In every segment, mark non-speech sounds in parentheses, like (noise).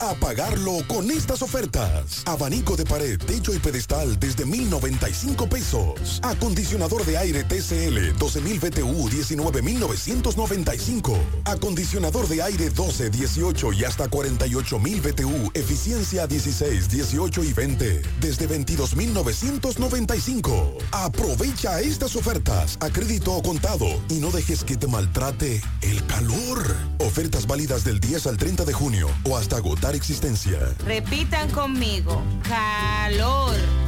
A pagarlo con estas ofertas. Abanico de pared, techo y pedestal desde 1,095 pesos. Acondicionador de aire TCL 12.000 BTU 19.995. Acondicionador de aire 12, 18 y hasta 48.000 BTU. Eficiencia 16, 18 y 20 desde 22.995. Aprovecha estas ofertas a crédito o contado y no dejes que te maltrate el calor. Ofertas válidas del 10 al 30 de junio o hasta agotar Repitan conmigo, calor.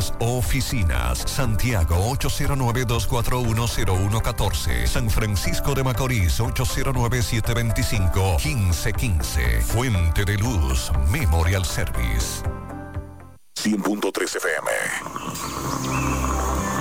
oficinas. Santiago 809-241-0114. San Francisco de Macorís 809-725-1515. Fuente de Luz Memorial Service. 100.3 FM.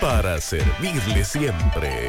Para servirle siempre.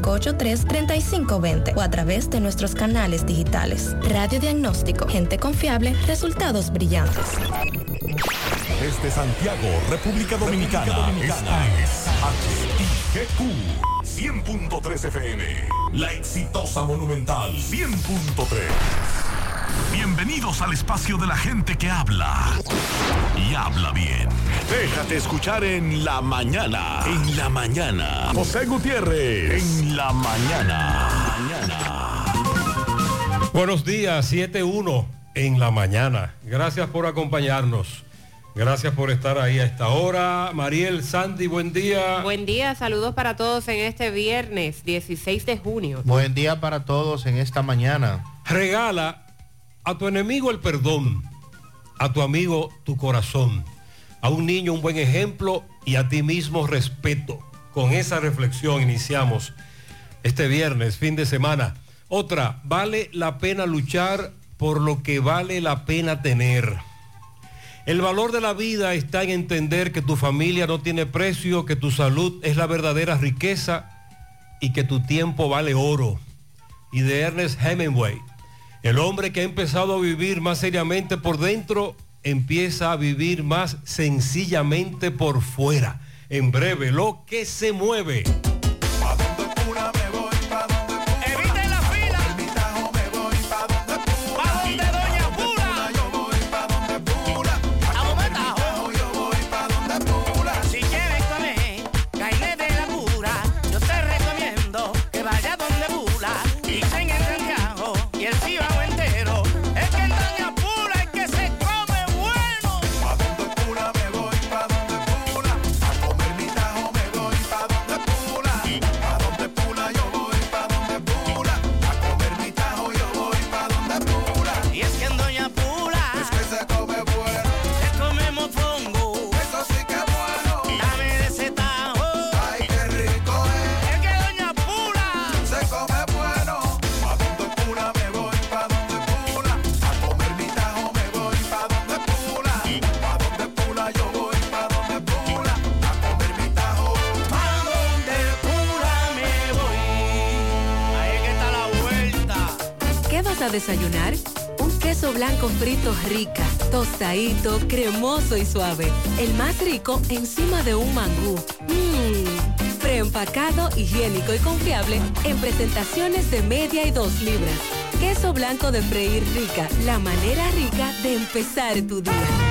583-3520 o a través de nuestros canales digitales. Radio Diagnóstico, gente confiable, resultados brillantes. Desde Santiago, República Dominicana, esta es HIGQ 100.3 FM. La exitosa Monumental 100.3. Bienvenidos al espacio de la gente que habla y habla bien. Déjate escuchar en la mañana. En la mañana. José Gutiérrez. En la mañana. Mañana. Buenos días, 7-1 en la mañana. Gracias por acompañarnos. Gracias por estar ahí a esta hora. Mariel, Sandy, buen día. Buen día, saludos para todos en este viernes 16 de junio. Buen día para todos en esta mañana. Regala a tu enemigo el perdón, a tu amigo tu corazón, a un niño un buen ejemplo y a ti mismo respeto. Con esa reflexión iniciamos este viernes, fin de semana. Otra, vale la pena luchar por lo que vale la pena tener. El valor de la vida está en entender que tu familia no tiene precio, que tu salud es la verdadera riqueza y que tu tiempo vale oro. Y de Ernest Hemingway, el hombre que ha empezado a vivir más seriamente por dentro, empieza a vivir más sencillamente por fuera. En breve, lo que se mueve. Desayunar? Un queso blanco frito rica, tostadito, cremoso y suave. El más rico encima de un mangú. Mmm. Preempacado, higiénico y confiable en presentaciones de media y dos libras. Queso blanco de freír rica, la manera rica de empezar tu día.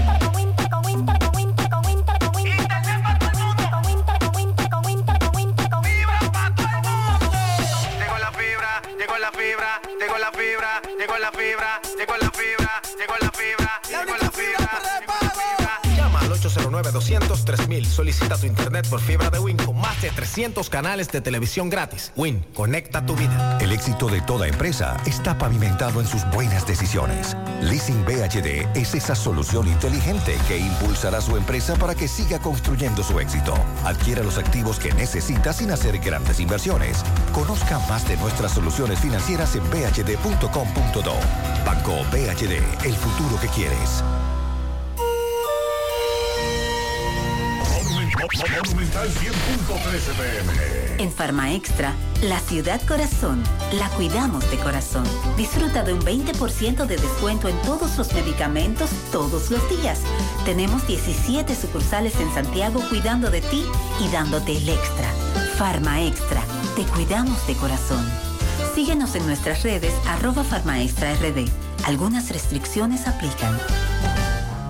909-203.000. Solicita tu internet por fibra de Win con más de 300 canales de televisión gratis. Win, conecta tu vida. El éxito de toda empresa está pavimentado en sus buenas decisiones. Leasing BHD es esa solución inteligente que impulsará su empresa para que siga construyendo su éxito. Adquiera los activos que necesita sin hacer grandes inversiones. Conozca más de nuestras soluciones financieras en bhd.com.do. Banco BHD, el futuro que quieres. Monumental 100.13 pm. En Farma Extra, la ciudad corazón, la cuidamos de corazón. Disfruta de un 20% de descuento en todos los medicamentos todos los días. Tenemos 17 sucursales en Santiago cuidando de ti y dándote el extra. Farma Extra, te cuidamos de corazón. Síguenos en nuestras redes arroba Farmaextra RD. Algunas restricciones aplican.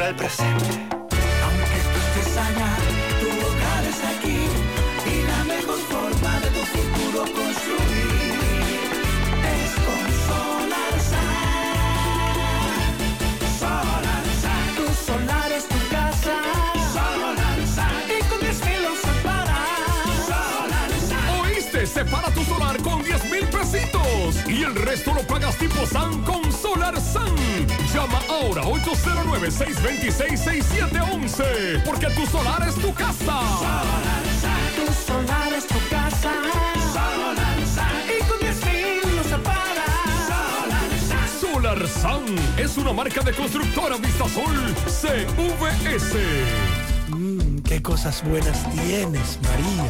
popular presente. estés allá, tu hogar es aquí y la mejor forma de tu futuro construir es con Solar Sun. Tu solar es tu casa. Solar. Y con 10 mil lo separas. Solar. ¿Oíste? Separa tu solar con 10 mil pesitos y el resto lo pagas tipo SAN con Solar ahora 809-626-6711 porque tu solar es tu casa. Solar Sun. Tu solar es tu casa. Solar Sun. Y con 10 mil lo separas. Solar Sun. Solar SAN es una marca de constructora Vistasol CVS. Mmm, qué cosas buenas tienes, María.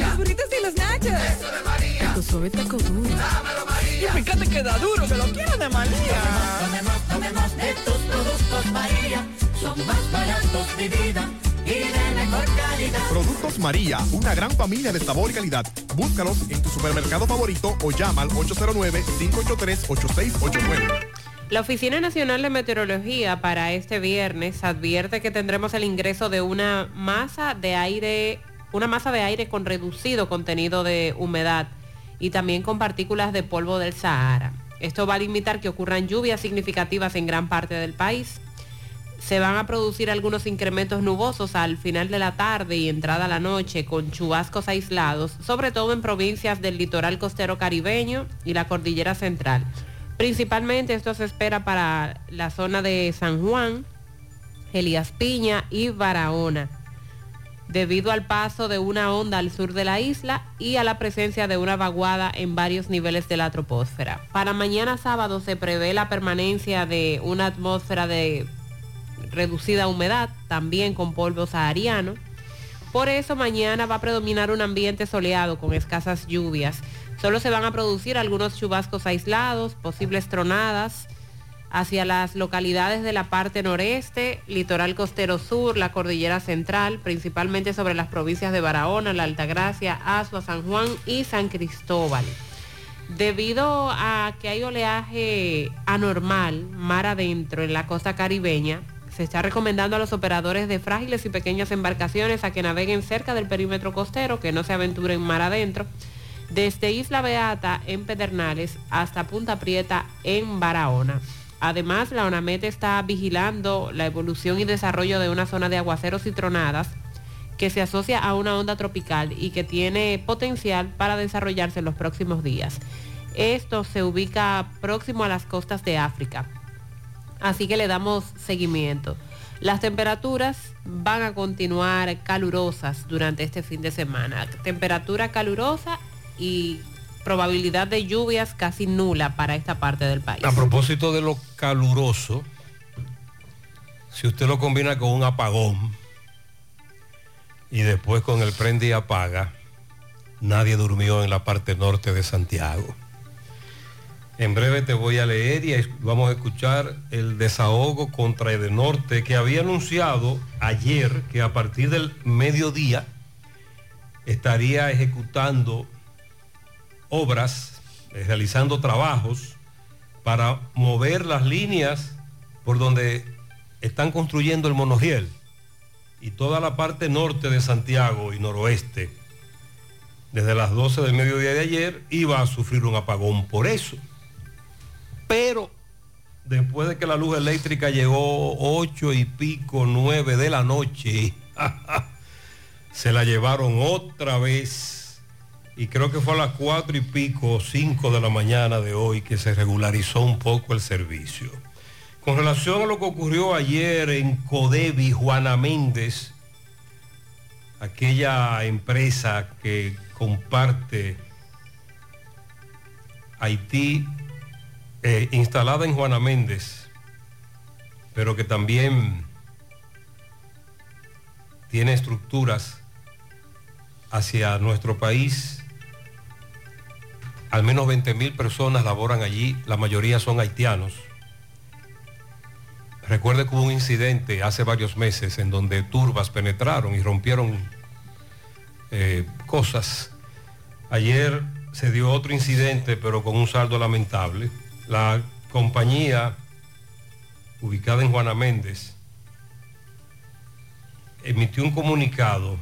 Los burritos y los nachos. Eso de María. Tu suave taco duro. Dámelo, María. Y fíjate que da duro, que lo quiero de María. Tomemos, tomemos de tus productos, María. Son más baratos, mi vida. Y de mejor calidad. Productos María, una gran familia de sabor y calidad. Búscalos en tu supermercado favorito o llama al 809-583-8689. La Oficina Nacional de Meteorología para este viernes advierte que tendremos el ingreso de una masa de aire, una masa de aire con reducido contenido de humedad y también con partículas de polvo del Sahara. Esto va a limitar que ocurran lluvias significativas en gran parte del país. Se van a producir algunos incrementos nubosos al final de la tarde y entrada a la noche con chubascos aislados, sobre todo en provincias del litoral costero caribeño y la cordillera central. Principalmente esto se espera para la zona de San Juan, Elías Piña y Barahona, debido al paso de una onda al sur de la isla y a la presencia de una vaguada en varios niveles de la troposfera. Para mañana sábado se prevé la permanencia de una atmósfera de reducida humedad, también con polvo sahariano. Por eso mañana va a predominar un ambiente soleado con escasas lluvias. Solo se van a producir algunos chubascos aislados, posibles tronadas hacia las localidades de la parte noreste, litoral costero sur, la cordillera central, principalmente sobre las provincias de Barahona, La Altagracia, Azua, San Juan y San Cristóbal. Debido a que hay oleaje anormal mar adentro en la costa caribeña, se está recomendando a los operadores de frágiles y pequeñas embarcaciones a que naveguen cerca del perímetro costero, que no se aventuren mar adentro, desde Isla Beata en Pedernales hasta Punta Prieta en Barahona. Además, la ONAMET está vigilando la evolución y desarrollo de una zona de aguaceros y tronadas que se asocia a una onda tropical y que tiene potencial para desarrollarse en los próximos días. Esto se ubica próximo a las costas de África. Así que le damos seguimiento. Las temperaturas van a continuar calurosas durante este fin de semana. Temperatura calurosa y probabilidad de lluvias casi nula para esta parte del país. A propósito de lo caluroso, si usted lo combina con un apagón y después con el prende y apaga, nadie durmió en la parte norte de Santiago. En breve te voy a leer y vamos a escuchar el desahogo contra el norte que había anunciado ayer que a partir del mediodía estaría ejecutando obras, eh, realizando trabajos para mover las líneas por donde están construyendo el monorriel y toda la parte norte de Santiago y noroeste, desde las 12 del mediodía de ayer, iba a sufrir un apagón por eso. Pero después de que la luz eléctrica llegó 8 y pico, 9 de la noche, (laughs) se la llevaron otra vez. Y creo que fue a las 4 y pico, 5 de la mañana de hoy que se regularizó un poco el servicio. Con relación a lo que ocurrió ayer en Codevi, Juana Méndez, aquella empresa que comparte Haití eh, instalada en Juana Méndez, pero que también tiene estructuras hacia nuestro país. Al menos 20 mil personas laboran allí, la mayoría son haitianos. Recuerde que hubo un incidente hace varios meses en donde turbas penetraron y rompieron eh, cosas. Ayer se dio otro incidente, pero con un saldo lamentable. La compañía ubicada en Juana Méndez emitió un comunicado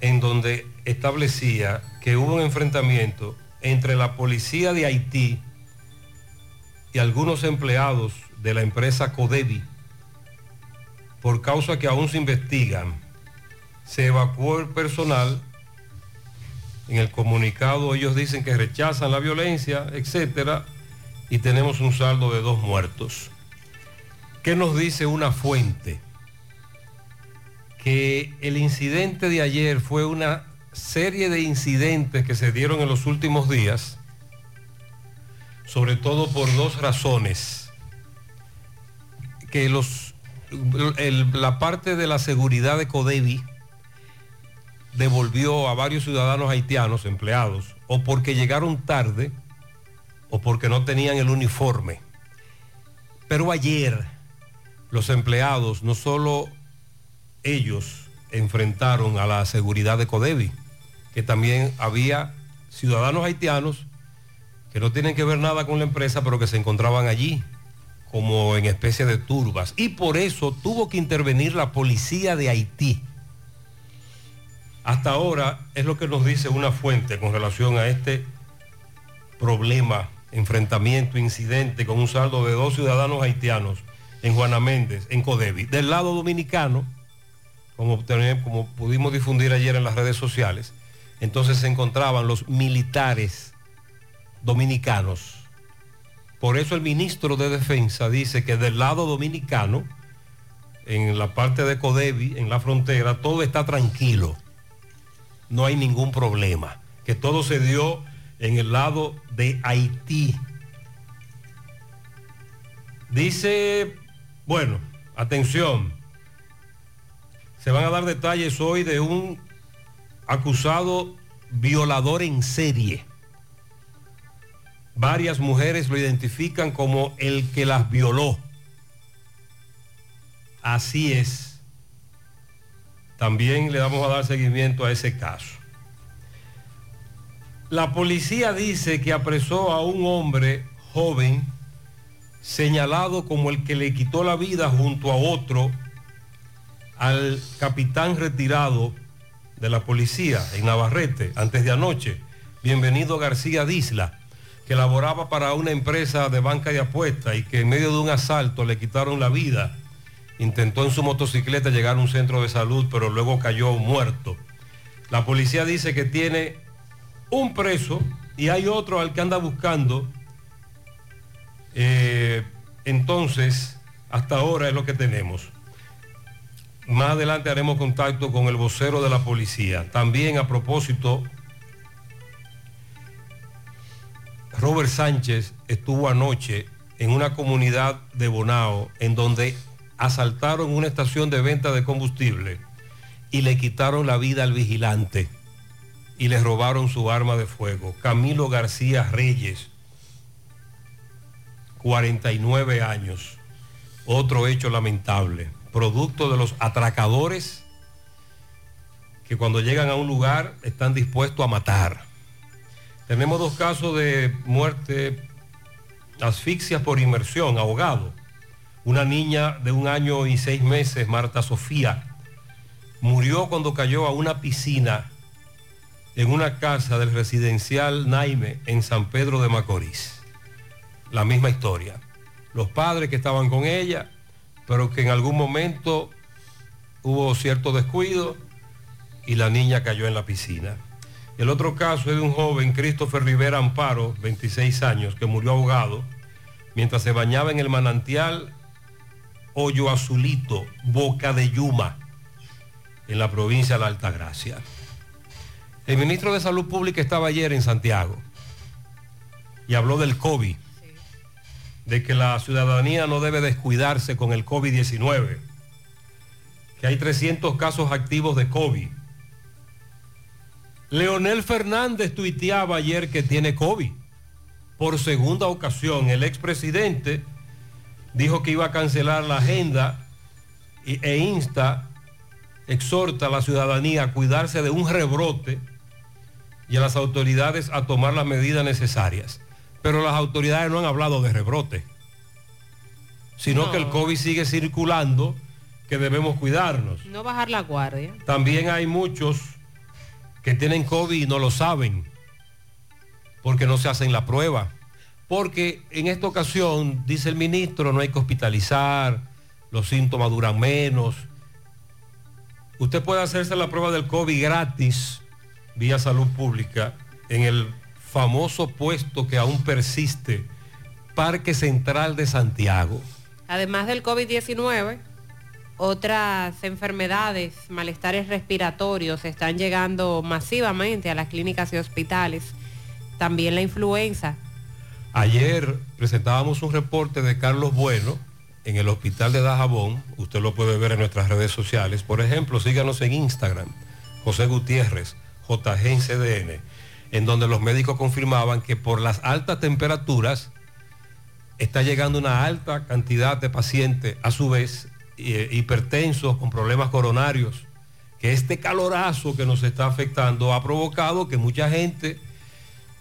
en donde establecía que hubo un enfrentamiento entre la policía de Haití y algunos empleados de la empresa Codevi por causa que aún se investigan. Se evacuó el personal. En el comunicado ellos dicen que rechazan la violencia, etcétera, y tenemos un saldo de dos muertos. ¿Qué nos dice una fuente? Que el incidente de ayer fue una serie de incidentes que se dieron en los últimos días, sobre todo por dos razones. Que los, la parte de la seguridad de Codevi devolvió a varios ciudadanos haitianos empleados, o porque llegaron tarde, o porque no tenían el uniforme. Pero ayer los empleados, no solo ellos enfrentaron a la seguridad de Codevi, que también había ciudadanos haitianos que no tienen que ver nada con la empresa, pero que se encontraban allí como en especie de turbas. Y por eso tuvo que intervenir la policía de Haití. Hasta ahora es lo que nos dice una fuente con relación a este problema enfrentamiento, incidente con un saldo de dos ciudadanos haitianos en Juana Méndez, en Codevi. Del lado dominicano, como, como pudimos difundir ayer en las redes sociales, entonces se encontraban los militares dominicanos. Por eso el ministro de Defensa dice que del lado dominicano, en la parte de Codevi, en la frontera, todo está tranquilo. No hay ningún problema. Que todo se dio en el lado de Haití. Dice, bueno, atención, se van a dar detalles hoy de un acusado violador en serie. Varias mujeres lo identifican como el que las violó. Así es. También le vamos a dar seguimiento a ese caso. La policía dice que apresó a un hombre joven señalado como el que le quitó la vida junto a otro al capitán retirado de la policía en Navarrete antes de anoche, bienvenido García Disla, que laboraba para una empresa de banca de apuestas y que en medio de un asalto le quitaron la vida. Intentó en su motocicleta llegar a un centro de salud, pero luego cayó muerto. La policía dice que tiene un preso y hay otro al que anda buscando. Eh, entonces, hasta ahora es lo que tenemos. Más adelante haremos contacto con el vocero de la policía. También a propósito, Robert Sánchez estuvo anoche en una comunidad de Bonao en donde asaltaron una estación de venta de combustible y le quitaron la vida al vigilante y le robaron su arma de fuego. Camilo García Reyes, 49 años. Otro hecho lamentable, producto de los atracadores que cuando llegan a un lugar están dispuestos a matar. Tenemos dos casos de muerte, asfixia por inmersión, ahogado. Una niña de un año y seis meses, Marta Sofía, murió cuando cayó a una piscina en una casa del residencial Naime en San Pedro de Macorís. La misma historia. Los padres que estaban con ella, pero que en algún momento hubo cierto descuido y la niña cayó en la piscina. El otro caso es de un joven, Christopher Rivera Amparo, 26 años, que murió ahogado mientras se bañaba en el manantial Hoyo Azulito, Boca de Yuma, en la provincia de la Altagracia. El ministro de Salud Pública estaba ayer en Santiago y habló del COVID, de que la ciudadanía no debe descuidarse con el COVID-19, que hay 300 casos activos de COVID. Leonel Fernández tuiteaba ayer que tiene COVID. Por segunda ocasión, el expresidente dijo que iba a cancelar la agenda e insta, exhorta a la ciudadanía a cuidarse de un rebrote y a las autoridades a tomar las medidas necesarias. Pero las autoridades no han hablado de rebrote, sino No. que el COVID sigue circulando, que debemos cuidarnos. No bajar la guardia. También hay muchos que tienen COVID y no lo saben, porque no se hacen la prueba. Porque en esta ocasión, dice el ministro, no hay que hospitalizar, los síntomas duran menos. Usted puede hacerse la prueba del COVID gratis, vía salud pública, en el famoso puesto que aún persiste, Parque Central de Santiago. Además del COVID-19, otras enfermedades, malestares respiratorios están llegando masivamente a las clínicas y hospitales. También la influenza. Ayer presentábamos un reporte de Carlos Bueno en el hospital de Dajabón. Usted lo puede ver en nuestras redes sociales. Por ejemplo, síganos en Instagram, José Gutiérrez, JGCDN, en donde los médicos confirmaban que por las altas temperaturas está llegando una alta cantidad de pacientes, a su vez, eh, hipertensos con problemas coronarios, que este calorazo que nos está afectando ha provocado que mucha gente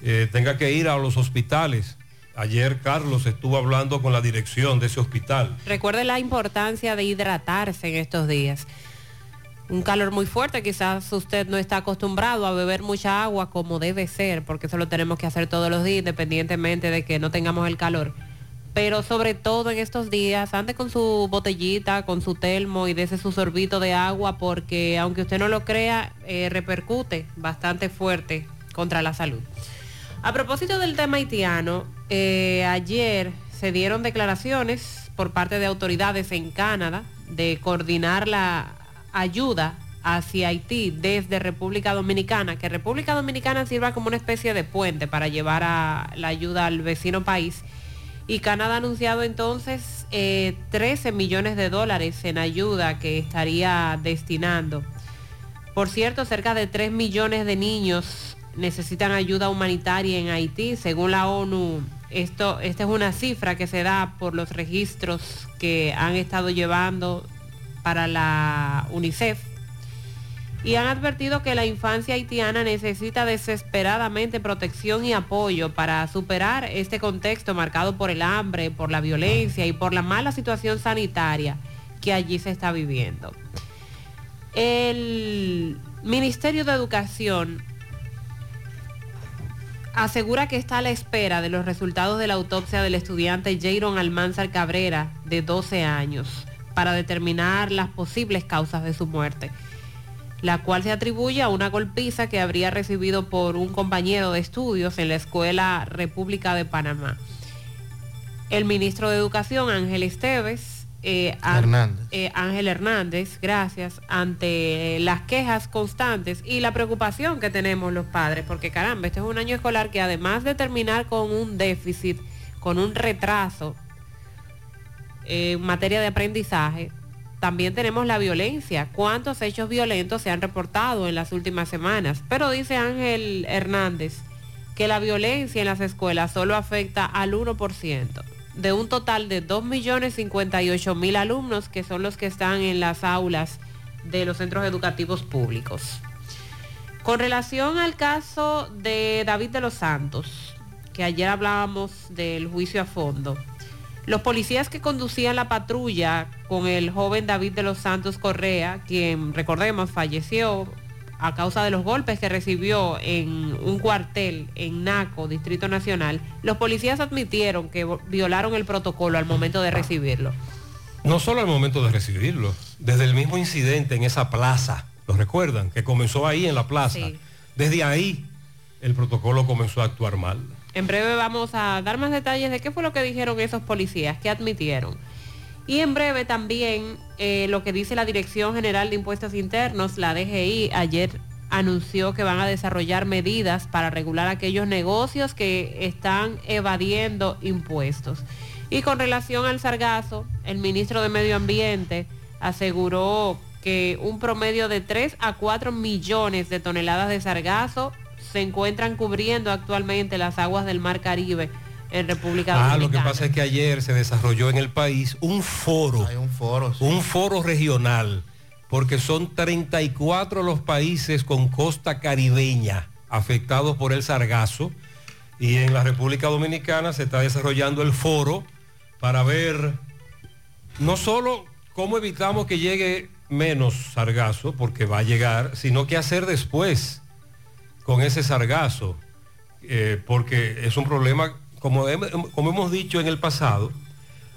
eh, tenga que ir a los hospitales. Ayer Carlos estuvo hablando con la dirección de ese hospital. Recuerde la importancia de hidratarse en estos días. Un calor muy fuerte, quizás usted no está acostumbrado a beber mucha agua como debe ser, porque eso lo tenemos que hacer todos los días, independientemente de que no tengamos el calor. Pero sobre todo en estos días, ande con su botellita, con su termo y dese su sorbito de agua, porque aunque usted no lo crea, eh, repercute bastante fuerte contra la salud. A propósito del tema haitiano, eh, ayer se dieron declaraciones por parte de autoridades en Canadá de coordinar la ayuda hacia Haití desde República Dominicana, que República Dominicana sirva como una especie de puente para llevar a la ayuda al vecino país. Y Canadá ha anunciado entonces eh, 13 millones de dólares en ayuda que estaría destinando. Por cierto, cerca de 3 millones de niños necesitan ayuda humanitaria en Haití. Según la ONU, esto, esta es una cifra que se da por los registros que han estado llevando para la UNICEF. Y han advertido que la infancia haitiana necesita desesperadamente protección y apoyo para superar este contexto marcado por el hambre, por la violencia y por la mala situación sanitaria que allí se está viviendo. El Ministerio de Educación asegura que está a la espera de los resultados de la autopsia del estudiante Jairon Almanzar Cabrera, de 12 años, para determinar las posibles causas de su muerte, la cual se atribuye a una golpiza que habría recibido por un compañero de estudios en la Escuela República de Panamá. El ministro de Educación, Ángel Esteves, eh, Hernández. eh, Ángel Hernández, gracias, ante las quejas constantes y la preocupación que tenemos los padres, porque caramba, este es un año escolar que además de terminar con un déficit, con un retraso en materia de aprendizaje, también tenemos la violencia. ¿Cuántos hechos violentos se han reportado en las últimas semanas? Pero dice Ángel Hernández que la violencia en las escuelas solo afecta al 1% de un total de 2.058.000 alumnos que son los que están en las aulas de los centros educativos públicos. Con relación al caso de David de los Santos, que ayer hablábamos del juicio a fondo, los policías que conducían la patrulla con el joven David de los Santos Correa, quien recordemos falleció a causa de los golpes que recibió en un cuartel en Naco, Distrito Nacional, los policías admitieron que violaron el protocolo al momento de recibirlo. No solo al momento de recibirlo, desde el mismo incidente en esa plaza, ¿lo recuerdan? Que comenzó ahí en la plaza. Sí. Desde ahí el protocolo comenzó a actuar mal. En breve vamos a dar más detalles de qué fue lo que dijeron esos policías, qué admitieron. Y en breve también eh, lo que dice la Dirección General de Impuestos Internos, la DGI, ayer anunció que van a desarrollar medidas para regular aquellos negocios que están evadiendo impuestos. Y con relación al sargazo, el ministro de Medio Ambiente aseguró que un promedio de 3 a 4 millones de toneladas de sargazo se encuentran cubriendo actualmente las aguas del Mar Caribe en República Ah, Dominicana. lo que pasa es que ayer se desarrolló en el país un foro. un foro. Un foro regional, porque son 34 los países con costa caribeña afectados por el sargazo. Y en la República Dominicana se está desarrollando el foro para ver no solo cómo evitamos que llegue menos sargazo, porque va a llegar, sino qué hacer después con ese sargazo, eh, porque es un problema, como, hem- como hemos dicho en el pasado,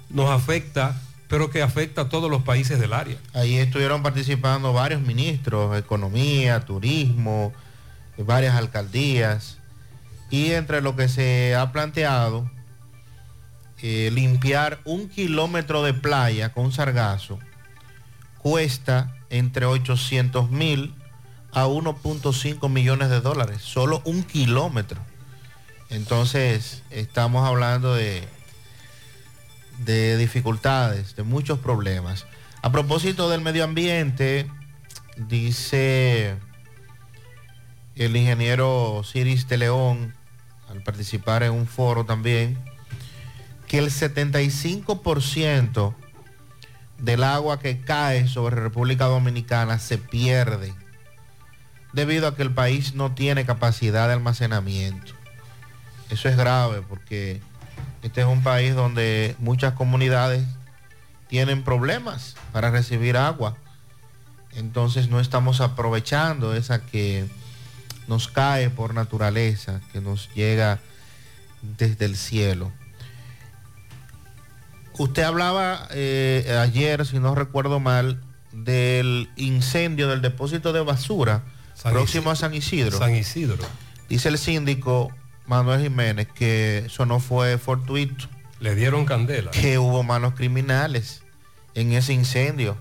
nos afecta, pero que afecta a todos los países del área. Ahí estuvieron participando varios ministros, economía, turismo, eh, varias alcaldías. Y entre lo que se ha planteado, eh, limpiar un kilómetro de playa con sargazo cuesta entre 800 mil a 1.5 millones de dólares, solo un kilómetro. Entonces, estamos hablando de, de dificultades, de muchos problemas. A propósito del medio ambiente, dice el ingeniero Ciris de León, al participar en un foro también, que el 75% del agua que cae sobre República Dominicana se pierde debido a que el país no tiene capacidad de almacenamiento. Eso es grave porque este es un país donde muchas comunidades tienen problemas para recibir agua entonces no estamos aprovechando esa que nos cae por naturaleza, que nos llega desde el cielo. Usted hablaba eh, ayer, si no recuerdo mal, del incendio del depósito de basura San próximo Isidro. a San Isidro. San Isidro. Dice el síndico Manuel Jiménez que eso no fue fortuito. Le dieron candela. Que hubo manos criminales en ese incendio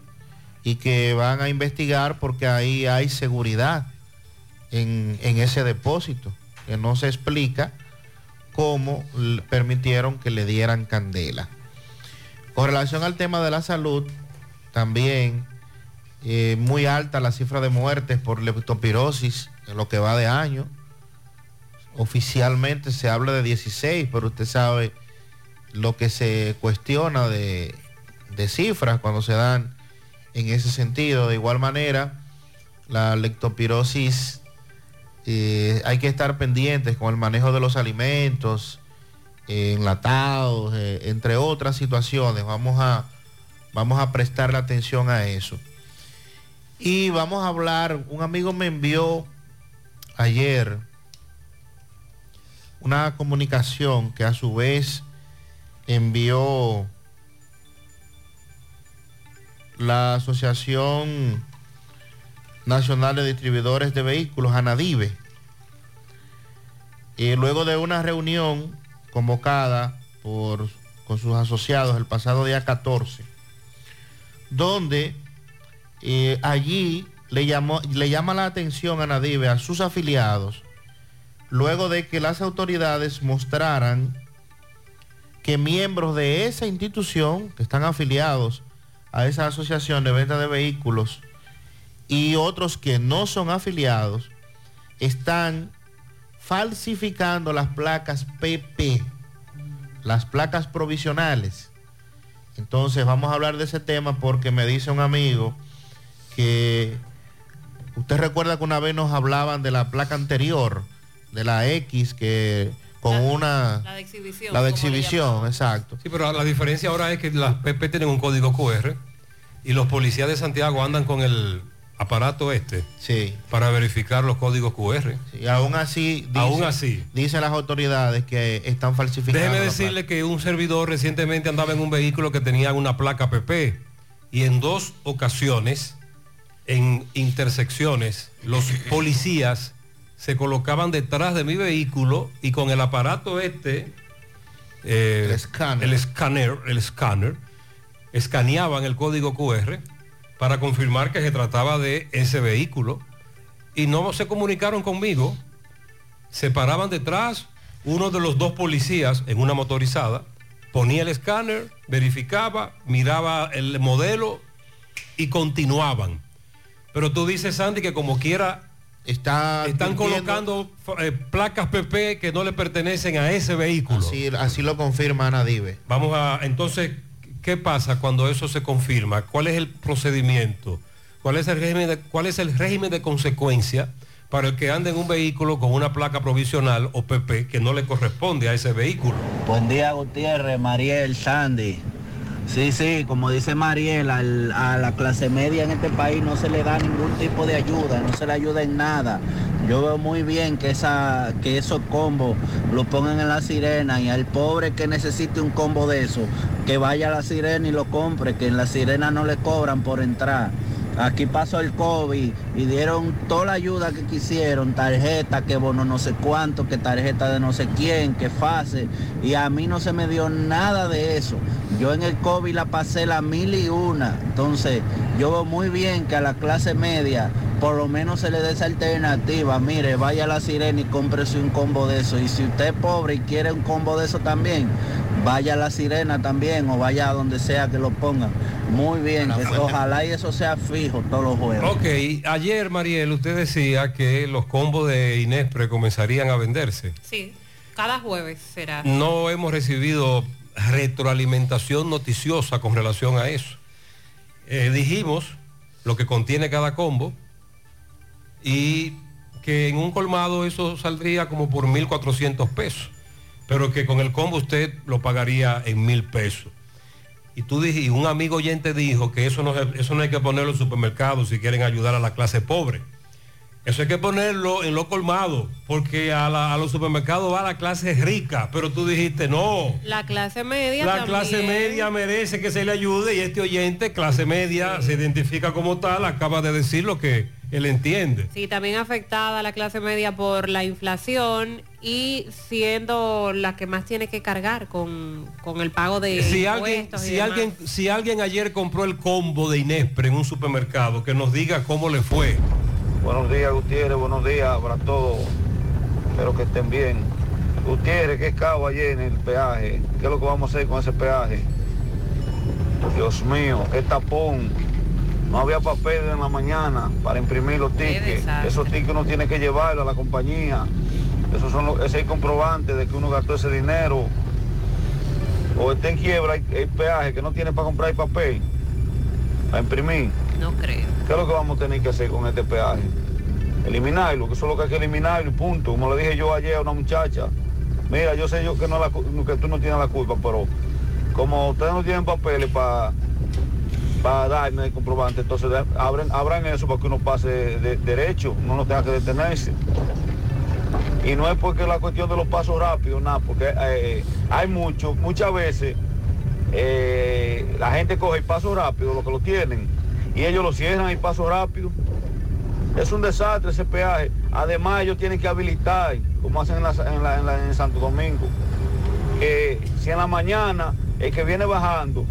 y que van a investigar porque ahí hay seguridad en, en ese depósito, que no se explica cómo permitieron que le dieran candela. Con relación al tema de la salud, también eh, muy alta la cifra de muertes por leptospirosis en lo que va de año. Oficialmente se habla de 16, pero usted sabe lo que se cuestiona de, de cifras cuando se dan en ese sentido. De igual manera, la lectopirosis eh, hay que estar pendientes con el manejo de los alimentos, eh, enlatados, entre otras situaciones. Vamos a, vamos a prestarle atención a eso. Y vamos a hablar, un amigo me envió ayer una comunicación que a su vez envió la Asociación Nacional de Distribuidores de Vehículos, ANADIVE. Y luego de una reunión convocada por, con sus asociados el pasado día 14, donde allí le, llamó, le llama la atención a Nadive, a sus afiliados, luego de que las autoridades mostraran que miembros de esa institución, que están afiliados a esa asociación de venta de vehículos, y otros que no son afiliados, están falsificando las placas PP, las placas provisionales. Entonces vamos a hablar de ese tema porque me dice un amigo que usted recuerda que una vez nos hablaban de la placa anterior, de la X, que con una... La de exhibición. La de exhibición, exacto. Sí, pero la diferencia ahora es que las PP tienen un código QR y los policías de Santiago andan con el aparato este sí. para verificar los códigos QR. Y aún así, dice- Aún así. dicen las autoridades que están falsificando. Déjeme decirle que un servidor recientemente andaba en un vehículo que tenía una placa PP y en dos ocasiones, en intersecciones, los policías se colocaban detrás de mi vehículo y con el aparato este, eh, el escáner, el escáner, el escáner, escaneaban el código QR para confirmar que se trataba de ese vehículo. Y no se comunicaron conmigo, se paraban detrás, uno de los dos policías en una motorizada, ponía el escáner, verificaba, miraba el modelo y continuaban. Pero tú dices, Sandy, que como quiera Está están colocando eh, placas PP que no le pertenecen a ese vehículo. Así, así lo confirma Ana Dive. Vamos a, entonces, ¿qué pasa cuando eso se confirma? ¿Cuál es el procedimiento? ¿Cuál es el régimen de, cuál es el régimen de consecuencia para el que ande en un vehículo con una placa provisional o PP que no le corresponde a ese vehículo? Buen día, Gutiérrez, Mariel, Sandy. Sí, sí, como dice Mariel, al- a la clase media en este país no se le da ningún tipo de ayuda, no se le ayuda en nada. Yo veo muy bien que, esa, que esos combos lo pongan en la sirena y al pobre que necesite un combo de eso, que vaya a la sirena y lo compre, que en la sirena no le cobran por entrar. Aquí pasó el COVID y dieron toda la ayuda que quisieron, tarjeta, que bono no sé cuánto, que tarjeta de no sé quién, que fase. Y a mí no se me dio nada de eso. Yo en el COVID la pasé la mil y una. Entonces, yo veo muy bien que a la clase media por lo menos se le dé esa alternativa. Mire, vaya a la sirena y cómprese un combo de eso. Y si usted es pobre y quiere un combo de eso también, vaya a la sirena también o vaya a donde sea que lo pongan. Muy bien, que ojalá y eso sea fijo todos los jueves. Ok, ayer Mariel, usted decía que los combos de Inespre comenzarían a venderse. Sí, cada jueves será. No hemos recibido retroalimentación noticiosa con relación a eso. Eh, dijimos lo que contiene cada combo y que en un colmado eso saldría como por 1.400 pesos, pero que con el combo usted lo pagaría en mil pesos. y tú dij- y un amigo oyente dijo que eso no, eso no hay que ponerlo en supermercados si quieren ayudar a la clase pobre. Eso hay que ponerlo en lo colmado, porque a, la- a los supermercados va la clase rica, pero tú dijiste no. La clase media La también. clase media merece que se le ayude y este oyente, clase media, se identifica como tal, acaba de decir lo que él entiende. Sí, también afectada la clase media por la inflación y siendo la que más tiene que cargar con, con el pago de Si alguien, si, demás. alguien, si alguien ayer compró el combo de Inespre en un supermercado, que nos diga cómo le fue. Buenos días, Gutiérrez. Buenos días para todos. Espero que estén bien. Gutiérrez, ¿qué cabo ayer en el peaje? ¿Qué es lo que vamos a hacer con ese peaje? Dios mío, qué tapón. No había papel en la mañana para imprimir los tickets. Esos tickets uno tiene que llevarlos a la compañía. Esos son los, ese comprobante de que uno gastó ese dinero. O está en quiebra el, el peaje que no tiene para comprar el papel. Para imprimir. No creo. ¿Qué es lo que vamos a tener que hacer con este peaje? Eliminarlo, que eso es lo que hay que eliminarlo y punto. Como le dije yo ayer a una muchacha, mira, yo sé yo que, no la que tú no tienes la culpa, pero como ustedes no tienen papeles para para darme el comprobante, entonces abren, abran eso para que uno pase de- derecho, no tenga que detenerse. Y no es porque la cuestión de los pasos rápidos, nada, porque eh, hay mucho, muchas veces eh, la gente coge el paso rápido, lo que lo tienen, y ellos lo cierran el paso rápido. Es un desastre ese peaje. Además ellos tienen que habilitar, como hacen en, la- en la- en Santo Domingo, que si en la mañana el que viene bajando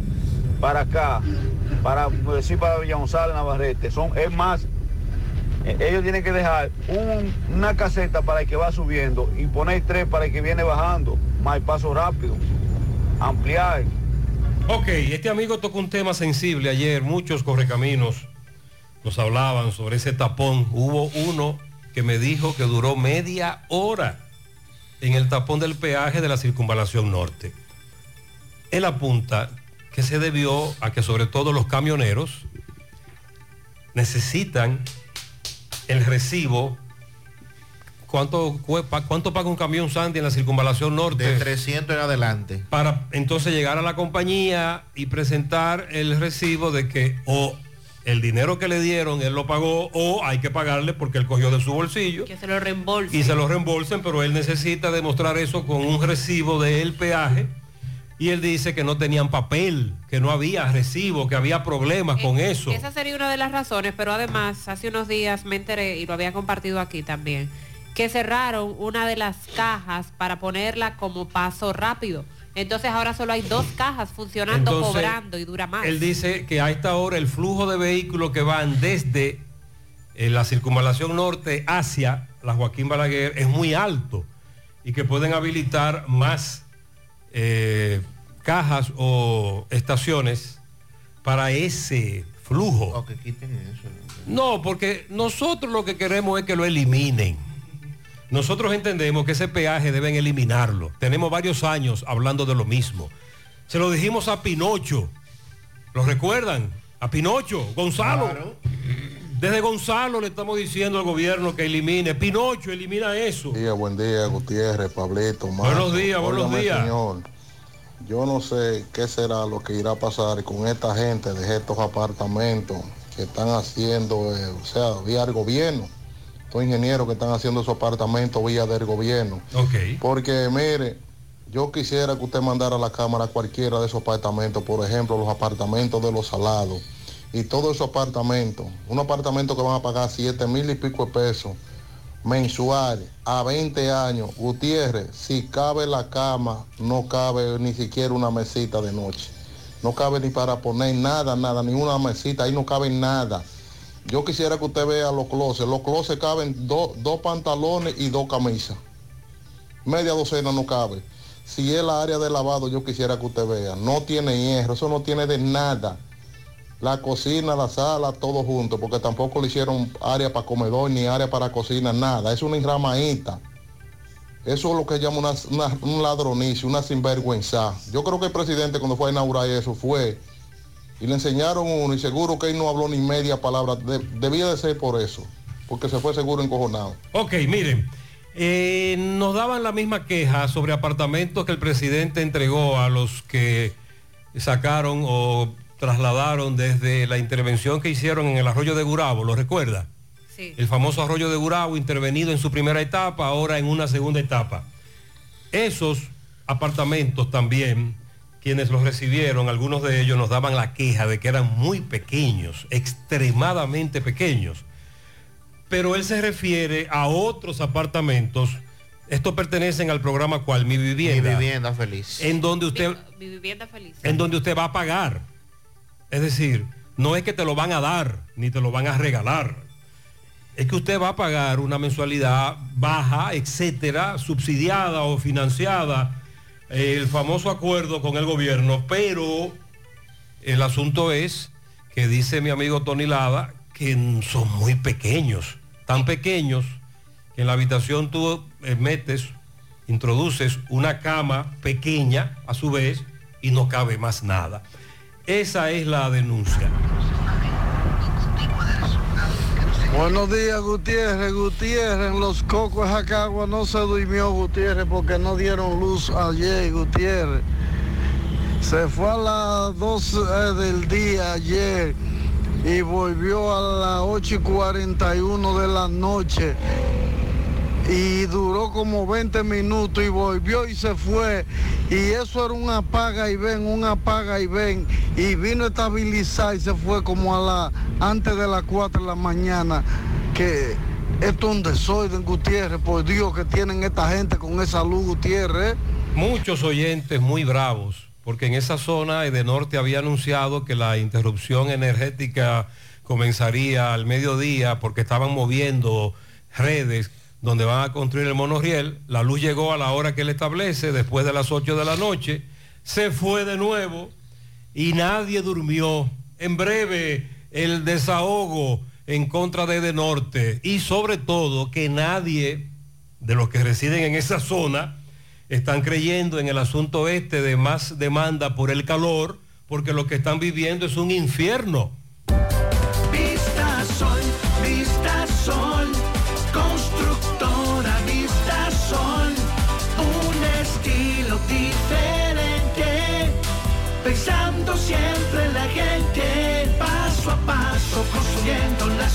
para acá, para decir para Villa González, Navarrete, son, es más, eh, ellos tienen que dejar un- una caseta para el que va subiendo y poner tres para el que viene bajando, más paso rápido, ampliar. Ok, este amigo tocó un tema sensible ayer, muchos correcaminos nos hablaban sobre ese tapón. Hubo uno que me dijo que duró media hora en el tapón del peaje de la circunvalación norte. Él apunta que se debió a que sobre todo los camioneros necesitan el recibo. ¿Cuánto, ¿Cuánto paga un camión Sandy en la circunvalación norte? De 300 en adelante. para entonces llegar a la compañía y presentar el recibo de que o el dinero que le dieron él lo pagó o hay que pagarle porque él cogió de su bolsillo Que se lo reembolsen. y se lo reembolsen, pero él necesita demostrar eso con un recibo del peaje y él dice que no tenían papel, que no había recibo, que había problemas con eso. Esa sería una de las razones, pero además hace unos días me enteré y lo había compartido aquí también, que cerraron una de las cajas para ponerla como paso rápido. Entonces ahora solo hay dos cajas funcionando, Entonces, cobrando y dura más. Él dice que a esta hora el flujo de vehículos que van desde eh, la circunvalación norte hacia la Joaquín Balaguer es muy alto y que pueden habilitar más eh, cajas o estaciones para ese flujo. O que quiten eso. No, porque nosotros lo que queremos es que lo eliminen. Nosotros entendemos que ese peaje deben eliminarlo. Tenemos varios años hablando de lo mismo. Se lo dijimos a Pinocho. ¿Lo recuerdan? A Pinocho, Gonzalo. Desde Gonzalo le estamos diciendo al gobierno que elimine. Pinocho, elimina eso. Día, buen día, Gutiérrez, Pablito. Buenos días, buenos Óigame, días. Señor, yo no sé qué será lo que irá a pasar con esta gente de estos apartamentos que están haciendo, eh, o sea, vía el gobierno. Estos ingenieros que están haciendo esos apartamentos vía del gobierno. Porque, mire, yo quisiera que usted mandara a la Cámara cualquiera de esos apartamentos, por ejemplo, los apartamentos de los salados y todos esos apartamentos, un apartamento que van a pagar 7 mil y pico de pesos mensual a 20 años, Gutiérrez, si cabe la cama, no cabe ni siquiera una mesita de noche. No cabe ni para poner nada, nada, ni una mesita, ahí no cabe nada. Yo quisiera que usted vea los closets. Los closets caben do- dos pantalones y dos camisas. Media docena no cabe. Si es la área de lavado, yo quisiera que usted vea. No tiene hierro, eso no tiene de nada. La cocina, la sala, todo junto, porque tampoco le hicieron área para comedor ni área para cocina, nada. Es una enramadita. Eso es lo que llama una, un ladronicio, una sinvergüenza. Yo creo que el presidente cuando fue a inaugurar eso fue y le enseñaron uno y seguro que él no habló ni media palabra. De- debía de ser por eso, porque se fue seguro encojonado. Ok, miren, eh, nos daban la misma queja sobre apartamentos que el presidente entregó a los que sacaron o trasladaron desde la intervención que hicieron en el arroyo de Gurabo, ¿lo recuerda? Sí. El famoso arroyo de Gurabo intervenido en su primera etapa, ahora en una segunda etapa. Esos apartamentos también, quienes los recibieron, algunos de ellos nos daban la queja de que eran muy pequeños, extremadamente pequeños. Pero él se refiere a otros apartamentos. Estos pertenecen al programa cual Mi Vivienda. Mi vivienda feliz. En donde usted, Mi vivienda feliz. en donde usted va a pagar. Es decir, no es que te lo van a dar, ni te lo van a regalar. Es que usted va a pagar una mensualidad baja, etcétera, subsidiada o financiada, eh, el famoso acuerdo con el gobierno, pero el asunto es que dice mi amigo Tony Lada que son muy pequeños, tan pequeños que en la habitación tú eh, metes, introduces una cama pequeña a su vez y no cabe más nada. Esa es la denuncia. Buenos días, Gutiérrez. Gutiérrez, en los cocos de Jacagua no se durmió Gutiérrez porque no dieron luz ayer, Gutiérrez. Se fue a las 12 del día ayer y volvió a las 8 y 41 de la noche. Y duró como 20 minutos y volvió y se fue. Y eso era un apaga y ven, un apaga y ven. Y vino a estabilizar y se fue como a la antes de las 4 de la mañana. Que esto es un desorden, Gutiérrez. Por Dios que tienen esta gente con esa luz, Gutiérrez. Muchos oyentes muy bravos, porque en esa zona de norte había anunciado que la interrupción energética comenzaría al mediodía porque estaban moviendo redes donde van a construir el monorriel. La luz llegó a la hora que él establece, después de las 8 de la noche, se fue de nuevo y nadie durmió. En breve, el desahogo en contra de De Norte y sobre todo que nadie de los que residen en esa zona están creyendo en el asunto este de más demanda por el calor, porque lo que están viviendo es un infierno.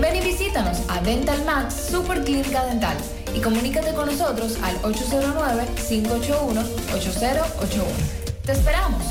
Ven y visítanos a Dental Max Super Clínica Dental y comunícate con nosotros al 809-581-8081. ¡Te esperamos!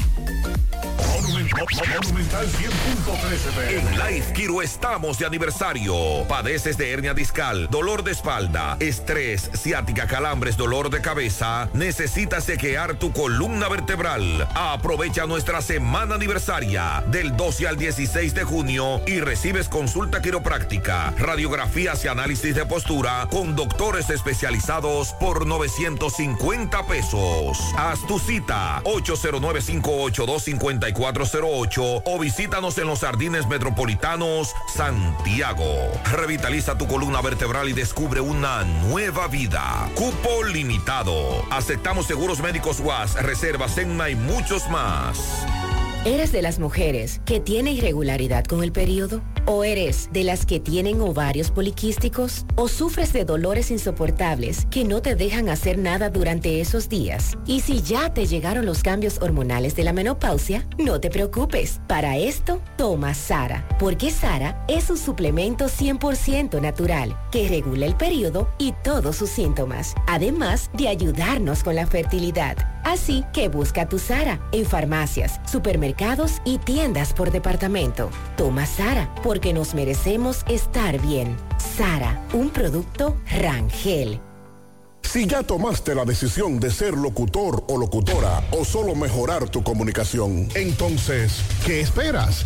Monumental 100.13 En Life Kiro estamos de aniversario. Padeces de hernia discal, dolor de espalda, estrés, ciática, calambres, dolor de cabeza. Necesitas chequear tu columna vertebral. Aprovecha nuestra semana aniversaria del 12 al 16 de junio y recibes consulta quiropráctica, radiografías y análisis de postura con doctores especializados por 950 pesos. Haz tu cita 809-582-5408 o visítanos en los Jardines Metropolitanos Santiago. Revitaliza tu columna vertebral y descubre una nueva vida. Cupo limitado. Aceptamos seguros médicos UAS, reservas ENMA y muchos más. ¿Eres de las mujeres que tiene irregularidad con el periodo? ¿O eres de las que tienen ovarios poliquísticos? ¿O sufres de dolores insoportables que no te dejan hacer nada durante esos días? Y si ya te llegaron los cambios hormonales de la menopausia, no te preocupes. Para esto, toma Sara, porque Sara es un suplemento 100% natural que regula el periodo y todos sus síntomas, además de ayudarnos con la fertilidad. Así que busca tu Sara en farmacias, supermercados y tiendas por departamento. Toma Sara porque nos merecemos estar bien. Sara, un producto Rangel. Si ya tomaste la decisión de ser locutor o locutora o solo mejorar tu comunicación, entonces, ¿qué esperas?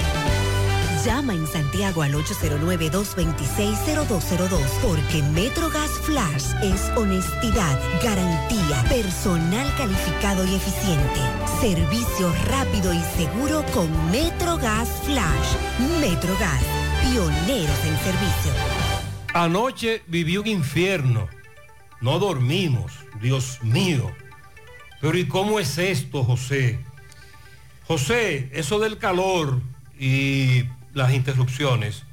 Llama en Santiago al 809-226-0202 porque MetroGas Flash es honestidad, garantía, personal calificado y eficiente, servicio rápido y seguro con MetroGas Flash. MetroGas, pioneros en servicio. Anoche viví un infierno. No dormimos, Dios mío. Pero ¿y cómo es esto, José? José, eso del calor y las interrupciones,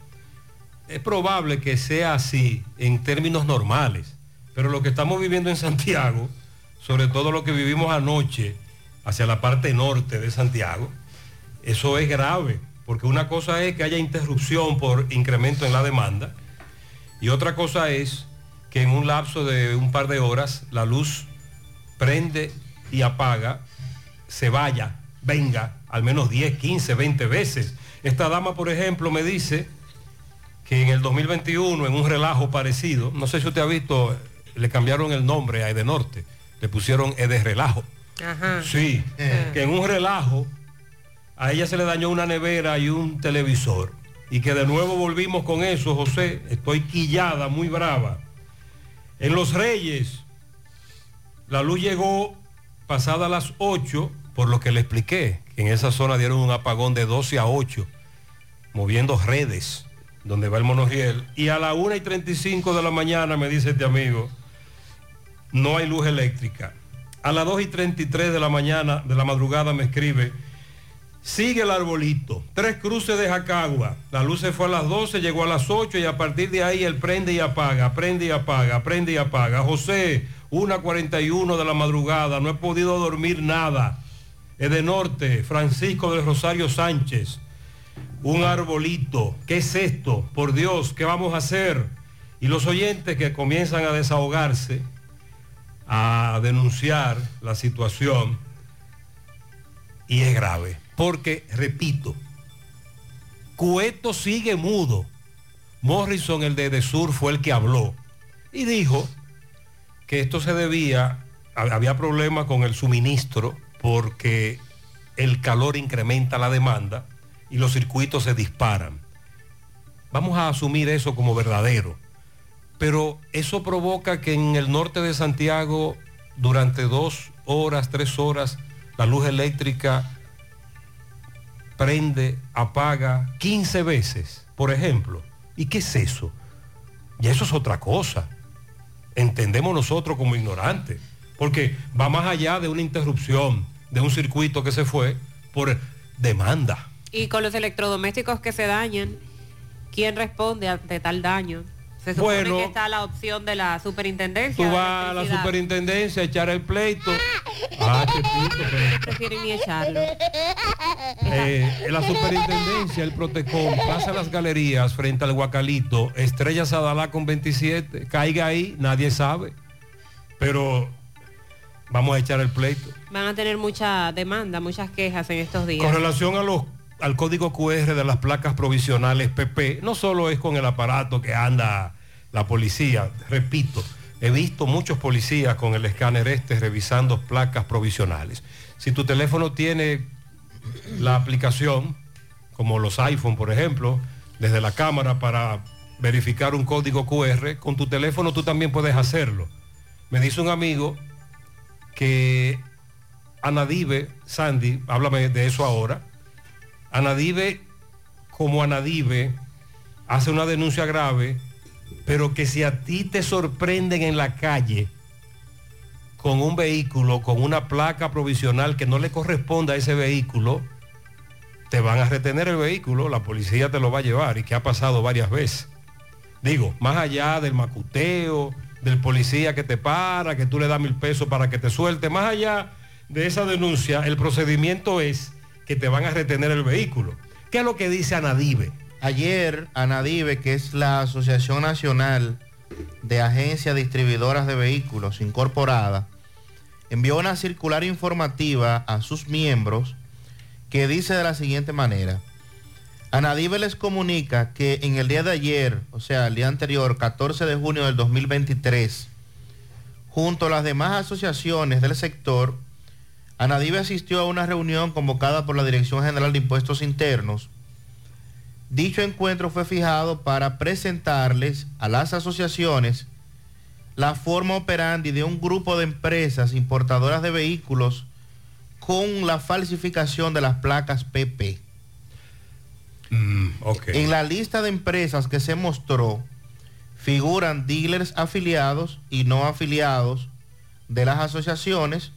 es probable que sea así en términos normales, pero lo que estamos viviendo en Santiago, sobre todo lo que vivimos anoche hacia la parte norte de Santiago, eso es grave, porque una cosa es que haya interrupción por incremento en la demanda y otra cosa es que en un lapso de un par de horas la luz prende y apaga, se vaya, venga, al menos 10, 15, 20 veces. Esta dama, por ejemplo, me dice que en el 2021, en un relajo parecido, no sé si usted ha visto, le cambiaron el nombre a Edenorte, le pusieron Ede Relajo. Ajá. Sí, que en un relajo a ella se le dañó una nevera y un televisor. Y que de nuevo volvimos con eso, José. Estoy quillada, muy brava. En Los Reyes, la luz llegó pasada las 8, por lo que le expliqué, en esa zona dieron un apagón de 12 a 8, moviendo redes, donde va el monorriel. Y a la 1 y 35 de la mañana, me dice este amigo, no hay luz eléctrica. A las 2 y 33 de la mañana, de la madrugada, me escribe, sigue el arbolito, tres cruces de Jacagua, la luz se fue a las 12, llegó a las 8 y a partir de ahí él prende y apaga, prende y apaga, prende y apaga. José, 1.41 de la madrugada, no he podido dormir nada. Es de norte, Francisco del Rosario Sánchez, un arbolito, ¿qué es esto? Por Dios, ¿qué vamos a hacer? Y los oyentes que comienzan a desahogarse, a denunciar la situación, y es grave. Porque, repito, Cueto sigue mudo. Morrison, el de Sur, fue el que habló y dijo que esto se debía, había problemas con el suministro porque el calor incrementa la demanda y los circuitos se disparan. Vamos a asumir eso como verdadero. Pero eso provoca que en el norte de Santiago, durante dos horas, tres horas, la luz eléctrica prende, apaga 15 veces, por ejemplo. ¿Y qué es eso? Y eso es otra cosa. Entendemos nosotros como ignorantes. Porque va más allá de una interrupción de un circuito que se fue por demanda. Y con los electrodomésticos que se dañan, ¿quién responde ante tal daño? Se supone Bueno. que está la opción de la superintendencia. Tú vas a la superintendencia a echar el pleito. Ah, Chepito, pero- Prefieren ni echarlo. Eh, la superintendencia, el Protecom, pasa las galerías frente al Guacalito, Estrella Sadalá con 27, caiga ahí, nadie sabe. Pero vamos a echar el pleito. Van a tener mucha demanda, muchas quejas en estos días. Con relación a los, al código QR de las placas provisionales PP, no solo es con el aparato que anda la policía, repito, he visto muchos policías con el escáner este revisando placas provisionales. Si tu teléfono tiene la aplicación, como los iPhone, por ejemplo, desde la cámara para verificar un código QR, con tu teléfono tú también puedes hacerlo. Me dice un amigo que Anadive, Sandy, háblame de eso ahora. Anadive, como Anadive, hace una denuncia grave, pero que si a ti te sorprenden en la calle con un vehículo, con una placa provisional que no le corresponda a ese vehículo, te van a retener el vehículo, la policía te lo va a llevar y que ha pasado varias veces. Digo, más allá del macuteo, del policía que te para, que tú le das mil pesos para que te suelte, más allá de esa denuncia, el procedimiento es que te van a retener el vehículo. ¿Qué es lo que dice Anadive? Ayer, ANADIVE, que es la Asociación Nacional de Agencias Distribuidoras de Vehículos Incorporada, envió una circular informativa a sus miembros que dice de la siguiente manera. ANADIVE les comunica que en el día de ayer, o sea, el día anterior, 14 de junio del 2023, junto a las demás asociaciones del sector, ANADIVE asistió a una reunión convocada por la Dirección General de Impuestos Internos Dicho encuentro fue fijado para presentarles a las asociaciones la forma operandi de un grupo de empresas importadoras de vehículos con la falsificación de las placas PP. En la lista de empresas que se mostró figuran dealers afiliados y no afiliados de las asociaciones,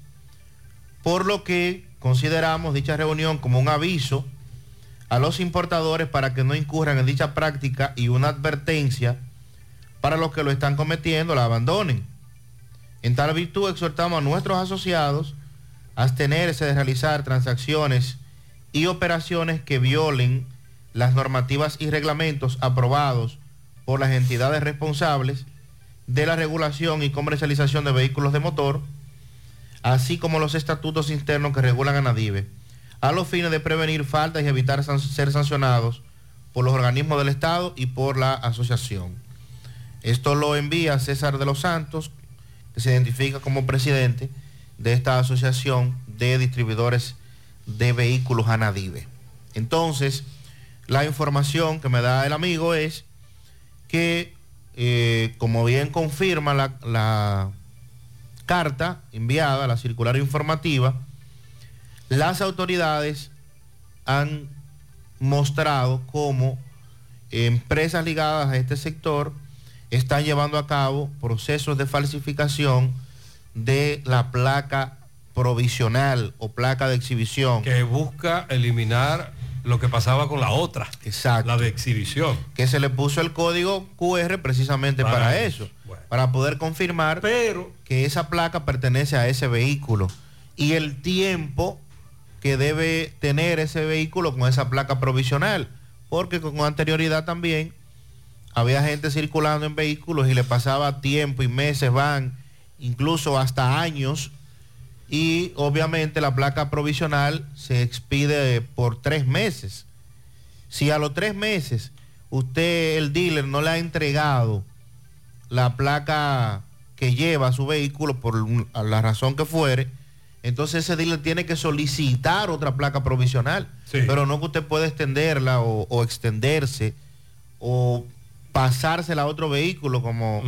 por lo que consideramos dicha reunión como un aviso a los importadores para que no incurran en dicha práctica y una advertencia para los que lo están cometiendo, la abandonen. En tal virtud exhortamos a nuestros asociados a abstenerse de realizar transacciones y operaciones que violen las normativas y reglamentos aprobados por las entidades responsables de la regulación y comercialización de vehículos de motor, así como los estatutos internos que regulan a Nadive a los fines de prevenir faltas y evitar ser sancionados por los organismos del Estado y por la asociación. Esto lo envía César de los Santos, que se identifica como presidente de esta asociación de distribuidores de vehículos Anadive. Entonces, la información que me da el amigo es que, eh, como bien confirma la, la carta enviada, la circular informativa, las autoridades han mostrado cómo empresas ligadas a este sector están llevando a cabo procesos de falsificación de la placa provisional o placa de exhibición. Que busca eliminar lo que pasaba con la otra. Exacto. La de exhibición. Que se le puso el código QR precisamente para, Para eso, para poder confirmar que esa placa pertenece a ese vehículo y el tiempo que debe tener ese vehículo con esa placa provisional, porque con anterioridad también había gente circulando en vehículos y le pasaba tiempo y meses, van incluso hasta años, y obviamente la placa provisional se expide por tres meses. Si a los tres meses usted, el dealer, no le ha entregado la placa que lleva su vehículo por la razón que fuere, entonces ese dealer tiene que solicitar otra placa provisional. Pero no que usted pueda extenderla o, o extenderse o pasársela a otro vehículo como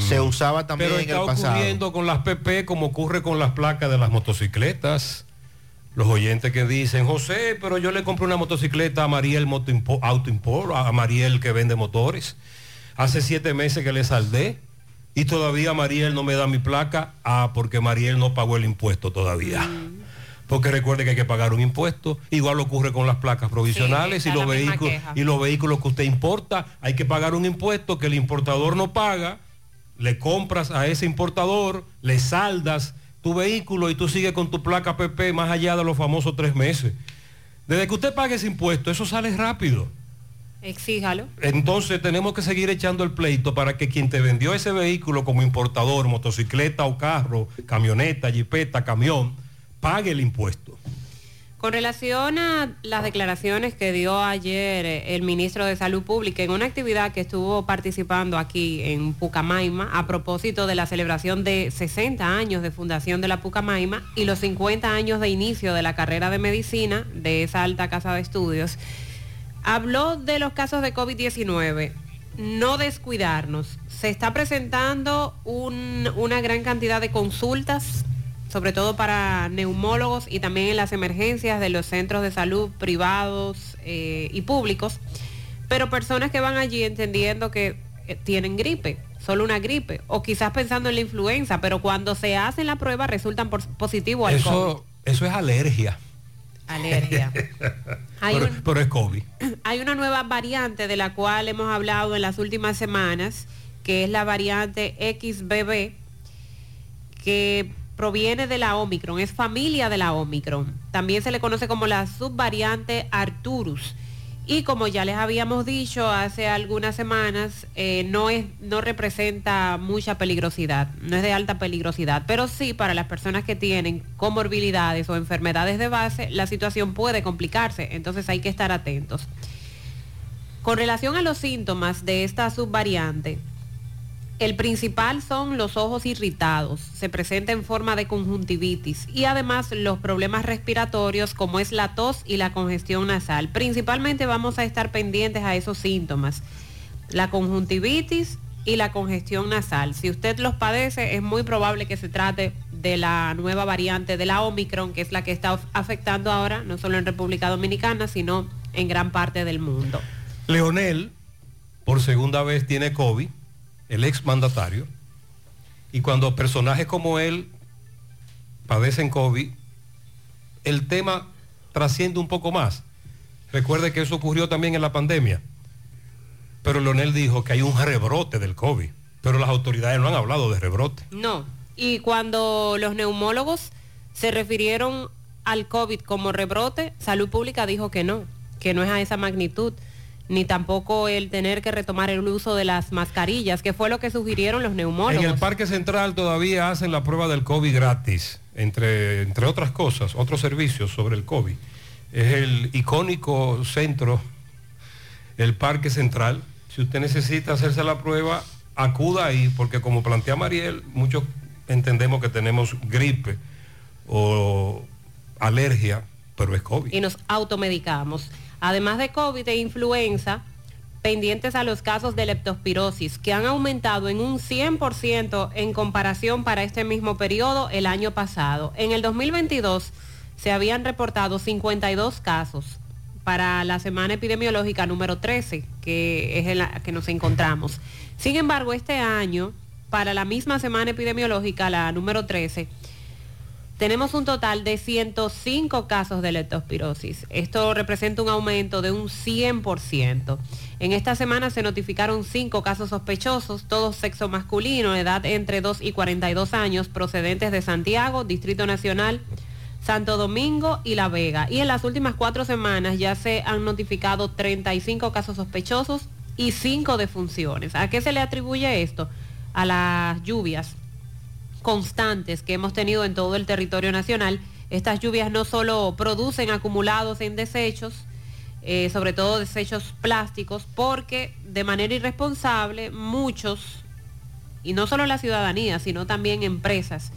se usaba también Pero en está el pasado. ocurriendo con las PP como ocurre con las placas de las motocicletas. Los oyentes que dicen, José, pero yo le compré una motocicleta a Mariel Moto Impo- Auto Import, a Mariel que vende motores. Hace siete meses que le saldé y todavía Mariel no me da mi placa. Ah, porque Mariel no pagó el impuesto todavía. Porque recuerde que hay que pagar un impuesto. Igual ocurre con las placas provisionales Sí, y, los vehículos, queja. y los vehículos que usted importa. Hay que pagar un impuesto que el importador no paga. Le compras a ese importador, le saldas tu vehículo y tú sigues con tu placa PP más allá de los famosos tres meses. Desde que usted pague ese impuesto, eso sale rápido. Exíjalo. Entonces tenemos que seguir echando el pleito para que quien te vendió ese vehículo como importador, motocicleta o carro, camioneta, jipeta, camión, pague el impuesto. Con relación a las declaraciones que dio ayer eh, el ministro de Salud Pública en una actividad que estuvo participando aquí en Pucamaima a propósito de la celebración de 60 años de fundación de la Pucamaima y los 50 años de inicio de la carrera de medicina de esa alta casa de estudios, habló de los casos de COVID-19. No descuidarnos. Se está presentando un- una gran cantidad de consultas sobre todo para neumólogos y también en las emergencias de los centros de salud privados eh, y públicos, pero personas que van allí entendiendo que eh, tienen gripe, solo una gripe, o quizás pensando en la influenza, pero cuando se hacen la prueba resultan por- positivo al COVID. Eso, eso es alergia. Alergia. (laughs) Hay pero, un- pero es COVID. (clears throat) Hay una nueva variante de la cual hemos hablado en las últimas semanas, que es la variante XBB, que proviene de la Omicron, es familia de la Omicron. También se le conoce como la subvariante Arturus. Y como ya les habíamos dicho hace algunas semanas, eh, no, es, no representa mucha peligrosidad, no es de alta peligrosidad, pero sí para las personas que tienen comorbilidades o enfermedades de base, la situación puede complicarse, entonces hay que estar atentos. Con relación a los síntomas de esta subvariante, el principal son los ojos irritados, se presenta en forma de conjuntivitis y además los problemas respiratorios como es la tos y la congestión nasal. Principalmente vamos a estar pendientes a esos síntomas, la conjuntivitis y la congestión nasal. Si usted los padece es muy probable que se trate de la nueva variante de la Omicron, que es la que está af- afectando ahora, no solo en República Dominicana, sino en gran parte del mundo. Leonel, por segunda vez, tiene COVID, el ex mandatario, y cuando personajes como él padecen COVID, el tema trasciende un poco más. Recuerde que eso ocurrió también en la pandemia, pero Leonel dijo que hay un rebrote del COVID, pero las autoridades no han hablado de rebrote. No. Y cuando los neumólogos se refirieron al COVID como rebrote, Salud Pública dijo que no, que no es a esa magnitud, ni tampoco el tener que retomar el uso de las mascarillas, que fue lo que sugirieron los neumólogos. En el Parque Central todavía hacen la prueba del COVID gratis, entre, entre otras cosas, otros servicios sobre el COVID. Es el icónico centro, el Parque Central. Si usted necesita hacerse la prueba, acuda ahí, porque como plantea Mariel, muchos entendemos que tenemos gripe o alergia, pero es COVID. y nos automedicamos. Además de COVID e influenza, pendientes a los casos de leptospirosis, que han aumentado en un 100% en comparación para este mismo periodo el año pasado. En el 2022 se habían reportado 52 casos para la semana epidemiológica número 13, que es en la que nos encontramos. Sin embargo, este año, para la misma semana epidemiológica, la número 13, tenemos un total de 105 casos de leptospirosis. Esto representa un aumento de un 100%. En esta semana se notificaron 5 casos sospechosos, todos sexo masculino, edad entre 2 y 42 años, procedentes de Santiago, Distrito Nacional, Santo Domingo y La Vega. Y en las últimas cuatro semanas ya se han notificado 35 casos sospechosos y 5 defunciones. ¿A qué se le atribuye esto? A las lluvias constantes que hemos tenido en todo el territorio nacional. Estas lluvias no solo producen acumulados en desechos, eh, sobre todo desechos plásticos, porque de manera irresponsable muchos, y no solo la ciudadanía, sino también empresas,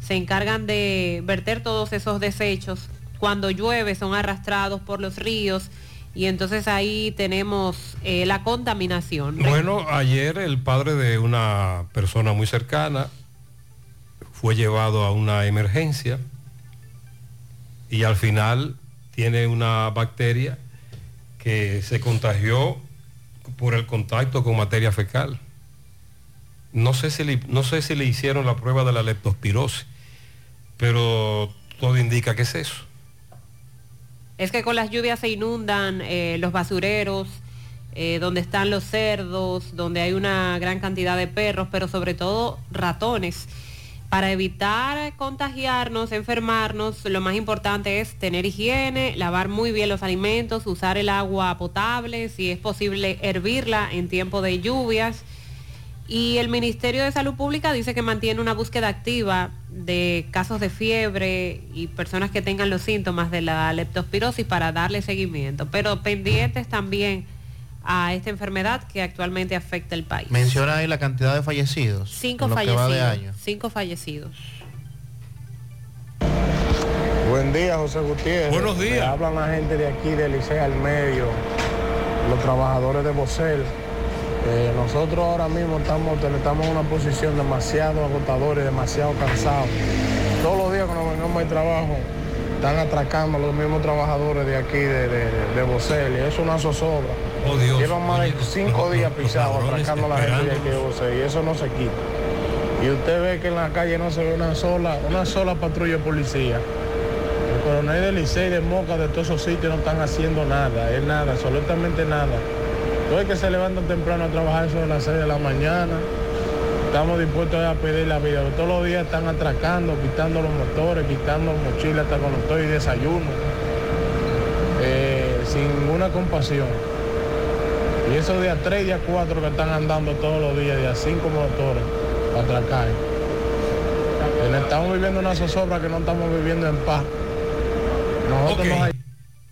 se encargan de verter todos esos desechos. Cuando llueve son arrastrados por los ríos y entonces ahí tenemos eh, la contaminación. Bueno, ayer el padre de una persona muy cercana fue llevado a una emergencia y al final tiene una bacteria que se contagió por el contacto con materia fecal. No sé si le, no sé si le hicieron la prueba de la leptospirosis, pero todo indica que es eso. Es que con las lluvias se inundan eh, los basureros, eh, donde están los cerdos, donde hay una gran cantidad de perros, pero sobre todo ratones. Para evitar contagiarnos, enfermarnos, lo más importante es tener higiene, lavar muy bien los alimentos, usar el agua potable, si es posible hervirla en tiempo de lluvias. Y el Ministerio de Salud Pública dice que mantiene una búsqueda activa de casos de fiebre y personas que tengan los síntomas de la leptospirosis para darle seguimiento, pero pendientes también a esta enfermedad que actualmente afecta el país. Menciona ahí la cantidad de fallecidos. Cinco en lo que va de fallecidos. año. Cinco fallecidos. Buen día, José Gutiérrez. Buenos días. Me hablan la gente de aquí, del Liceo al Medio, los trabajadores de Bosel. Eh, nosotros ahora mismo estamos, estamos en una posición demasiado agotadora y demasiado cansados. Todos los días cuando vengamos al trabajo, están atracando a los mismos trabajadores de aquí, de, de, de Bosel, y eso es una zozobra. Oh, Dios. Llevan más de cinco días pisados atracando a la gente y eso no se quita. Y usted ve que en la calle no se ve una sola, una sola patrulla de policía. El coronel de Licey, de Moca, de todos esos sitios no están haciendo nada, es nada, absolutamente nada. El que se levanta temprano a trabajar eso de las 6 de la mañana, estamos dispuestos a pedir la vida. Todos los días están atracando, quitando los motores, quitando mochilas hasta cuando estoy y desayuno, eh, sin ninguna compasión. Y esos días 3, días 4 que están andando todos los días, días 5 motores para atracar. Estamos viviendo una zozobra que no estamos viviendo en paz. Nosotros nos, hay-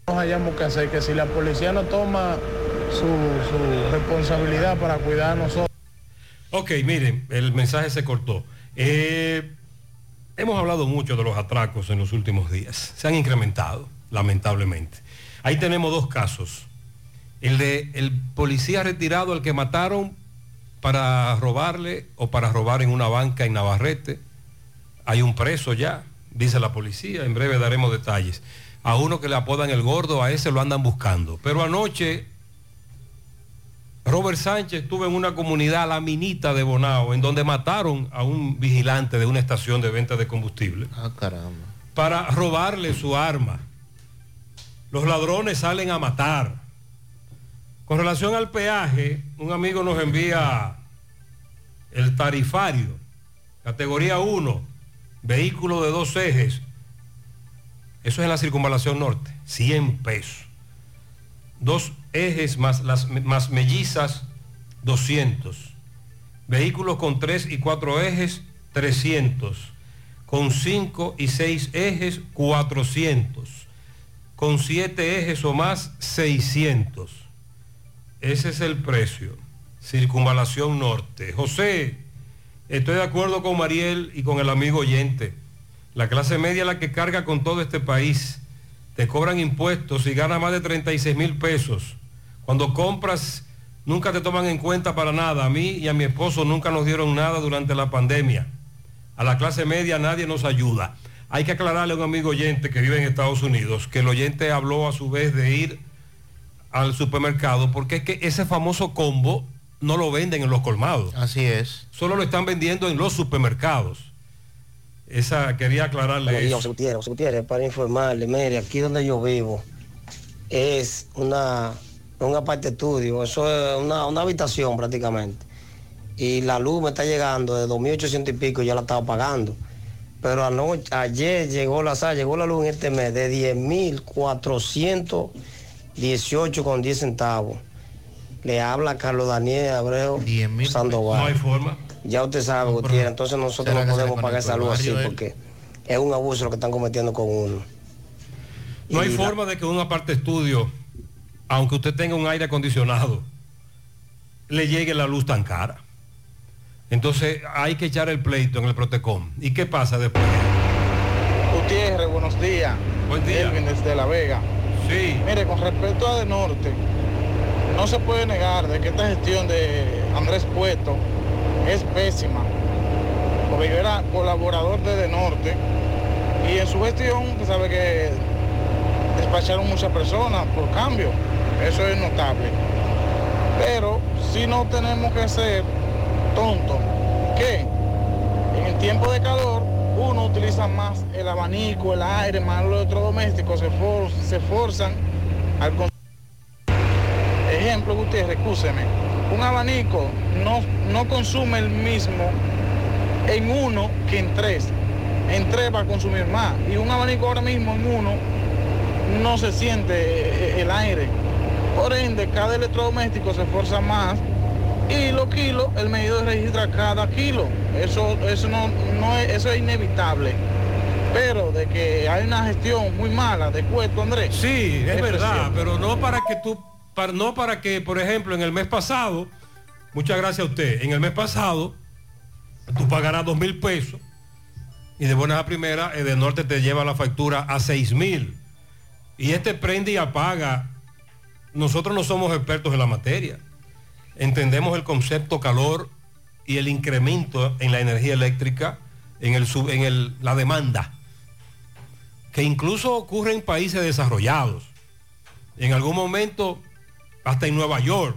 nos hayamos que hacer, que si la policía no toma su, su responsabilidad para cuidar a nosotros. Ok, miren, el mensaje se cortó. Eh, hemos hablado mucho de los atracos en los últimos días. Se han incrementado, lamentablemente. Ahí tenemos dos casos. El de el policía retirado al que mataron para robarle o para robar en una banca en Navarrete. Hay un preso ya, dice la policía. En breve daremos detalles. A uno que le apodan el gordo, a ese lo andan buscando. Pero anoche Robert Sánchez estuvo en una comunidad, la minita de Bonao, en donde mataron a un vigilante de una estación de venta de combustible Ah, caramba. para robarle su arma. Los ladrones salen a matar. Con relación al peaje, un amigo nos envía el tarifario, categoría 1, vehículo de dos ejes. Eso es en la circunvalación norte, 100 pesos. Dos ejes más las más mellizas, 200. Vehículos con tres y cuatro ejes, 300. Con cinco y seis ejes, 400. Con siete ejes o más, 600. Ese es el precio. Circunvalación Norte. José, estoy de acuerdo con Mariel y con el amigo oyente. La clase media es la que carga con todo este país. Te cobran impuestos y gana más de 36 mil pesos. Cuando compras, nunca te toman en cuenta para nada. A mí y a mi esposo nunca nos dieron nada durante la pandemia. A la clase media nadie nos ayuda. Hay que aclararle a un amigo oyente que vive en Estados Unidos que el oyente habló a su vez de ir al supermercado porque es que ese famoso combo no lo venden en los colmados. Así es. Solo lo están vendiendo en los supermercados. Esa quería aclararle Buenos días, eso. José Gutiérrez. José Gutiérrez, para informarle, mire, aquí donde yo vivo es una, un aparte estudio, eso es una, una habitación prácticamente. Y la luz me está llegando de 2.800 y pico, ya la estaba pagando. Pero anoche, ayer llegó la sal, llegó la luz en este mes de 10.418 con 10 centavos. Le habla Carlos Daniel Abreu Sandoval. No hay forma. Ya usted sabe, Gutiérrez, entonces nosotros ¿será no podemos pagar esa luz así él? porque es un abuso lo que están cometiendo con uno. No hay la- forma de que un aparte estudio, aunque usted tenga un aire acondicionado, le llegue la luz tan cara. Entonces hay que echar el pleito en el Protecom. ¿Y qué pasa después? Gutiérrez, buenos días. Buen día. Elvin desde La Vega. Sí. Mire, con respecto a De Norte, no se puede negar de que esta gestión de Andrés Puesto es pésima. Porque yo era colaborador de De Norte Y en su gestión, usted sabe que despacharon muchas personas por cambio. Eso es notable. Pero si no tenemos que ser tontos, que en el tiempo de calor uno utiliza más el abanico, el aire, más los electrodomésticos, se, for- se forzan al Ejemplo, Gutiérrez, escúcheme. Un abanico no, no consume el mismo en uno que en tres. En tres va a consumir más. Y un abanico ahora mismo en uno no se siente eh, el aire. Por ende, cada electrodoméstico se esfuerza más y los kilos, el medidor registra cada kilo. Eso, eso, no, no es, eso es inevitable. Pero de que hay una gestión muy mala de cuesto, Andrés. Sí, es verdad, pero no para que tú, para, no para que, por ejemplo, en el mes pasado, muchas gracias a usted, en el mes pasado, tú pagarás dos mil pesos y de buenas a primeras, de norte te lleva la factura a seis mil. Y este prende y apaga. Nosotros no somos expertos en la materia. Entendemos el concepto calor y el incremento en la energía eléctrica, en, el, en el- la demanda que incluso ocurre en países desarrollados. En algún momento, hasta en Nueva York,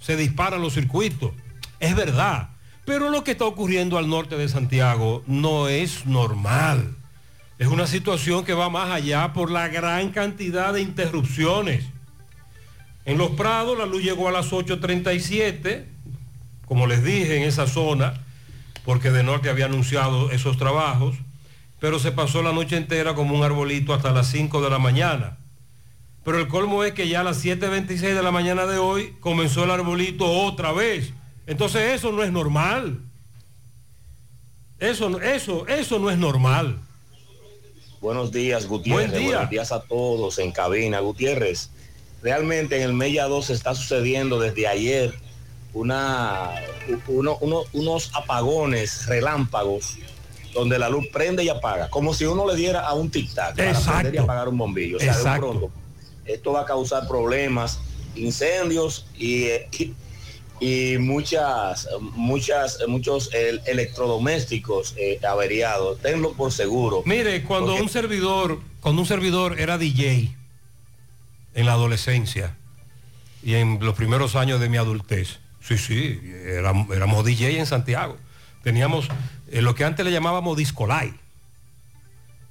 se disparan los circuitos. Es verdad. Pero lo que está ocurriendo al norte de Santiago no es normal. Es una situación que va más allá por la gran cantidad de interrupciones. En Los Prados la luz llegó a las 8.37, como les dije, en esa zona, porque de norte había anunciado esos trabajos pero se pasó la noche entera como un arbolito hasta las 5 de la mañana. Pero el colmo es que ya a las 7.26 de la mañana de hoy comenzó el arbolito otra vez. Entonces eso no es normal. Eso, eso, eso no es normal. Buenos días, Gutiérrez. Buen día. Buenos días a todos en cabina. Gutiérrez, realmente en el Mella 2 está sucediendo desde ayer una, uno- uno- unos apagones relámpagos donde la luz prende y apaga, como si uno le diera a un tic-tac para Exacto. prender y apagar un bombillo. O sea, de un Exacto. pronto, esto va a causar problemas, incendios y, y- y muchas, muchas, muchos el- electrodomésticos eh, averiados. Tenlo por seguro. Mire, cuando Porque- un servidor, cuando un servidor era DJ en la adolescencia y en los primeros años de mi adultez, sí, sí, éramos, DJ en Santiago. Teníamos eh, lo que antes le llamábamos discolay.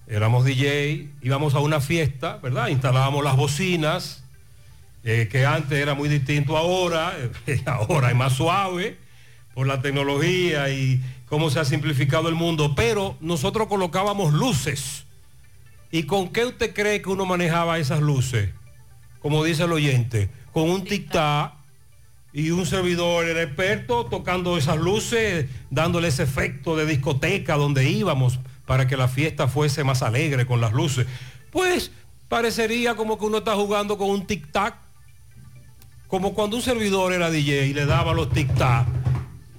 Éramos DJ, íbamos a una fiesta, ¿verdad? Instalábamos las bocinas, eh, que antes era muy distinto ahora, eh, (laughs) ahora es más suave por la tecnología y cómo se ha simplificado el mundo, pero nosotros colocábamos luces. ¿Y con qué usted cree que uno manejaba esas luces? Como dice el oyente, con un tic-tac y un servidor era experto tocando esas luces, dándole ese efecto de discoteca donde íbamos para que la fiesta fuese más alegre con las luces. Pues parecería como que uno está jugando con un tic-tac, como cuando un servidor era DJ y le daba los tic-tac.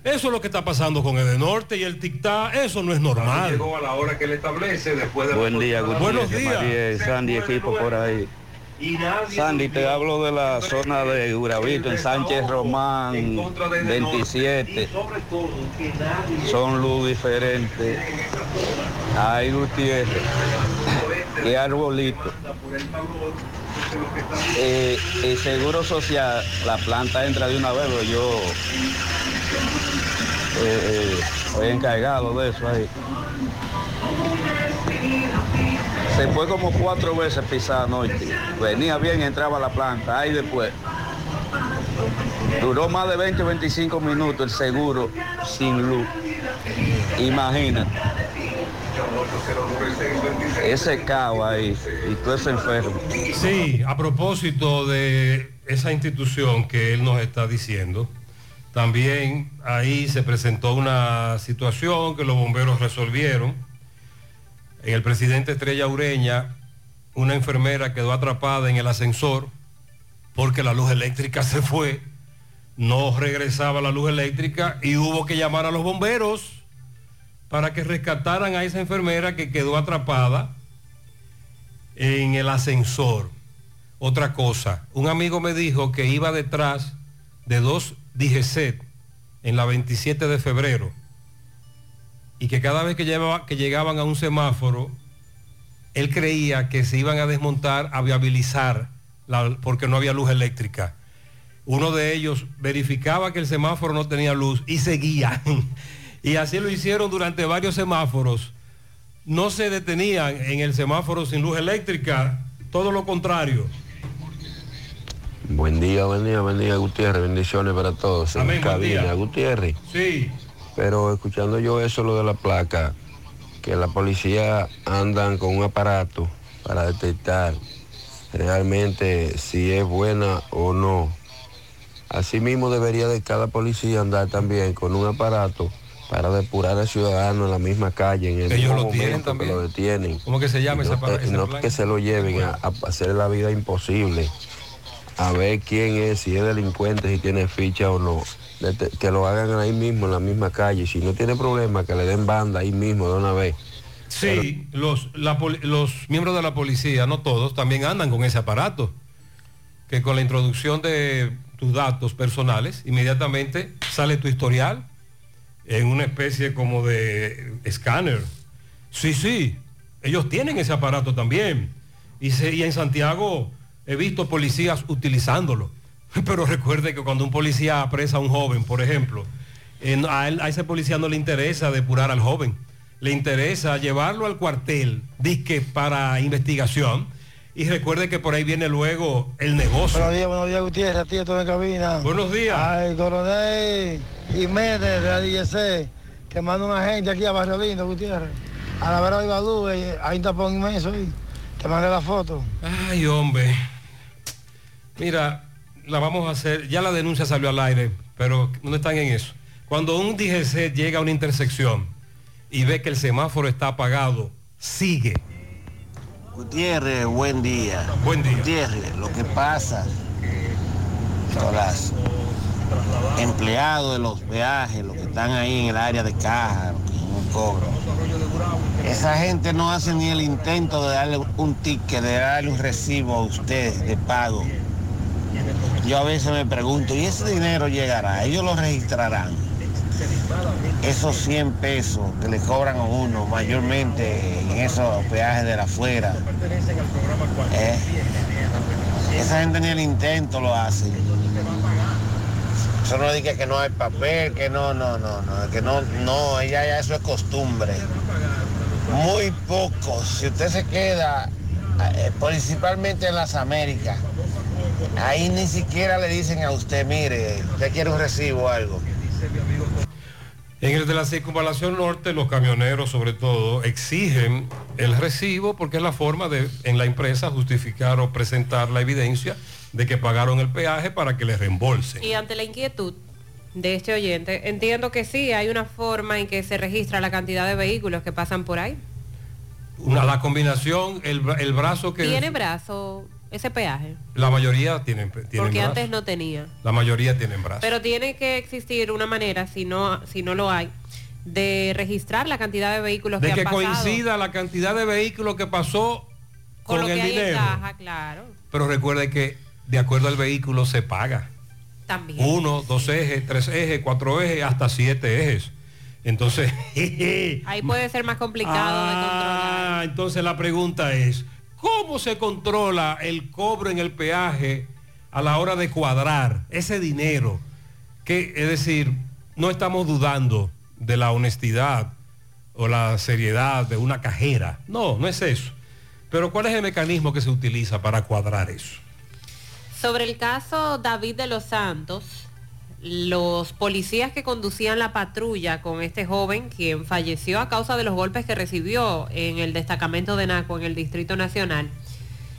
Eso es lo que está pasando con el de norte y el tic-tac, eso no es normal. Llegó a la hora que él establece después de Buen día, Buenos Gutiérrez, días. Sandy, equipo por ahí. Sandy, te hablo de la zona de Gurabito, en Sánchez Román 27. Son luz diferentes. Ay, Gutiérrez. Qué arbolito. Eh, el seguro social, la planta entra de una vez, pero yo eh, eh, estoy encargado de eso ahí. Se fue como cuatro veces pisar anoche. Venía bien, entraba a la planta. Ahí después. Duró más de 20 o 25 minutos el seguro sin luz. Imagínate. Ese caos ahí y todo ese enfermo. Sí, a propósito de esa institución que él nos está diciendo, también ahí se presentó una situación que los bomberos resolvieron. En el presidente Estrella Ureña, una enfermera quedó atrapada en el ascensor porque la luz eléctrica (laughs) se fue, no regresaba la luz eléctrica y hubo que llamar a los bomberos para que rescataran a esa enfermera que quedó atrapada en el ascensor. Otra cosa, un amigo me dijo que iba detrás de dos DGCET en la 27 de febrero y que cada vez que, llevaba- que llegaban a un semáforo él creía que se iban a desmontar, a viabilizar, la- porque no había luz eléctrica. Uno de ellos verificaba que el semáforo no tenía luz y seguía. (laughs) y así lo hicieron durante varios semáforos. No se detenían en el semáforo sin luz eléctrica, todo lo contrario. Buen día, buen día, buen día, Gutiérrez. Bendiciones para todos. En Amén, buen cabina, día. Gutiérrez. Sí. Pero escuchando yo eso, lo de la placa, que la policía andan con un aparato para detectar realmente si es buena o no. Asimismo debería de cada policía andar también con un aparato para depurar al ciudadano en la misma calle, en el Ellos mismo lo tienen momento que también. lo detienen. ¿Cómo que se llama ese no, ese no plan? que se lo lleven a, a hacer la vida imposible, a ver quién es, si es delincuente, si tiene ficha o no. Que lo hagan ahí mismo, en la misma calle. Si no tiene problema, que le den banda ahí mismo de una vez. Sí, los, la los miembros de la policía, no todos, también andan con ese aparato, que con la introducción de tus datos personales, inmediatamente sale tu historial en una especie como de escáner. Sí, sí, ellos tienen ese aparato también. Y, se- y en Santiago he visto policías utilizándolo. (laughs) Pero recuerde que cuando un policía apresa a un joven, por ejemplo, en- a, él- a ese policía no le interesa depurar al joven. Le interesa llevarlo al cuartel, disque para investigación. Y recuerde que por ahí viene luego el negocio. Buenos días, buenos días, Gutiérrez, a ti, todo en cabina. Buenos días. Ay, coronel Jiménez de la DGC, que manda un agente aquí a Barrio Lindo, Gutiérrez. A la vera de Ibadú, eh, hay un tapón inmenso ahí. Te mandé la foto. Ay, hombre. Mira, la vamos a hacer. Ya la denuncia salió al aire, pero no están en eso. Cuando un DGC llega a una intersección y ve que el semáforo está apagado, sigue. Gutiérrez, buen día. Buen día. Gutiérrez, lo que pasa, los empleados de los peajes, los que están ahí en el área de caja, los que no cobran, esa gente no hace ni el intento de darle un ticket, de darle un recibo a usted de pago. Yo a veces me pregunto, ¿y ese dinero llegará? ¿Ellos lo registrarán? Esos 100 pesos que le cobran a uno mayormente en esos peajes de la afuera. ¿eh? Esa gente ni el intento lo hace. Eso no dice que no hay papel, que no, no, no, no, que no, no, ella ya eso es costumbre. Muy pocos. Si usted se queda, eh, principalmente en las Américas, ahí ni siquiera le dicen a usted, mire, usted quiere un recibo o algo. En el de la circunvalación norte, los camioneros sobre todo exigen el recibo porque es la forma de en la empresa justificar o presentar la evidencia de que pagaron el peaje para que les reembolsen. Y ante la inquietud de este oyente, entiendo que sí, hay una forma en que se registra la cantidad de vehículos que pasan por ahí. Una, la combinación, el, el brazo que... ¿Tiene brazo ese peaje? La mayoría tienen, tienen Porque brazo. antes no tenía. La mayoría tienen brazo. Pero tiene que existir una manera, si no, si no lo hay, de registrar la cantidad de vehículos de que, que han pasado coincida la cantidad de vehículos que pasó con, con, lo el que hay en caja, claro. Pero recuerde que de acuerdo al vehículo se paga. También. Uno, dos ejes, tres ejes, cuatro ejes, hasta siete ejes. Entonces, (laughs) Ahí puede ser más complicado de controlar. ah, entonces la pregunta es, ¿cómo se controla el cobro en el peaje a la hora de cuadrar ese dinero? Que, es decir, no estamos dudando de la honestidad o la seriedad de una cajera. No, no es eso. Pero ¿cuál es el mecanismo que se utiliza para cuadrar eso? Sobre el caso David de los Santos, los policías que conducían la patrulla con este joven, quien falleció a causa de los golpes que recibió en el destacamento de Naco en el Distrito Nacional,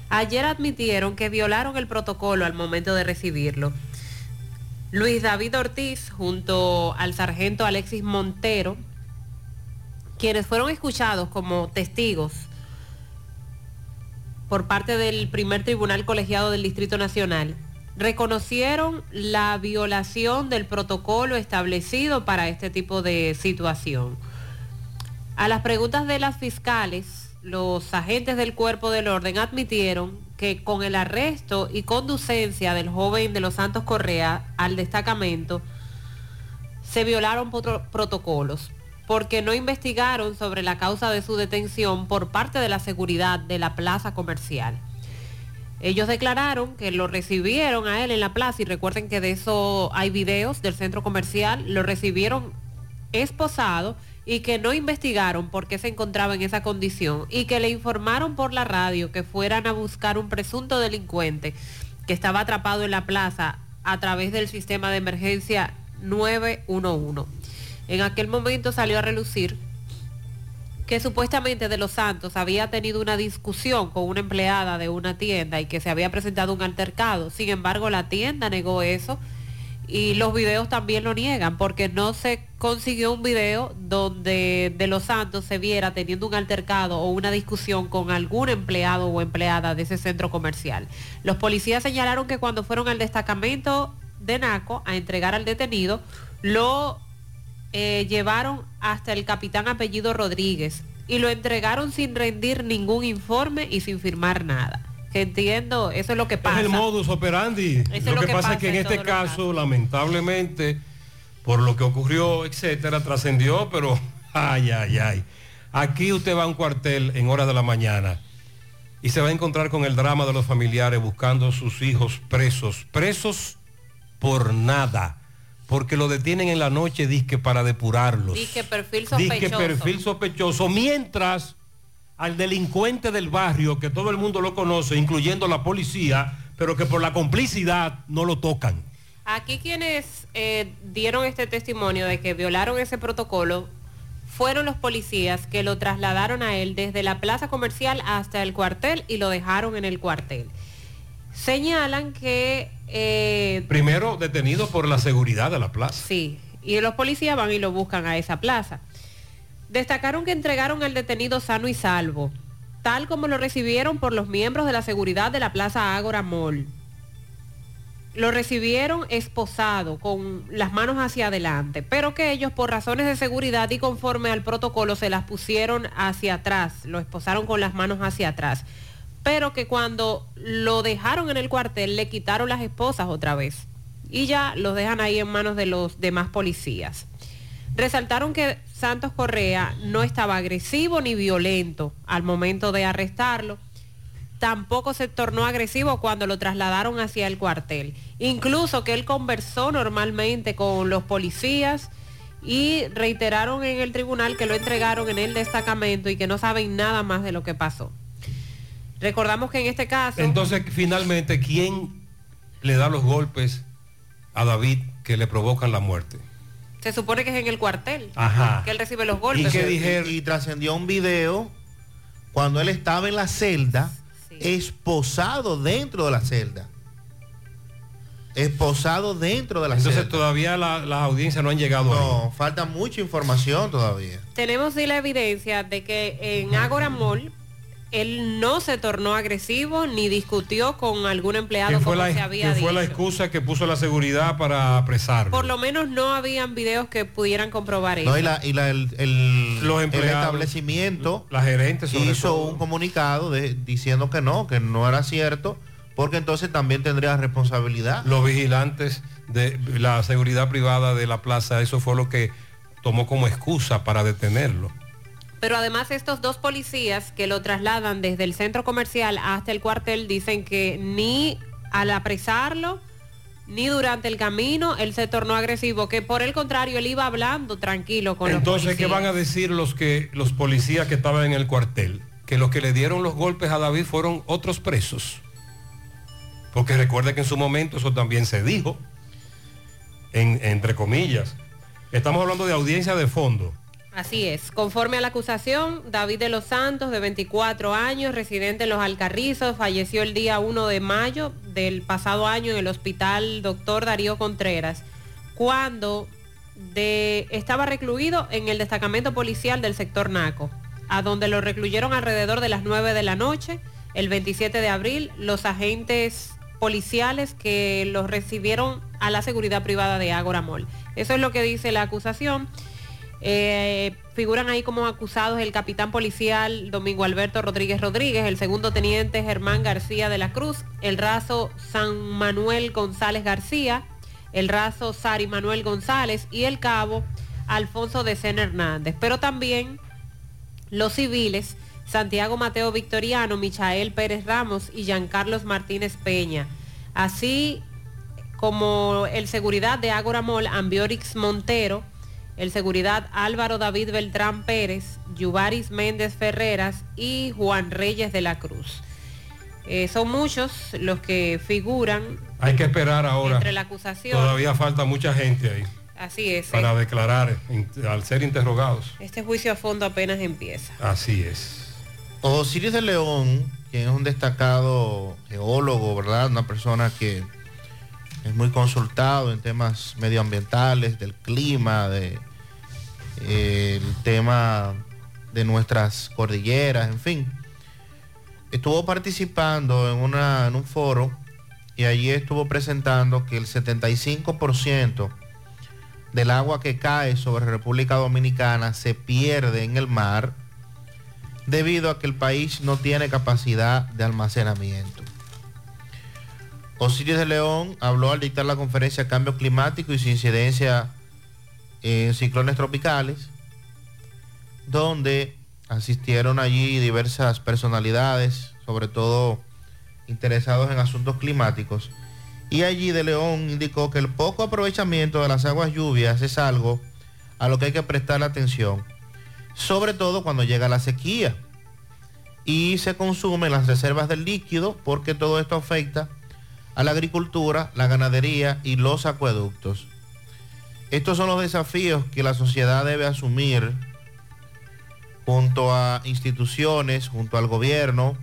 ayer admitieron que violaron el protocolo al momento de recibirlo. Luis David Ortiz, junto al sargento Alexis Montero, quienes fueron escuchados como testigos por parte del primer tribunal colegiado del Distrito Nacional, reconocieron la violación del protocolo establecido para este tipo de situación. A las preguntas de las fiscales, los agentes del cuerpo del orden admitieron que con el arresto y conducencia del joven de los Santos Correa al destacamento, se violaron protocolos. porque no investigaron sobre la causa de su detención por parte de la seguridad de la plaza comercial. Ellos declararon que lo recibieron a él en la plaza y recuerden que de eso hay videos del centro comercial, lo recibieron esposado y que no investigaron por qué se encontraba en esa condición y que le informaron por la radio que fueran a buscar un presunto delincuente que estaba atrapado en la plaza a través del sistema de emergencia 911. En aquel momento salió a relucir que supuestamente de los Santos había tenido una discusión con una empleada de una tienda y que se había presentado un altercado. Sin embargo, la tienda negó eso y los videos también lo niegan porque no se consiguió un video donde de los Santos se viera teniendo un altercado o una discusión con algún empleado o empleada de ese centro comercial. Los policías señalaron que cuando fueron al destacamento de Naco a entregar al detenido, lo eh, llevaron hasta el capitán apellido Rodríguez y lo entregaron sin rendir ningún informe y sin firmar nada. Que entiendo, eso es lo que pasa. Es el modus operandi. lo, lo que, que pasa es que en en este caso, lamentablemente, por lo que ocurrió, etcétera, trascendió, pero (laughs) ay, ay, ay. Aquí usted va a un cuartel en horas de la mañana y se va a encontrar con el drama de los familiares buscando a sus hijos presos, presos por nada, porque lo detienen en la noche, disque para depurarlos. Dice perfil sospechoso. perfil sospechoso, mientras al delincuente del barrio, que todo el mundo lo conoce, incluyendo la policía, pero que por la complicidad no lo tocan. Aquí quienes eh, dieron este testimonio de que violaron ese protocolo fueron los policías que lo trasladaron a él desde la plaza comercial hasta el cuartel y lo dejaron en el cuartel. Señalan que... eh, Primero detenido por la seguridad de la plaza. Sí, y los policías van y lo buscan a esa plaza. Destacaron que entregaron al detenido sano y salvo, tal como lo recibieron por los miembros de la seguridad de la Plaza Ágora Mall. Lo recibieron esposado, con las manos hacia adelante, pero que ellos por razones de seguridad y conforme al protocolo se las pusieron hacia atrás, lo esposaron con las manos hacia atrás, pero que cuando lo dejaron en el cuartel le quitaron las esposas otra vez y ya los dejan ahí en manos de los demás policías. Resaltaron que Santos Correa no estaba agresivo ni violento al momento de arrestarlo. Tampoco se tornó agresivo cuando lo trasladaron hacia el cuartel. Incluso que él conversó normalmente con los policías y reiteraron en el tribunal que lo entregaron en el destacamento y que no saben nada más de lo que pasó. Recordamos que en este caso... Entonces, finalmente, ¿quién le da los golpes a David que le provocan la muerte? Se supone que es en el cuartel Ajá. que él recibe los golpes. Y, y trascendió un video cuando él estaba en la celda, esposado dentro de la celda. Esposado dentro de la Entonces celda. todavía la- las audiencias no han llegado No, falta mucha información todavía. Tenemos sí la evidencia de que en Agora Mall él no se tornó agresivo ni discutió con algún empleado Que fue, como la, se había fue la excusa que puso la seguridad para apresarlo. Por lo menos no habían videos que pudieran comprobar eso. No, y la- y la- el, el- Los el empleados, establecimiento la gerente sobre hizo todo. un comunicado de- diciendo que no, que no era cierto, porque entonces también tendría responsabilidad. Los vigilantes de la seguridad privada de la plaza, eso fue lo que tomó como excusa para detenerlo. Pero además estos dos policías que lo trasladan desde el centro comercial hasta el cuartel dicen que ni al apresarlo ni durante el camino él se tornó agresivo, que por el contrario él iba hablando tranquilo con Entonces, los ¿qué van a decir los que los policías que estaban en el cuartel? Que los que le dieron los golpes a David fueron otros presos. Porque recuerde que en su momento eso también se dijo, en- entre comillas. Estamos hablando de audiencia de fondo. Así es. Conforme a la acusación, David de los Santos, de 24 años, residente en Los Alcarrizos, falleció el día 1 de mayo del pasado año en el hospital Doctor Darío Contreras, cuando estaba recluido en el destacamento policial del sector Naco, a donde lo recluyeron alrededor de las 9 de la noche, el 27 de abril, los agentes policiales que los recibieron a la seguridad privada de Ágora Mall. Eso es lo que dice la acusación. Eh, figuran ahí como acusados el capitán policial Domingo Alberto Rodríguez Rodríguez, el segundo teniente Germán García de la Cruz, el raso San Manuel González García, el raso Sari Manuel González y el cabo Alfonso de Sena Hernández. Pero también los civiles, Santiago Mateo Victoriano, Michael Pérez Ramos y Giancarlos Martínez Peña. Así como el seguridad de Ágora Mall, Ambiorix Montero, el seguridad Álvaro David Beltrán Pérez, Yubaris Méndez Ferreras y Juan Reyes de la Cruz. Eh, son muchos los que figuran Hay que esperar ahora. entre la acusación. Todavía falta mucha gente ahí Así es. para eh. declarar al ser interrogados. Este juicio a fondo apenas empieza. Así es. Osiris de León, quien es un destacado geólogo, ¿verdad? Una persona que es muy consultado en temas medioambientales, del clima, de el tema de nuestras cordilleras, en fin. Estuvo participando en, una, en un foro y allí estuvo presentando que el 75% del agua que cae sobre República Dominicana se pierde en el mar debido a que el país no tiene capacidad de almacenamiento. Osiris de León habló al dictar la conferencia Cambio Climático y su incidencia ciclones tropicales, donde asistieron allí diversas personalidades, sobre todo interesados en asuntos climáticos. Y allí de León indicó que el poco aprovechamiento de las aguas lluvias es algo a lo que hay que prestar atención, sobre todo cuando llega la sequía y se consumen las reservas del líquido porque todo esto afecta a la agricultura, la ganadería y los acueductos. Estos son los desafíos que la sociedad debe asumir junto a instituciones, junto al gobierno,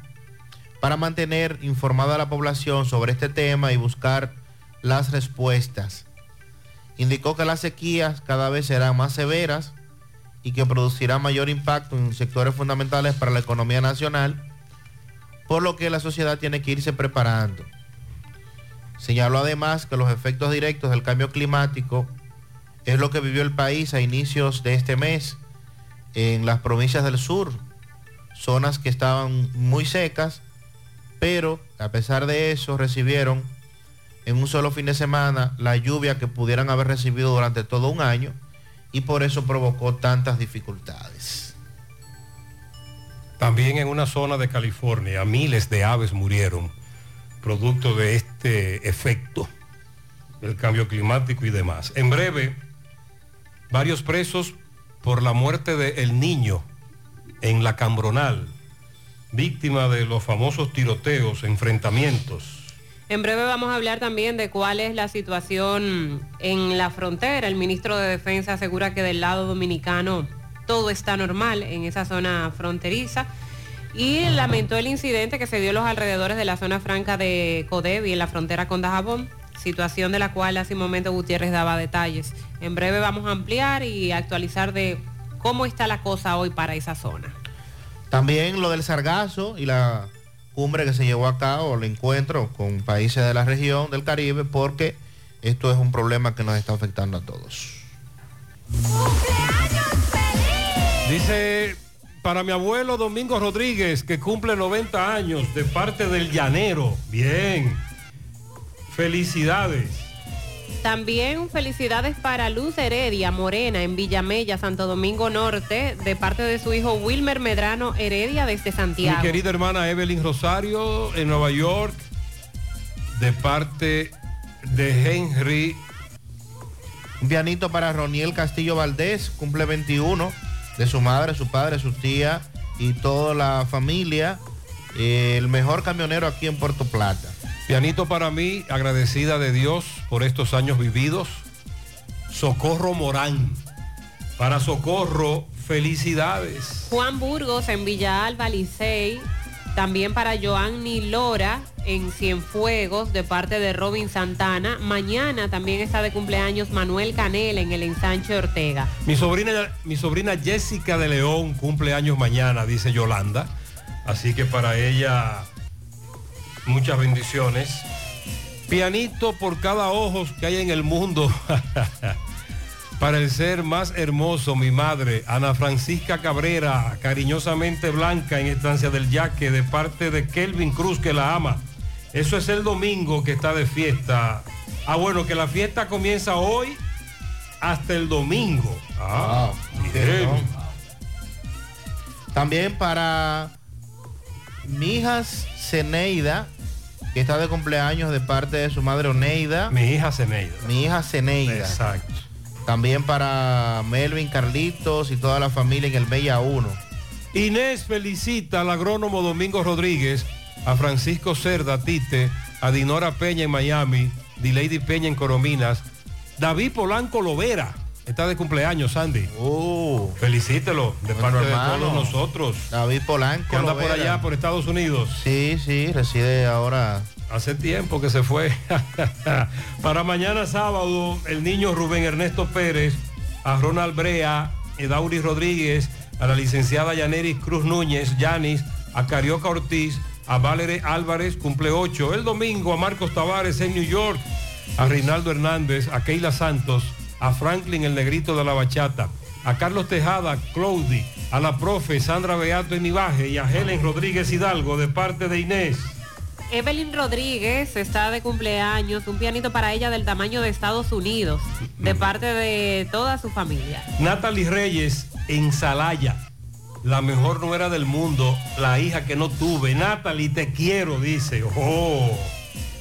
para mantener informada a la población sobre este tema y buscar las respuestas. Indicó que las sequías cada vez serán más severas y que producirá mayor impacto en sectores fundamentales para la economía nacional, por lo que la sociedad tiene que irse preparando. Señaló además que los efectos directos del cambio climático es lo que vivió el país a inicios de este mes en las provincias del sur, zonas que estaban muy secas, pero a pesar de eso recibieron en un solo fin de semana la lluvia que pudieran haber recibido durante todo un año y por eso provocó tantas dificultades. También en una zona de California miles de aves murieron producto de este efecto del cambio climático y demás. En breve, varios presos por la muerte del niño en la Cambronal, víctima de los famosos tiroteos, enfrentamientos. En breve vamos a hablar también de cuál es la situación en la frontera. El ministro de Defensa asegura que del lado dominicano todo está normal en esa zona fronteriza y lamentó el incidente que se dio en los alrededores de la zona franca de Codevi en la frontera con Dajabón, situación de la cual hace un momento Gutiérrez daba detalles. En breve vamos a ampliar y actualizar de cómo está la cosa hoy para esa zona. También lo del sargazo y la cumbre que se llevó a cabo, el encuentro con países de la región del Caribe, porque esto es un problema que nos está afectando a todos. Dice, para mi abuelo Domingo Rodríguez, que cumple 90 años, de parte del llanero. Bien. Felicidades. También felicidades para Luz Heredia Morena en Villamella, Santo Domingo Norte, de parte de su hijo Wilmer Medrano Heredia desde Santiago. Mi querida hermana Evelyn Rosario en Nueva York, de parte de Henry. Un pianito para Roniel Castillo Valdés, cumple 21, de su madre, su padre, su tía y toda la familia. Eh, el mejor camionero aquí en Puerto Plata. Pianito para mí, agradecida de Dios por estos años vividos. Socorro Morán. Para Socorro, felicidades. Juan Burgos en Villa Alba, Licey. También para Joanny Lora en Cienfuegos de parte de Robin Santana. Mañana también está de cumpleaños Manuel Canel en el ensanche Ortega. Mi sobrina, mi sobrina Jessica de León cumple años mañana, dice Yolanda. Así que para ella muchas bendiciones. Pianito por cada ojos que hay en el mundo. (laughs) para el ser más hermoso, mi madre, Ana Francisca Cabrera, cariñosamente blanca en Estancia del Yaque, de parte de Kelvin Cruz, que la ama. Eso es el domingo que está de fiesta. Ah, bueno, que la fiesta comienza hoy hasta el domingo. Ah, bien. También para mi hija Ceneida, que está de cumpleaños de parte de su madre Oneida. Mi hija Ceneida. Mi hija Ceneida. Exacto. También para Melvin Carlitos y toda la familia en el Bella 1. Inés felicita al agrónomo Domingo Rodríguez, a Francisco Cerda Tite, a Dinora Peña en Miami, Dilady Peña en Corominas, David Polanco Lovera. Está de cumpleaños, Sandy. Felicítelo de parte de todos nosotros. David Polanco. Que anda por allá, por Estados Unidos. Sí, sí, reside ahora. Hace tiempo que se fue. (laughs) Para mañana sábado, el niño Rubén Ernesto Pérez, a Ronald Brea, Edauri Rodríguez, a la licenciada Yaneris Cruz Núñez, Yanis, a Carioca Ortiz, a Valerie Álvarez, cumple 8. El domingo a Marcos Tavares en New York, a Reinaldo Hernández, a Keila Santos, a Franklin el Negrito de la Bachata, a Carlos Tejada, Claudi, a la profe Sandra Beato en Ibaje y a Helen Rodríguez Hidalgo de parte de Inés. Evelyn Rodríguez está de cumpleaños, un pianito para ella del tamaño de Estados Unidos, de parte de toda su familia. Natalie Reyes en Salaya, la mejor nuera del mundo, la hija que no tuve. Natalie, te quiero, dice. Oh.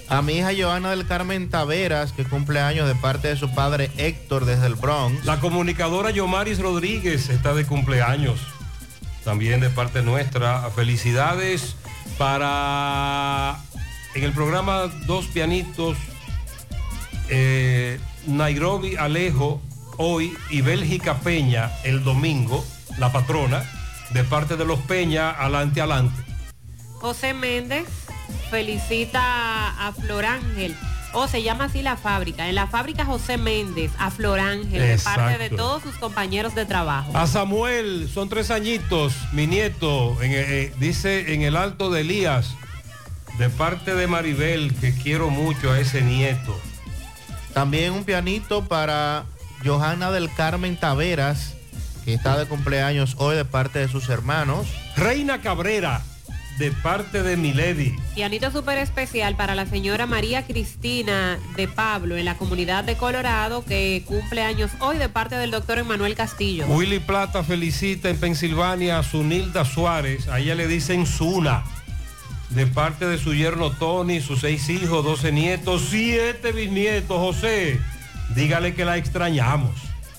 A mi hija Joana del Carmen Taveras, que cumple años de parte de su padre Héctor desde el Bronx. La comunicadora Yomaris Rodríguez está de cumpleaños. También de parte nuestra. Felicidades para en el programa Dos Pianitos. eh, Nairobi Alejo hoy y Bélgica Peña el domingo, la patrona, de parte de los Peña, adelante, adelante. José Méndez felicita a Flor Ángel. O se llama así la fábrica. En la fábrica José Méndez, a Flor Ángel, de parte de Exacto. todos sus compañeros de trabajo. A Samuel, son tres añitos, mi nieto, en, eh, dice en el Alto de Elías, de parte de Maribel, que quiero mucho a ese nieto. También un pianito para Johanna del Carmen Taveras, que está de cumpleaños hoy de parte de sus hermanos. Reina Cabrera, de parte de Milady. Pianito súper especial para la señora María Cristina de Pablo en la comunidad de Colorado que cumple años hoy de parte del doctor Emanuel Castillo. Willy Plata felicita en Pensilvania a Sunilda Suárez, a ella le dicen Suna, de parte de su yerno Tony, sus seis hijos, 12 nietos, siete bisnietos, José. Dígale que la extrañamos.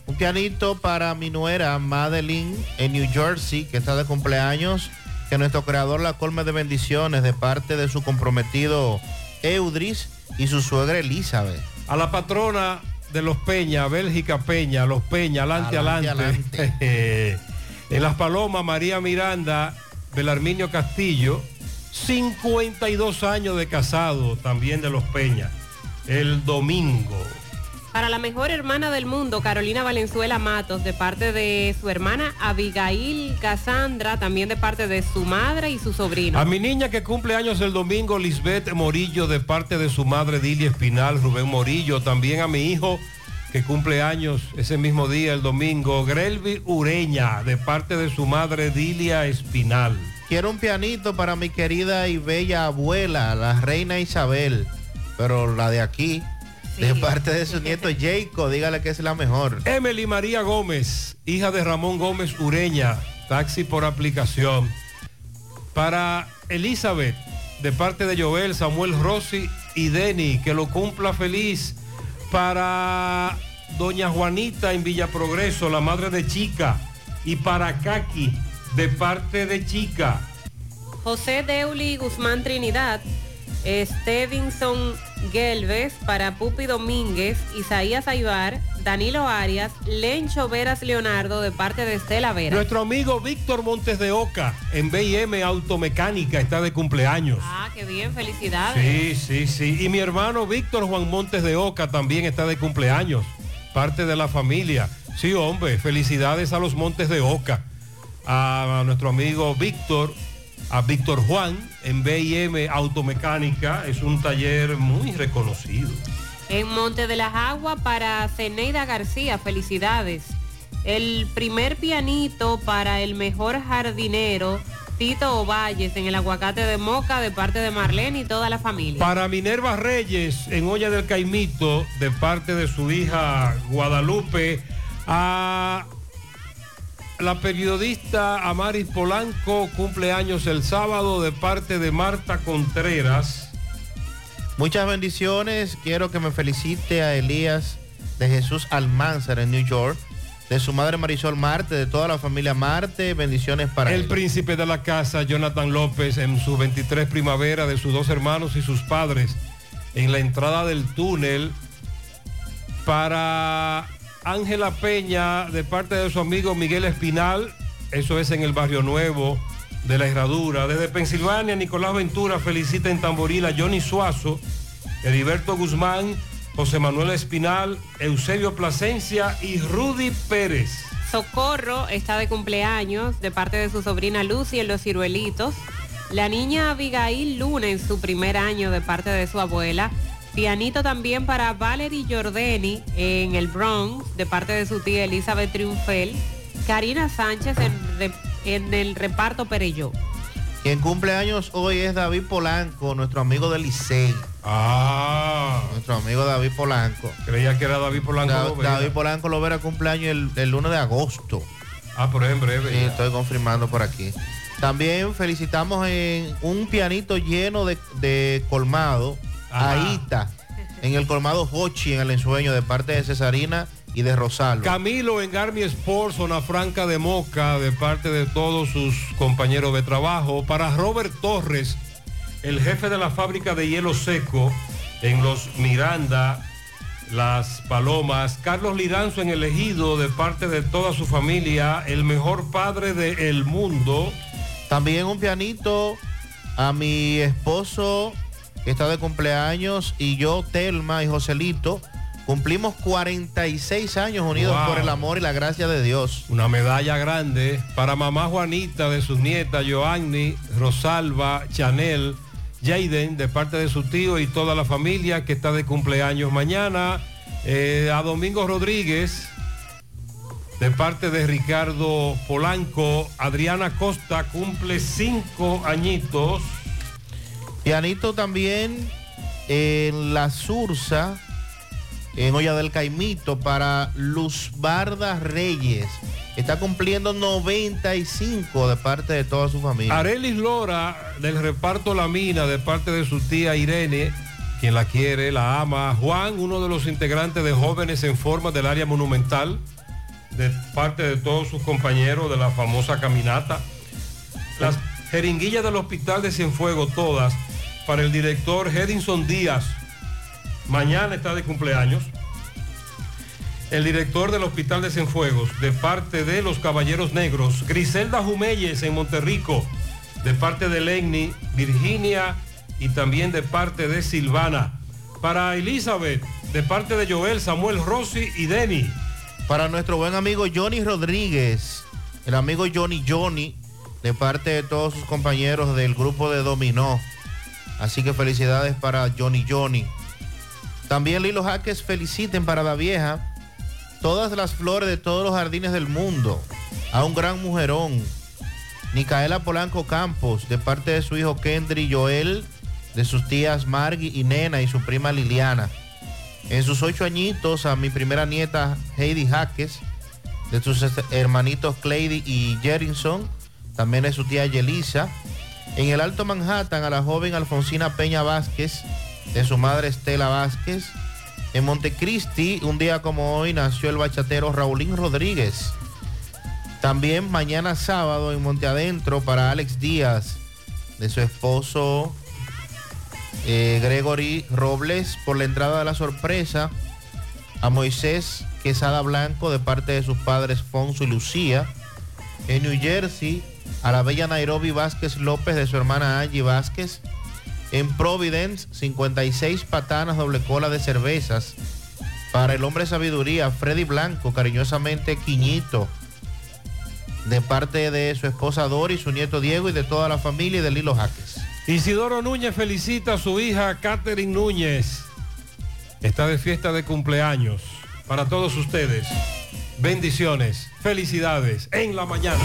Un pianito para mi nuera Madeline en New Jersey, que está de cumpleaños. Que nuestro creador la colme de bendiciones de parte de su comprometido Eudris y su suegra Elizabeth. A la patrona de los Peña, Bélgica Peña, los Peña, adelante, Adelante, adelante. (laughs) en Las Palomas, María Miranda, Belarminio Castillo, 52 años de casado, también de los Peña. El domingo. Para la mejor hermana del mundo, Carolina Valenzuela Matos, de parte de su hermana Abigail Casandra, también de parte de su madre y su sobrino. A mi niña que cumple años el domingo, Lisbeth Morillo, de parte de su madre Dilia Espinal, Rubén Morillo. También a mi hijo que cumple años ese mismo día, el domingo, Grelvi Ureña, de parte de su madre Dilia Espinal. Quiero un pianito para mi querida y bella abuela, la reina Isabel, pero la de aquí, de parte de su nieto Jacob, dígale que es la mejor. Emily María Gómez, hija de Ramón Gómez Ureña, taxi por aplicación. Para Elizabeth, de parte de Joel, Samuel Rossi y Denny, que lo cumpla feliz. Para Doña Juanita en Villa Progreso, la madre de Chica. Y para Kaki, de parte de Chica. José Deuli Guzmán Trinidad, Stevenson Gelves para Pupi Domínguez, Isaías Aybar, Danilo Arias, Lencho Veras Leonardo de parte de Estela Vera. Nuestro amigo Víctor Montes de Oca, en BM Automecánica, está de cumpleaños. Ah, qué bien, felicidades. Sí, sí, sí. Y mi hermano Víctor Juan Montes de Oca también está de cumpleaños, parte de la familia. Sí, hombre, felicidades a los Montes de Oca, a nuestro amigo Víctor, a Víctor Juan en BM Automecánica, es un taller muy reconocido. En Monte de las Aguas para Ceneida García, felicidades. El primer pianito para el mejor jardinero Tito Ovalles en el aguacate de Moca de parte de Marlene y toda la familia. Para Minerva Reyes en Olla del Caimito, de parte de su hija Guadalupe, a la periodista Amaris Polanco, cumpleaños el sábado, de parte de Marta Contreras. Muchas bendiciones. Quiero que me felicite a Elías de Jesús Almanzar en New York, de su madre Marisol Marte, de toda la familia Marte. Bendiciones para el él. príncipe de la casa, Jonathan López, en su 23 primavera de sus dos hermanos y sus padres, en la entrada del túnel. Para Ángela Peña, de parte de su amigo Miguel Espinal, eso es en el barrio nuevo de la Herradura. Desde Pensilvania, Nicolás Ventura felicita en Tamboril a Johnny Suazo, Heriberto Guzmán, José Manuel Espinal, Eusebio Plasencia y Rudy Pérez. Socorro está de cumpleaños de parte de su sobrina Lucy en Los Ciruelitos. La niña Abigail Luna en su primer año de parte de su abuela. Pianito también para Valerie Jordeni en el Bronx de parte de su tía Elizabeth Triunfel. Karina Sánchez en, el reparto Pereyó. Quien cumple años hoy es David Polanco, nuestro amigo del Licey. Ah. Nuestro amigo David Polanco. Creía que era David Polanco Da- Lovera. David Polanco Lovera cumpleaños el, el 1 de agosto. Ah, pero es en breve. Sí, estoy confirmando por aquí. También felicitamos en un pianito lleno de, de colmado Ajá. a Ita, en el colmado Hochi, en el ensueño, de parte de Cesarina y de Rosalba. Camilo en Army Sports, zona franca de Moca, de parte de todos sus compañeros de trabajo. Para Robert Torres, el jefe de la fábrica de hielo seco en los Miranda, Las Palomas. Carlos Liranzo en el ejido, de parte de toda su familia, el mejor padre del mundo. También un pianito a mi esposo que está de cumpleaños y yo, Telma y Joselito, cumplimos 46 años unidos Wow. por el amor y la gracia de Dios. Una medalla grande para mamá Juanita de sus nietas Joanny, Rosalba, Chanel, Jaden, de parte de su tío y toda la familia que está de cumpleaños mañana. Eh, a Domingo Rodríguez, de parte de Ricardo Polanco. Adriana Costa cumple cinco añitos. Pianito también en la Sursa, en Olla del Caimito, para Luz Barda Reyes. Está cumpliendo 95 de parte de toda su familia. Arelis Lora del reparto La Mina de parte de su tía Irene, quien la quiere, la ama. Juan, uno de los integrantes de Jóvenes en Forma del área monumental, de parte de todos sus compañeros de la famosa caminata. Las jeringuillas del Hospital de Cienfuegos, todas, para el director Hedinson Díaz. Mañana está de cumpleaños. El director del Hospital de Cienfuegos, de parte de los Caballeros Negros, Griselda Jumelles en Monterrico, de parte de Lenny, Virginia y también de parte de Silvana. Para Elizabeth, de parte de Joel, Samuel Rossi y Denny. Para nuestro buen amigo Johnny Rodríguez, el amigo Johnny Johnny, de parte de todos sus compañeros del grupo de Dominó. Así que felicidades para Johnny Johnny. También Lilo Jaques feliciten para la vieja todas las flores de todos los jardines del mundo. A un gran mujerón. Micaela Polanco Campos, de parte de su hijo Kendry Joel, de sus tías Margie y Nena y su prima Liliana. En sus ocho añitos a mi primera nieta Heidi Jaques, de sus hermanitos Clady y Jerinson, también de su tía Yelisa. En el Alto Manhattan a la joven Alfonsina Peña Vázquez, de su madre Estela Vázquez. En Montecristi, un día como hoy, nació el bachatero Raulín Rodríguez. También mañana sábado en Monte Adentro para Alex Díaz, de su esposo eh, Gregory Robles, por la entrada de la sorpresa. A Moisés Quesada Blanco, de parte de sus padres Fonso y Lucía. En New Jersey, a la bella Nairobi Vázquez López, de su hermana Angie Vázquez. En Providence, 56 patanas doble cola de cervezas. Para el hombre sabiduría, Freddy Blanco, cariñosamente Quiñito. De parte de su esposa Dori, su nieto Diego y de toda la familia y de Lilo Jaques. Isidoro Núñez felicita a su hija Catherine Núñez. Está de fiesta de cumpleaños. Para todos ustedes, bendiciones, felicidades en la mañana.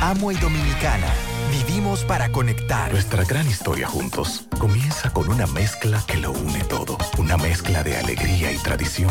Amo y Dominicana. Vivimos para conectar. Nuestra gran historia juntos comienza con una mezcla que lo une todo. Una mezcla de alegría y tradición.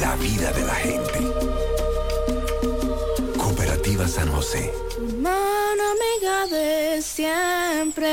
la vida de la gente. Cooperativa San José. Mano amiga de siempre.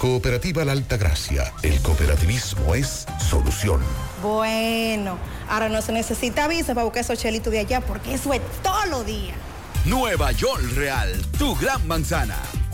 Cooperativa La Alta Gracia. El cooperativismo es solución. Bueno, ahora no se necesita visa para buscar esos chelitos de allá porque eso es todo lo día. Nueva York Real, tu gran manzana.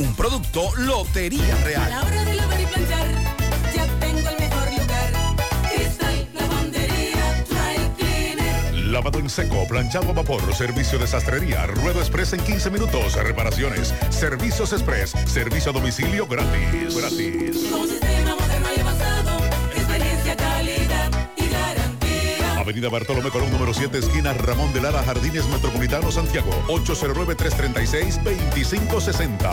un producto Lotería Real. Lavado en seco, planchado a vapor, servicio de sastrería, ruedo express en 15 minutos, reparaciones, servicios express, servicio a domicilio gratis. Gratis. Con Avenida Bartolomé Colón, número 7, esquina Ramón de Lara, Jardines Metropolitano, Santiago. 809-336-2560.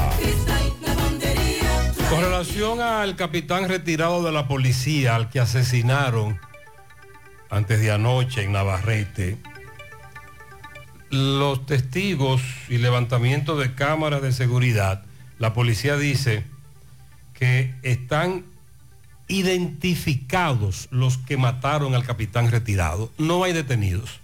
Con relación al capitán retirado de la policía, al que asesinaron antes de anoche en Navarrete, los testigos y levantamiento de cámaras de seguridad, la policía dice que están identificados los que mataron al capitán retirado. No hay detenidos,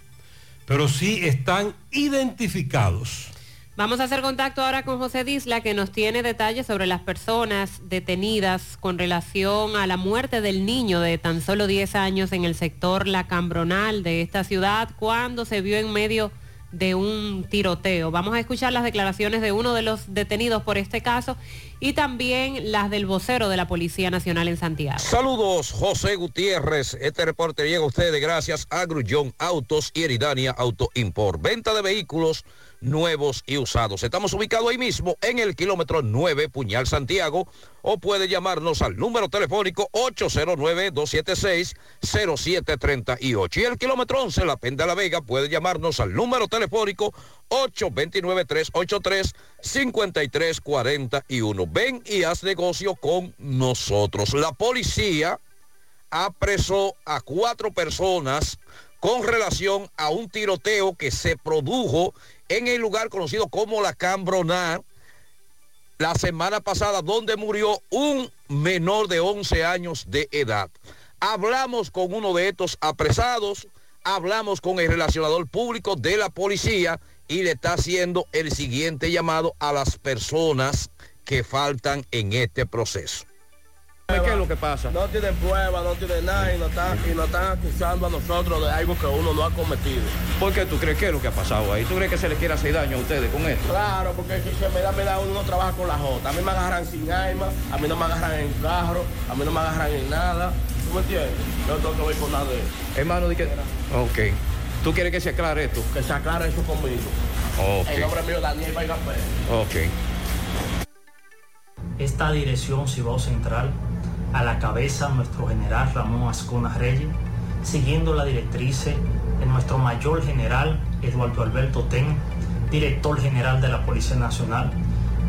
pero sí están identificados. Vamos a hacer contacto ahora con José Disla, que nos tiene detalles sobre las personas detenidas con relación a la muerte del niño de tan solo 10 años en el sector La Cambronal de esta ciudad, cuando se vio en medio de un tiroteo. Vamos a escuchar las declaraciones de uno de los detenidos por este caso y también las del vocero de la Policía Nacional en Santiago. Saludos, José Gutiérrez. Este reporte llega a ustedes gracias a Grullón Autos y Eridania Auto Import. Venta de vehículos nuevos y usados. Estamos ubicados ahí mismo en el kilómetro 9, Puñal Santiago, o puede llamarnos al número telefónico 809-276-0738. Y el kilómetro 11, La Penda La Vega, puede llamarnos al número telefónico 829-383-5341. Ven y haz negocio con nosotros. La policía apresó a cuatro personas con relación a un tiroteo que se produjo en el lugar conocido como la Cambroná la semana pasada, donde murió un menor de 11 años de edad. Hablamos con uno de estos apresados, hablamos con el relacionador público de la policía y le está haciendo el siguiente llamado a las personas que faltan en este proceso. ¿Qué es lo que pasa? No tienen prueba, no tienen nada y nos están, y nos están acusando a nosotros de algo que uno no ha cometido. ¿Por qué tú crees que es lo que ha pasado ahí? ¿Tú crees que se les quiere hacer daño a ustedes con esto? Claro, porque si se me da, me da, uno no trabaja con la J. A mí me agarran sin arma, a mí no me agarran en carro, a mí no me agarran en nada. ¿Tú me entiendes? Yo no tengo que ver con nada de eso. Hermano, di que... Ok. ¿Tú quieres que se aclare esto? Que se aclare eso conmigo. Ok. El nombre mío Daniel Vega Pérez. Ok. Esta dirección Cibao Central, a la cabeza nuestro general Ramón Ascona Reyes, siguiendo la directriz de nuestro mayor general Eduardo Alberto Ten, director general de la Policía Nacional,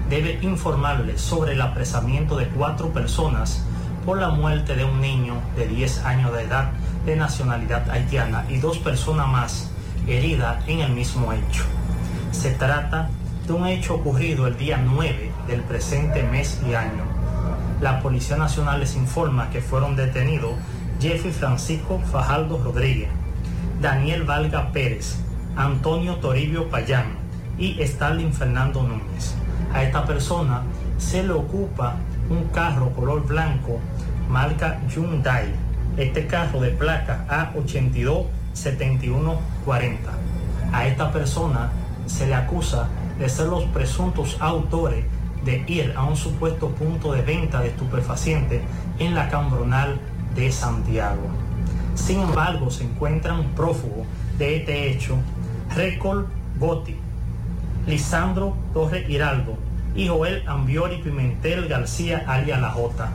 debe informarle sobre el apresamiento de cuatro personas por la muerte de un niño de 10 años de edad de nacionalidad haitiana y dos personas más heridas en el mismo hecho. Se trata de un hecho ocurrido el día 9 del presente mes y año. La Policía Nacional les informa que fueron detenidos Jeffrey Francisco Fajaldo Rodríguez, Daniel Valga Pérez, Antonio Toribio Payán y Stalin Fernando Núñez. A esta persona se le ocupa un carro color blanco marca Hyundai. Este carro de placa A82 7140. A esta persona se le acusa de ser los presuntos autores de ir a un supuesto punto de venta de estupefacientes en la Cambronal de Santiago. Sin embargo, se encuentran prófugos de este hecho Récol Gotti, Lisandro Torre Hiraldo y Joel Ambiori Pimentel García alias La.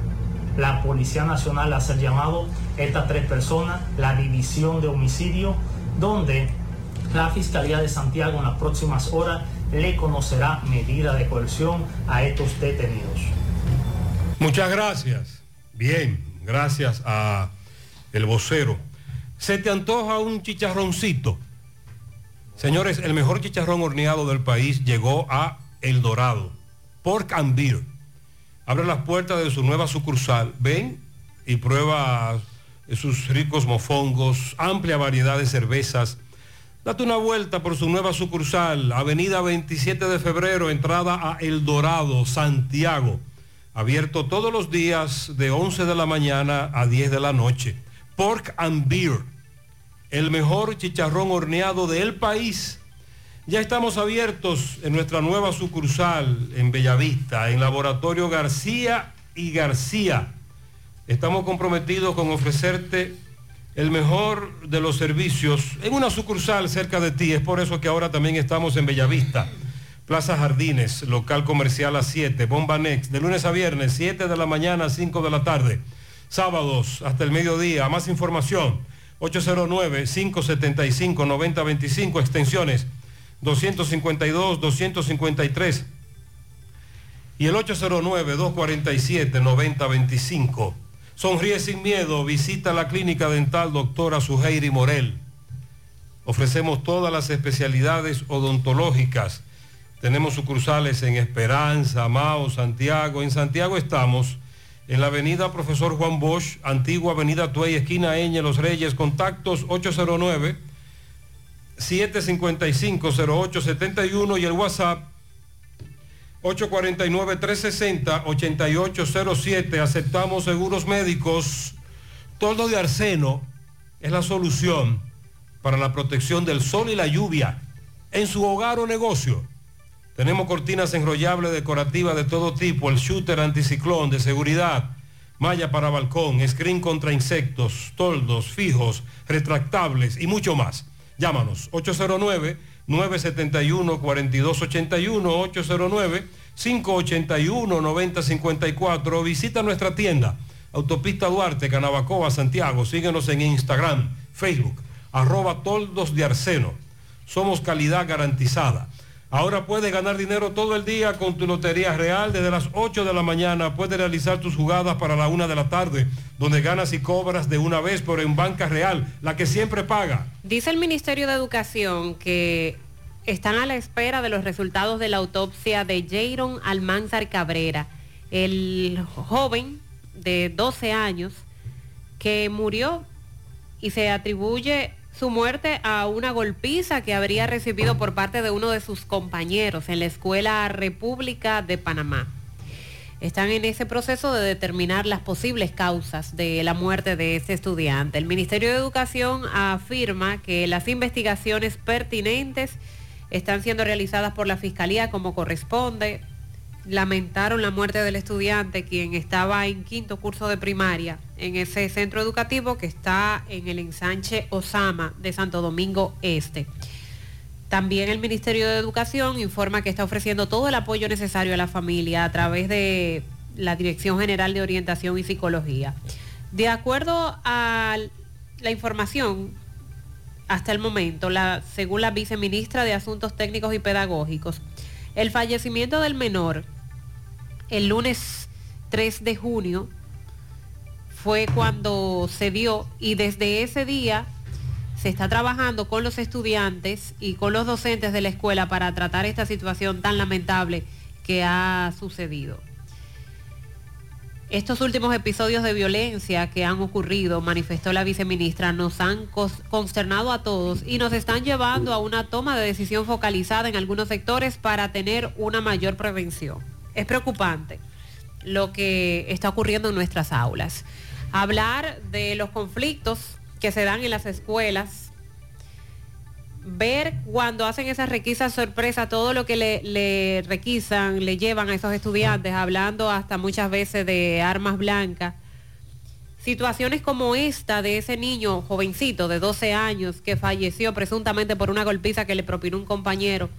La Policía Nacional hace llamado a estas tres personas, la División de Homicidio, donde la Fiscalía de Santiago en las próximas horas le conocerá medida de coerción a estos detenidos. Muchas gracias. Bien, gracias a el vocero. ¿Se te antoja un chicharroncito? Señores, el mejor chicharrón horneado del país llegó a El Dorado. Pork and Beer. Abre las puertas de su nueva sucursal. Ven y prueba sus ricos mofongos, amplia variedad de cervezas. Date una vuelta por su nueva sucursal, Avenida 27 de Febrero, entrada a El Dorado, Santiago. Abierto todos los días de 11 de la mañana a 10 de la noche. Pork and Beer, el mejor chicharrón horneado del país. Ya estamos abiertos en nuestra nueva sucursal en Bellavista, en Laboratorio García y García. Estamos comprometidos con ofrecerte el mejor de los servicios en una sucursal cerca de ti. Es por eso que ahora también estamos en Bellavista. Plaza Jardines, local comercial a 7, Bomba Next, de lunes a viernes, 7 de la mañana a 5 de la tarde. Sábados hasta el mediodía. Más información, 809-575-9025, extensiones 252, 253 y el 809-247-9025. Sonríe sin miedo, visita la clínica dental doctora Suheiri Morel. Ofrecemos todas las especialidades odontológicas. Tenemos sucursales en Esperanza, Mao, Santiago. En Santiago estamos en la avenida Profesor Juan Bosch, antigua avenida Tuey, esquina Eñe, Los Reyes, contactos 809 755-0871 y el WhatsApp 849-360-8807. Aceptamos seguros médicos. Toldo de arseno es la solución para la protección del sol y la lluvia en su hogar o negocio. Tenemos cortinas enrollables decorativas de todo tipo, el shooter anticiclón de seguridad, malla para balcón, screen contra insectos, toldos fijos, retractables y mucho más. Llámanos 809-971-4281, 809-581-9054. Visita nuestra tienda, Autopista Duarte, Canabacoa, Santiago. Síguenos en Instagram, Facebook, arroba toldos de arseno. Somos calidad garantizada. Ahora puedes ganar dinero todo el día con tu Lotería Real. Desde las 8 de la mañana puedes realizar tus jugadas para la 1 de la tarde, donde ganas y cobras de una vez, pero en Banca Real, la que siempre paga. Dice el Ministerio de Educación que están a la espera de los resultados de la autopsia de Jairon Almanzar Cabrera, el joven de 12 años que murió y se atribuye su muerte a una golpiza que habría recibido por parte de uno de sus compañeros en la Escuela República de Panamá. Están en ese proceso de determinar las posibles causas de la muerte de ese estudiante. El Ministerio de Educación afirma que las investigaciones pertinentes están siendo realizadas por la Fiscalía como corresponde. Lamentaron la muerte del estudiante, quien estaba en quinto curso de primaria en ese centro educativo que está en el ensanche Osama de Santo Domingo Este. También el Ministerio de Educación informa que está ofreciendo todo el apoyo necesario a la familia a través de la Dirección General de Orientación y Psicología. De acuerdo a la información hasta el momento, según la viceministra de Asuntos Técnicos y Pedagógicos, el fallecimiento del menor el lunes 3 de junio fue cuando se dio y desde ese día se está trabajando con los estudiantes y con los docentes de la escuela para tratar esta situación tan lamentable que ha sucedido. Estos últimos episodios de violencia que han ocurrido, manifestó la viceministra, nos han consternado a todos y nos están llevando a una toma de decisión focalizada en algunos sectores para tener una mayor prevención. Es preocupante lo que está ocurriendo en nuestras aulas. Hablar de los conflictos que se dan en las escuelas, ver cuando hacen esas requisas sorpresa todo lo que le, le, requisan, le llevan a esos estudiantes, hablando hasta muchas veces de armas blancas. Situaciones como esta de ese niño jovencito de 12 años que falleció presuntamente por una golpiza que le propinó un compañero.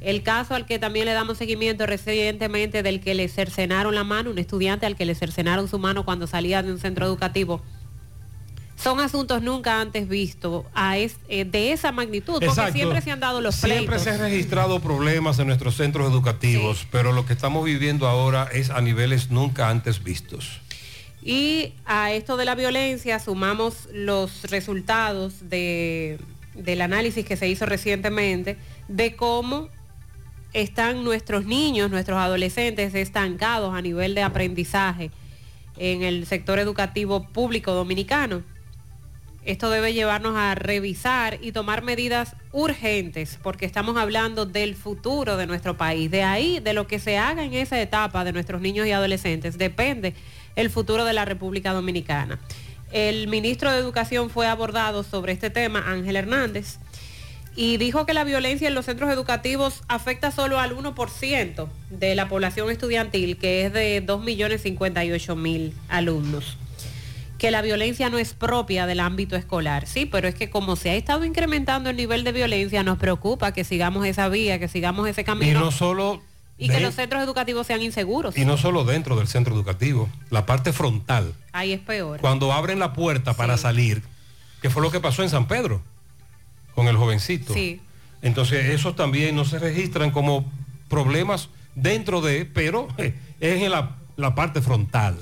El caso al que también le damos seguimiento recientemente del que le cercenaron la mano, un estudiante al que le cercenaron su mano cuando salía de un centro educativo son asuntos nunca antes vistos eh, de esa magnitud, porque siempre se han dado los pleitos. Siempre se han registrado problemas en nuestros centros educativos, pero lo que estamos viviendo ahora es a niveles nunca antes vistos. Y a esto de la violencia sumamos los resultados del análisis que se hizo recientemente de cómo están nuestros niños, nuestros adolescentes estancados a nivel de aprendizaje en el sector educativo público dominicano. Esto debe llevarnos a revisar y tomar medidas urgentes porque estamos hablando del futuro de nuestro país. De ahí, de lo que se haga en esa etapa de nuestros niños y adolescentes, depende el futuro de la República Dominicana. El ministro de Educación fue abordado sobre este tema, Ángel Hernández, y dijo que la violencia en los centros educativos afecta solo al 1% de la población estudiantil, que es de 2.058.000 alumnos que la violencia no es propia del ámbito escolar. Sí, pero es que como se ha estado incrementando el nivel de violencia, nos preocupa que sigamos esa vía, que sigamos ese Y camino no solo y que los centros educativos sean inseguros. y no solo dentro del centro educativo, la parte frontal. Ahí es peor. Cuando abren la puerta para salir, que fue lo que pasó en San Pedro con el jovencito. Sí. Entonces, esos también no se registran como problemas dentro de, pero (laughs) es en la, la parte frontal.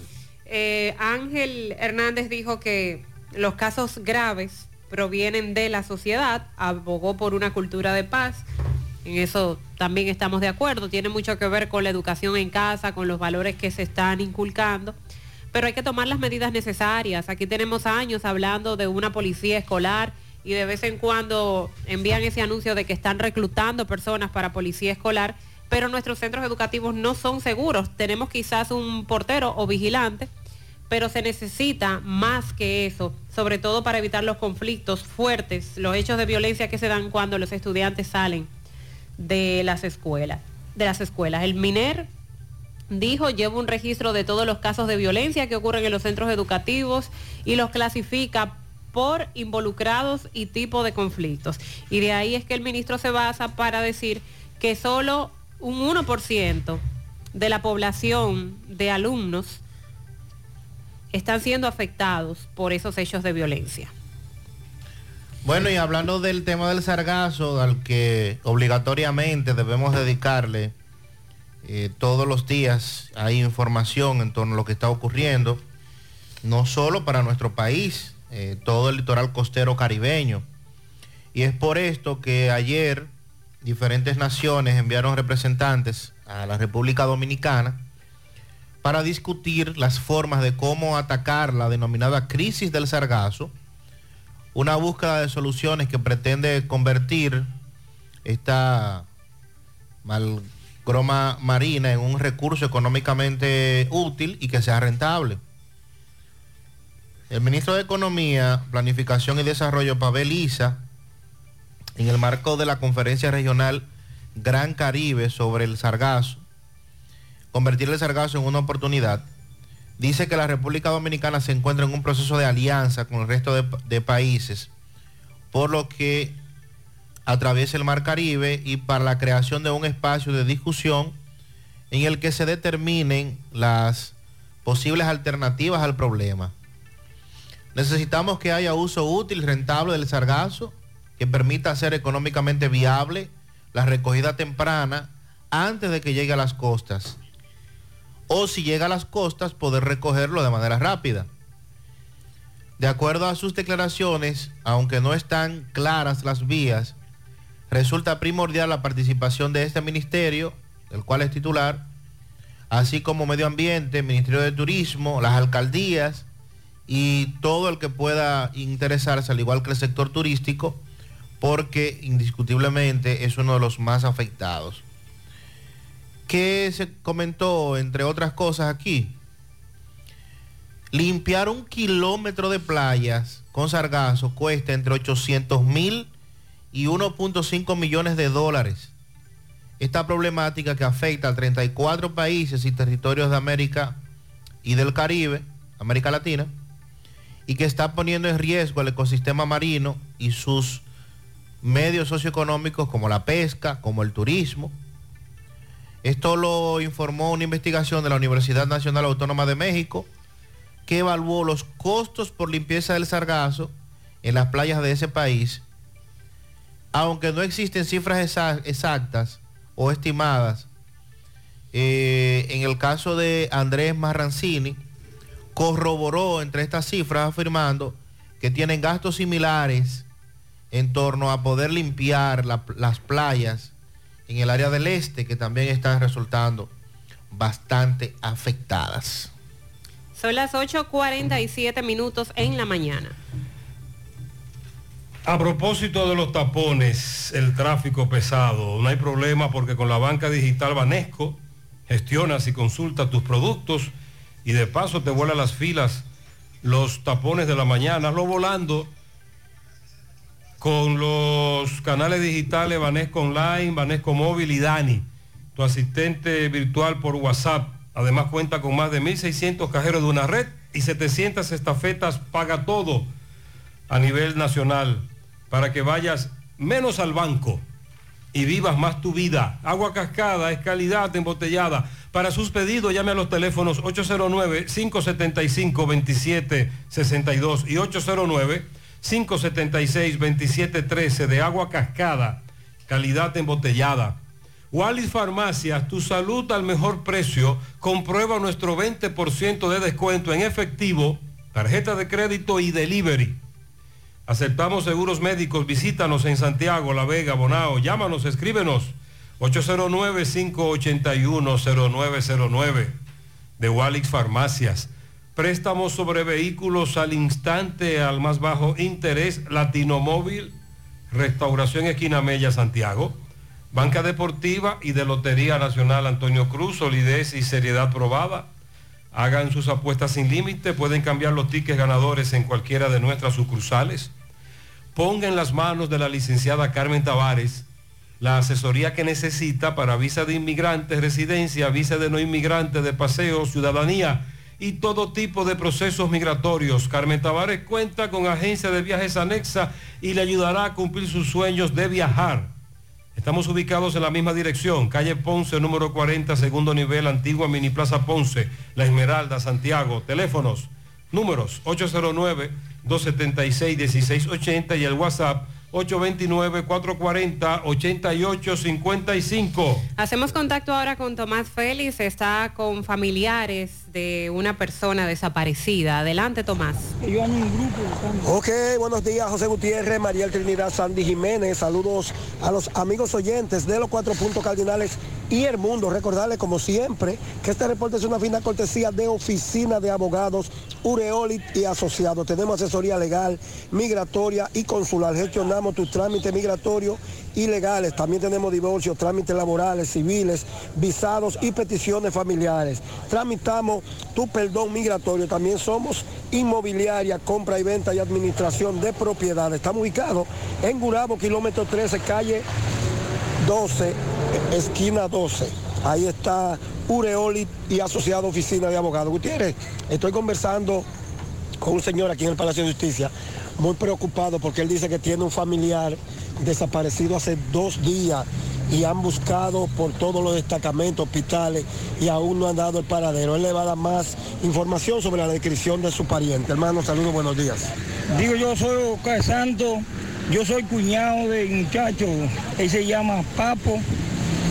Eh, Ángel Hernández dijo que los casos graves provienen de la sociedad, abogó por una cultura de paz. En eso también estamos de acuerdo. Tiene mucho que ver con la educación en casa, con los valores que se están inculcando. Pero hay que tomar las medidas necesarias. Aquí tenemos años hablando de una policía escolar y de vez en cuando envían ese anuncio de que están reclutando personas para policía escolar, pero nuestros centros educativos no son seguros. Tenemos quizás un portero o vigilante, pero se necesita más que eso, sobre todo para evitar los conflictos fuertes, los hechos de violencia que se dan cuando los estudiantes salen de las escuelas. De las escuelas. El MINER dijo, lleva un registro de todos los casos de violencia que ocurren en los centros educativos y los clasifica por involucrados y tipo de conflictos. Y de ahí es que el ministro se basa para decir que solo un 1% de la población de alumnos están siendo afectados por esos hechos de violencia. Bueno, y hablando del tema del sargazo, al que obligatoriamente debemos dedicarle eh, todos los días, hay información en torno a lo que está ocurriendo, no solo para nuestro país, eh, todo el litoral costero caribeño. Y es por esto que ayer diferentes naciones enviaron representantes a la República Dominicana para discutir las formas de cómo atacar la denominada crisis del sargazo, una búsqueda de soluciones que pretende convertir esta malgroma marina en un recurso económicamente útil y que sea rentable. El ministro de Economía, Planificación y Desarrollo, Pavel Isa, en el marco de la conferencia regional Gran Caribe sobre el sargazo, convertir el sargazo en una oportunidad, dice que la República Dominicana se encuentra en un proceso de alianza con el resto de, países, por lo que atraviesa el Mar Caribe y para la creación de un espacio de discusión en el que se determinen las posibles alternativas al problema. Necesitamos que haya uso útil, rentable del sargazo, que permita hacer económicamente viable la recogida temprana antes de que llegue a las costas. O si llega a las costas, poder recogerlo de manera rápida. De acuerdo a sus declaraciones, aunque no están claras las vías, resulta primordial la participación de este ministerio, del cual es titular, así como Medio Ambiente, Ministerio de Turismo, las alcaldías y todo el que pueda interesarse, al igual que el sector turístico, porque indiscutiblemente es uno de los más afectados. ¿Qué se comentó, entre otras cosas, aquí? Limpiar un kilómetro de playas con sargazo cuesta entre 800 mil y 1.5 millones de dólares. Esta problemática que afecta a 34 países y territorios de América y del Caribe, América Latina, y que está poniendo en riesgo el ecosistema marino y sus medios socioeconómicos como la pesca, como el turismo. Esto lo informó una investigación de la Universidad Nacional Autónoma de México que evaluó los costos por limpieza del sargazo en las playas de ese país. Aunque no existen cifras exa- exactas o estimadas, eh, en el caso de Andrés Marrancini, corroboró entre estas cifras afirmando que tienen gastos similares en torno a poder limpiar la- las playas en el área del este que también están resultando bastante afectadas. Son las 8.47 minutos en la mañana. A propósito de los tapones, el tráfico pesado, no hay problema porque con la banca digital Banesco gestionas y consultas tus productos y de paso te vuelan las filas, los tapones de la mañana, lo volando con los canales digitales Banesco Online, Banesco Móvil y Dani, tu asistente virtual por WhatsApp. Además cuenta con más de 1.600 cajeros de una red y 700 estafetas paga todo a nivel nacional para que vayas menos al banco y vivas más tu vida. Agua cascada es calidad embotellada. Para sus pedidos llame a los teléfonos 809-575-2762 y 809-576-2713 de agua cascada, calidad embotellada. Wallis Farmacias, tu salud al mejor precio. Comprueba nuestro 20% de descuento en efectivo, tarjeta de crédito y delivery. Aceptamos seguros médicos. Visítanos en Santiago, La Vega, Bonao. Llámanos, escríbenos. 809-581-0909 de Walix Farmacias. Préstamos sobre vehículos al instante, al más bajo interés. Latino Móvil, Restauración Esquina Mella, Santiago. Banca Deportiva y de Lotería Nacional Antonio Cruz, solidez y seriedad probada. Hagan sus apuestas sin límite, pueden cambiar los tickets ganadores en cualquiera de nuestras sucursales. Ponga en las manos de la licenciada Carmen Tavares la asesoría que necesita para visa de inmigrantes, residencia, visa de no inmigrantes, de paseo, ciudadanía y todo tipo de procesos migratorios. Carmen Tavares cuenta con agencia de viajes anexa y le ayudará a cumplir sus sueños de viajar. Estamos ubicados en la misma dirección, calle Ponce, número 40, segundo nivel, antigua Mini Plaza Ponce, La Esmeralda, Santiago. Teléfonos, números 809-276-1680 y el WhatsApp 829-440-8855. Hacemos contacto ahora con Tomás Félix, está con familiares de una persona desaparecida. Adelante, Tomás. Ok, buenos días, José Gutiérrez, María Trinidad, Sandy Jiménez. Saludos a los amigos oyentes de los cuatro puntos cardinales y el mundo. Recordarles, como siempre, que este reporte es una fina cortesía de Oficina de Abogados, Ureolit y Asociados. Tenemos asesoría legal, migratoria y consular. Gestionamos tus trámites migratorios y legales. También tenemos divorcios, trámites laborales, civiles, visados y peticiones familiares. Tramitamos tu perdón migratorio. También somos inmobiliaria, compra y venta y administración de propiedades. Estamos ubicados en Gurabo, kilómetro 13, calle 12, esquina 12. Ahí está Ureoli y asociado oficina de abogados. Gutiérrez, estoy conversando con un señor aquí en el Palacio de Justicia, muy preocupado porque él dice que tiene un familiar desaparecido hace dos días y han buscado por todos los destacamentos, hospitales y aún no han dado el paradero. Él le va a dar más información sobre la descripción de su pariente. Hermano, saludos, buenos días. Digo, yo soy Oscar Santo, yo soy cuñado del muchacho, él se llama Papo,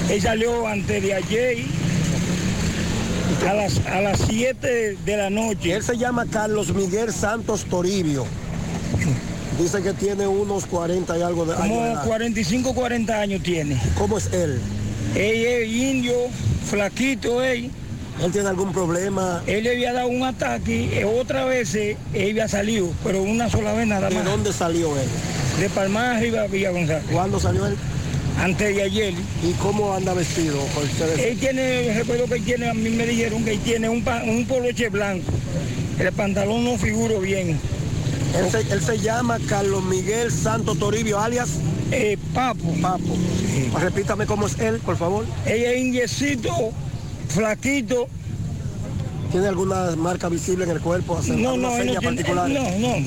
él salió antes de ayer a las, a las 7 de la noche. Él se llama Carlos Miguel Santos Toribio. Dice que tiene unos 40 y algo de años. de Como edad. 45, 40 años tiene. ¿Cómo es él? Él es indio, flaquito él. ¿Él tiene algún problema? Él le había dado un ataque, eh, otra vez eh, él había salido, pero una sola vez nada ¿De más. dónde salió él? De Palmar arriba Villa González. ¿Cuándo salió él? Antes de ayer. ¿Y cómo anda vestido? Él tiene, recuerdo que él tiene, a mí me dijeron que él tiene un, un poloche blanco. El pantalón no figuro bien. Él se, él se llama Carlos Miguel Santos Toribio, alias Eh, Papo. Papo. Repítame cómo es él, por favor. Ella es indiecito, flaquito. ¿Tiene alguna marca visible en el cuerpo? ¿Hace No, no, no tiene- particular? no, no.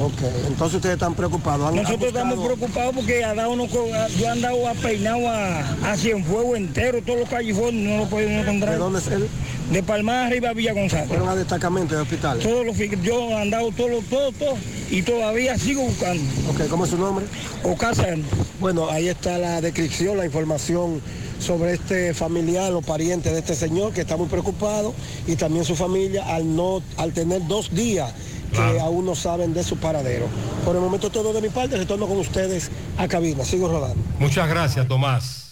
Ok, entonces ustedes están preocupados. ¿Han- han Nosotros estamos preocupados porque ha dado unos co- yo he andado a peinado a, a Cienfuegos entero, todos los callejones no lo pueden encontrar. ¿De dónde es él? De Palmar arriba a Villa González. Fueron a destacamento de hospital. Todos los, yo he andado todo, todo, todo y todavía sigo buscando. Ok, ¿cómo es su nombre? Ocasano. Bueno, ahí está la descripción, la información sobre este familiar o pariente de este señor que está muy preocupado y también su familia al no, al tener dos días que aún no saben de su paradero. Por el momento todo de mi parte, retorno con ustedes a cabina. Sigo rodando. Muchas gracias, Tomás.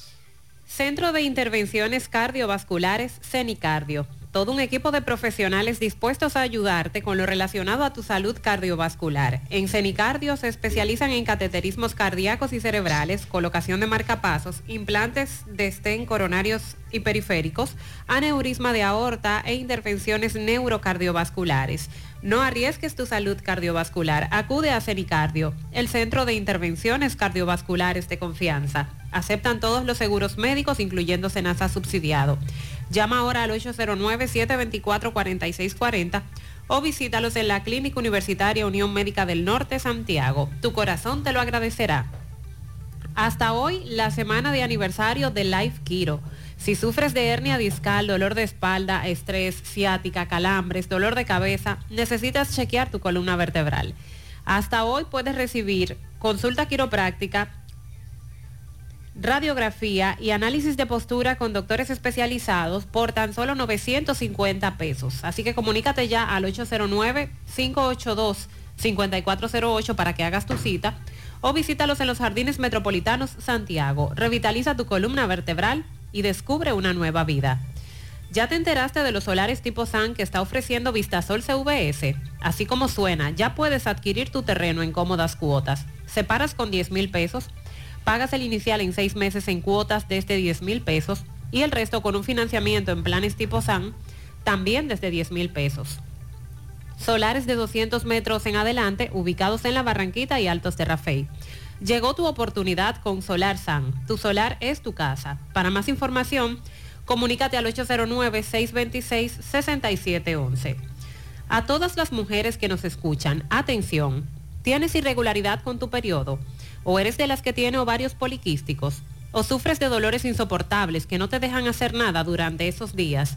Centro de Intervenciones Cardiovasculares, CENICardio. Todo un equipo de profesionales dispuestos a ayudarte con lo relacionado a tu salud cardiovascular. En CENICardio se especializan en cateterismos cardíacos y cerebrales, colocación de marcapasos, implantes de estén coronarios y periféricos, aneurisma de aorta e intervenciones neurocardiovasculares. No arriesgues tu salud cardiovascular. Acude a CENICardio, el centro de intervenciones cardiovasculares de confianza. Aceptan todos los seguros médicos, incluyendo Senasa subsidiado. Llama ahora al 809-724-4640 o visítalos en la Clínica Universitaria Unión Médica del Norte Santiago. Tu corazón te lo agradecerá. Hasta hoy, la semana de aniversario de Life Kiro. Si sufres de hernia discal, dolor de espalda, estrés, ciática, calambres, dolor de cabeza, necesitas chequear tu columna vertebral. Hasta hoy puedes recibir consulta quiropráctica, radiografía y análisis de postura con doctores especializados por tan solo 950 pesos. Así que comunícate ya al 809-582-5408 para que hagas tu cita o visítalos en los Jardines Metropolitanos Santiago. Revitaliza tu columna vertebral y descubre una nueva vida. ¿Ya te enteraste de los solares tipo SAN que está ofreciendo Vistasol CVS? Así como suena, ya puedes adquirir tu terreno en cómodas cuotas. Separas con 10 mil pesos, pagas el inicial en seis meses en cuotas desde 10 mil pesos y el resto con un financiamiento en planes tipo SAN también desde 10 mil pesos. Solares de 200 metros en adelante ubicados en la Barranquita y Altos de. Llegó tu oportunidad con Solar San. Tu solar es tu casa. Para más información, comunícate al 809-626-6711. A todas las mujeres que nos escuchan, atención. ¿Tienes irregularidad con tu periodo? ¿O eres de las que tiene ovarios poliquísticos? ¿O sufres de dolores insoportables que no te dejan hacer nada durante esos días?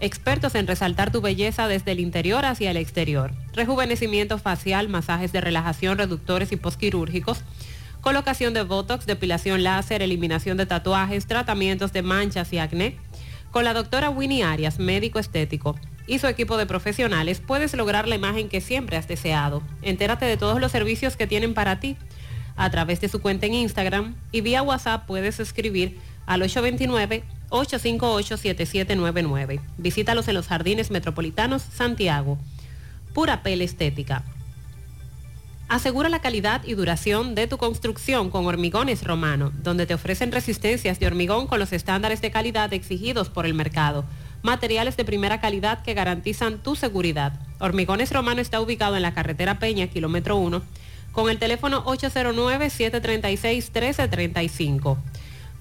expertos en resaltar tu belleza desde el interior hacia el exterior. Rejuvenecimiento facial, masajes de relajación, reductores y posquirúrgicos colocación de Botox, depilación láser, eliminación de tatuajes, tratamientos de manchas y acné. Con la doctora Winnie Arias, médico estético, y su equipo de profesionales puedes lograr la imagen que siempre has deseado. Entérate de todos los servicios que tienen para ti a través de su cuenta en Instagram y vía WhatsApp puedes escribir al 829-858-7799. Visítalos en los Jardines Metropolitanos Santiago. Pura Pele Estética. Asegura la calidad y duración de tu construcción con Hormigones Romano, donde te ofrecen resistencias de hormigón con los estándares de calidad exigidos por el mercado. Materiales de primera calidad que garantizan tu seguridad. Hormigones Romano está ubicado en la carretera Peña, kilómetro 1, con el teléfono 809-736-1335.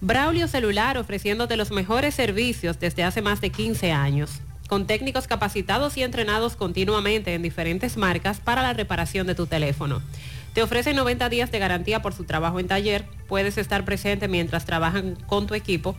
Braulio Celular ofreciéndote los mejores servicios desde hace más de 15 años con técnicos capacitados y entrenados continuamente en diferentes marcas para la reparación de tu teléfono. Te ofrecen 90 días de garantía por su trabajo en taller, puedes estar presente mientras trabajan con tu equipo.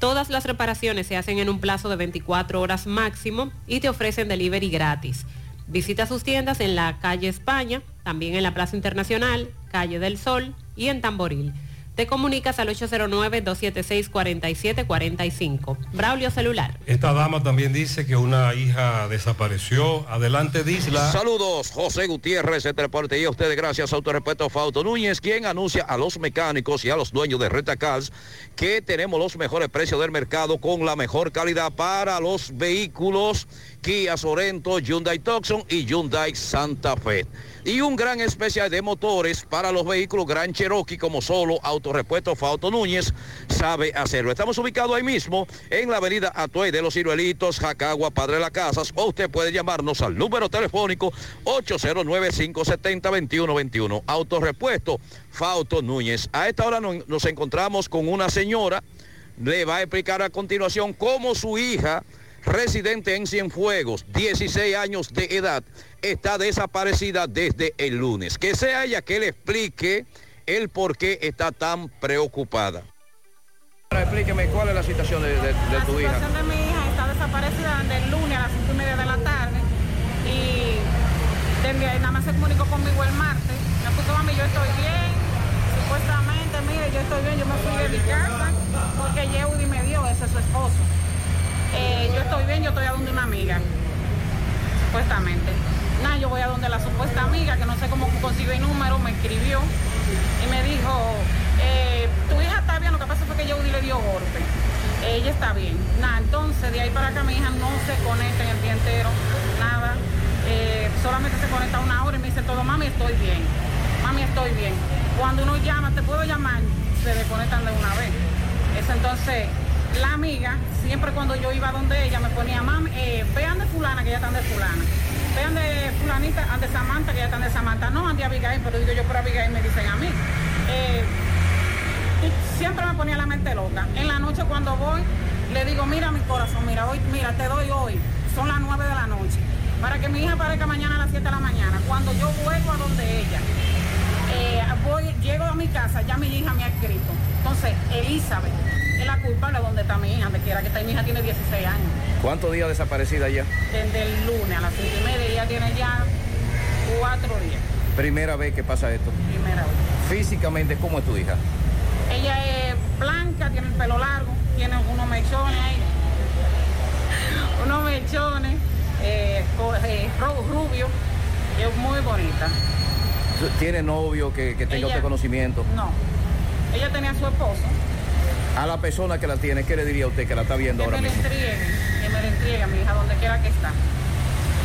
Todas las reparaciones se hacen en un plazo de 24 horas máximo y te ofrecen delivery gratis. Visita sus tiendas en la calle España, también en la Plaza Internacional, calle del Sol y en Tamboril. Te comunicas al 809-276-4745. Braulio Celular. Esta dama también dice que una hija desapareció. Adelante, Disla. Saludos, José Gutiérrez, este reporte y a ustedes gracias a Autorepuesto Fauto Núñez, quien anuncia a los mecánicos y a los dueños de Retacals que tenemos los mejores precios del mercado con la mejor calidad para los vehículos Kia Sorento, Hyundai Tucson y Hyundai Santa Fe. Y un gran especial de motores para los vehículos Gran Cherokee como solo Autorepuesto Fauto Núñez sabe hacerlo. Estamos ubicados ahí mismo en la avenida Atuey de los Ciruelitos, Jacagua, Padre de las Casas, o usted puede llamarnos al número telefónico 809-570-2121. Autorepuesto Fauto Núñez. A esta hora nos, nos encontramos con una señora, le va a explicar a continuación cómo su hija residente en Cienfuegos, 16 años de edad, está desaparecida desde el lunes. Que sea ella que le explique el por qué está tan preocupada. Explíqueme cuál es la situación de, de- de tu hija. La situación de mi hija está desaparecida desde el lunes a las 5 y media de la tarde y desde ahí nada más se comunicó conmigo el martes. Me puso mami, yo estoy bien, supuestamente, mire, yo estoy bien, yo me fui de mi casa porque Yeudi me dio, ese es su esposo. Eh, yo estoy bien, yo estoy a donde una amiga, supuestamente. Nada, yo voy a donde la supuesta amiga, que no sé cómo consiguió el número, me escribió y me dijo, eh, tu hija está bien, lo que pasa fue que Yeudi le dio golpe. Ella está bien. Nada, entonces de ahí para acá mi hija no se conecta en el día entero, nada. Eh, solamente se conecta una hora y me dice todo, mami, estoy bien. Mami, estoy bien. Cuando uno llama, te puedo llamar, se desconectan de una vez. Eso entonces, la amiga, siempre cuando yo iba donde ella, me ponía, mami, eh, vean de fulana, que ya están de fulana. Vean de fulanita, ande Samantha, que ya están de Samantha. No, ande Abigail, pero digo yo por Abigail me dicen a mí. Eh, siempre me ponía la mente loca. En la noche cuando voy, le digo, mira mi corazón, mira, hoy, mira, te doy hoy. Son las 9 de la noche. Para que mi hija aparezca mañana a las 7 de la mañana. Cuando yo vuelvo a donde ella, eh, voy, llego a mi casa, ya mi hija me ha escrito. Entonces, Elizabeth es la culpable de donde está mi hija, donde quiera que está. Mi hija tiene 16 años. ¿Cuántos días desaparecida ya? Desde el lunes a las 5 y media, ella tiene ya cuatro días. Primera vez que pasa esto. Primera vez. Físicamente, ¿cómo es tu hija? Ella es blanca, tiene el pelo largo, tiene unos mechones ahí. (laughs) unos mechones, eh, eh, rubio, es muy bonita. ¿Tiene novio que, que tenga Ella- usted conocimiento? No, ella tenía a su esposo, A la persona que la tiene, ¿qué le diría a usted que la está viendo que ahora me le mismo? entregue, que me le entregue a mi hija donde quiera que está.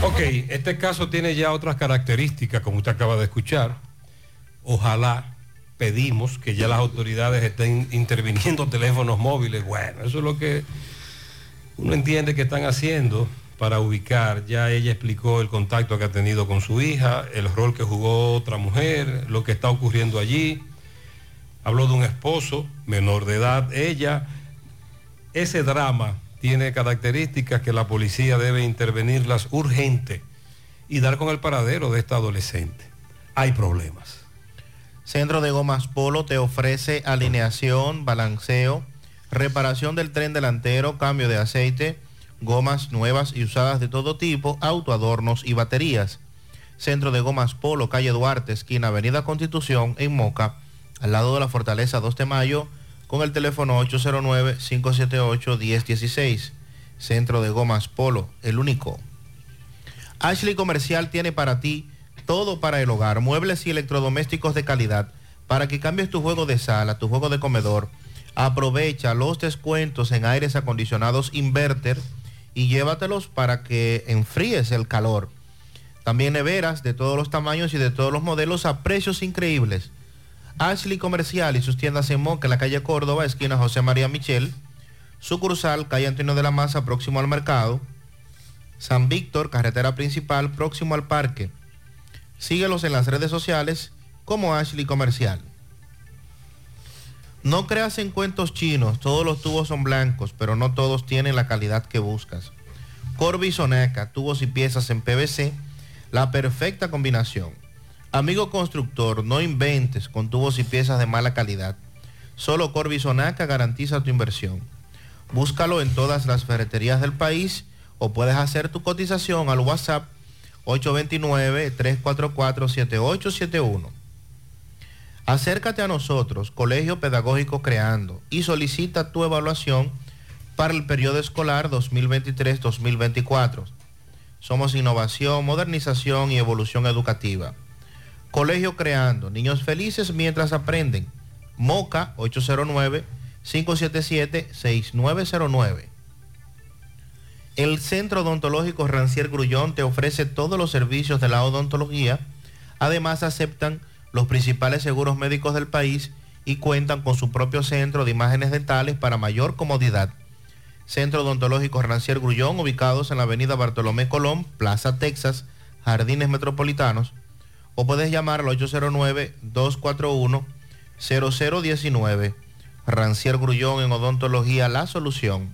Ok, este caso tiene ya otras características, como usted acaba de escuchar. Ojalá pedimos que ya las autoridades estén interviniendo (laughs) teléfonos móviles. Bueno, eso es lo que uno entiende que están haciendo para ubicar. Ya ella explicó el contacto que ha tenido con su hija, el rol que jugó otra mujer, lo que está ocurriendo allí. Habló de un esposo menor de edad. Ella, ese drama tiene características que la policía debe intervenirlas urgente y dar con el paradero de esta adolescente. Hay problemas. Centro de Gomas Polo te ofrece alineación, balanceo, reparación del tren delantero, cambio de aceite, gomas nuevas y usadas de todo tipo, autoadornos y baterías. Centro de Gomas Polo, calle Duarte, esquina Avenida Constitución, en Moca, al lado de la Fortaleza 2 de Mayo, con el teléfono 809-578-1016. Centro de Gomas Polo, el único. Ashley Comercial tiene para ti todo para el hogar, muebles y electrodomésticos de calidad, para que cambies tu juego de sala, tu juego de comedor. Aprovecha los descuentos en aires acondicionados inverter y llévatelos para que enfríes el calor. También neveras de todos los tamaños y de todos los modelos a precios increíbles. Ashley Comercial y sus tiendas en Moca, la calle Córdoba, esquina José María Michel, sucursal, calle Antonio de la Maza, próximo al mercado, San Víctor, carretera principal, próximo al parque. Síguelos en las redes sociales como Ashley Comercial. No creas en cuentos chinos, todos los tubos son blancos, pero no todos tienen la calidad que buscas. Corby Soneca, tubos y piezas en PVC, la perfecta combinación. Amigo constructor, no inventes con tubos y piezas de mala calidad. Solo Corby Sonaca garantiza tu inversión. Búscalo en todas las ferreterías del país o puedes hacer tu cotización al WhatsApp 829-344-7871. Acércate a nosotros, Colegio Pedagógico Creando, y solicita tu evaluación para el periodo escolar 2023-2024. Somos innovación, modernización y evolución educativa. Colegio Creando, niños felices mientras aprenden. Moca 809-577-6909. El Centro Odontológico Rancier Grullón te ofrece todos los servicios de la odontología. Además aceptan los principales seguros médicos del país y cuentan con su propio centro de imágenes dentales para mayor comodidad. Centro Odontológico Rancier Grullón, ubicados en la avenida Bartolomé Colón, Plaza Texas, Jardines Metropolitanos, o puedes llamar al 809-241-0019. Rancier Grullón en Odontología, la solución.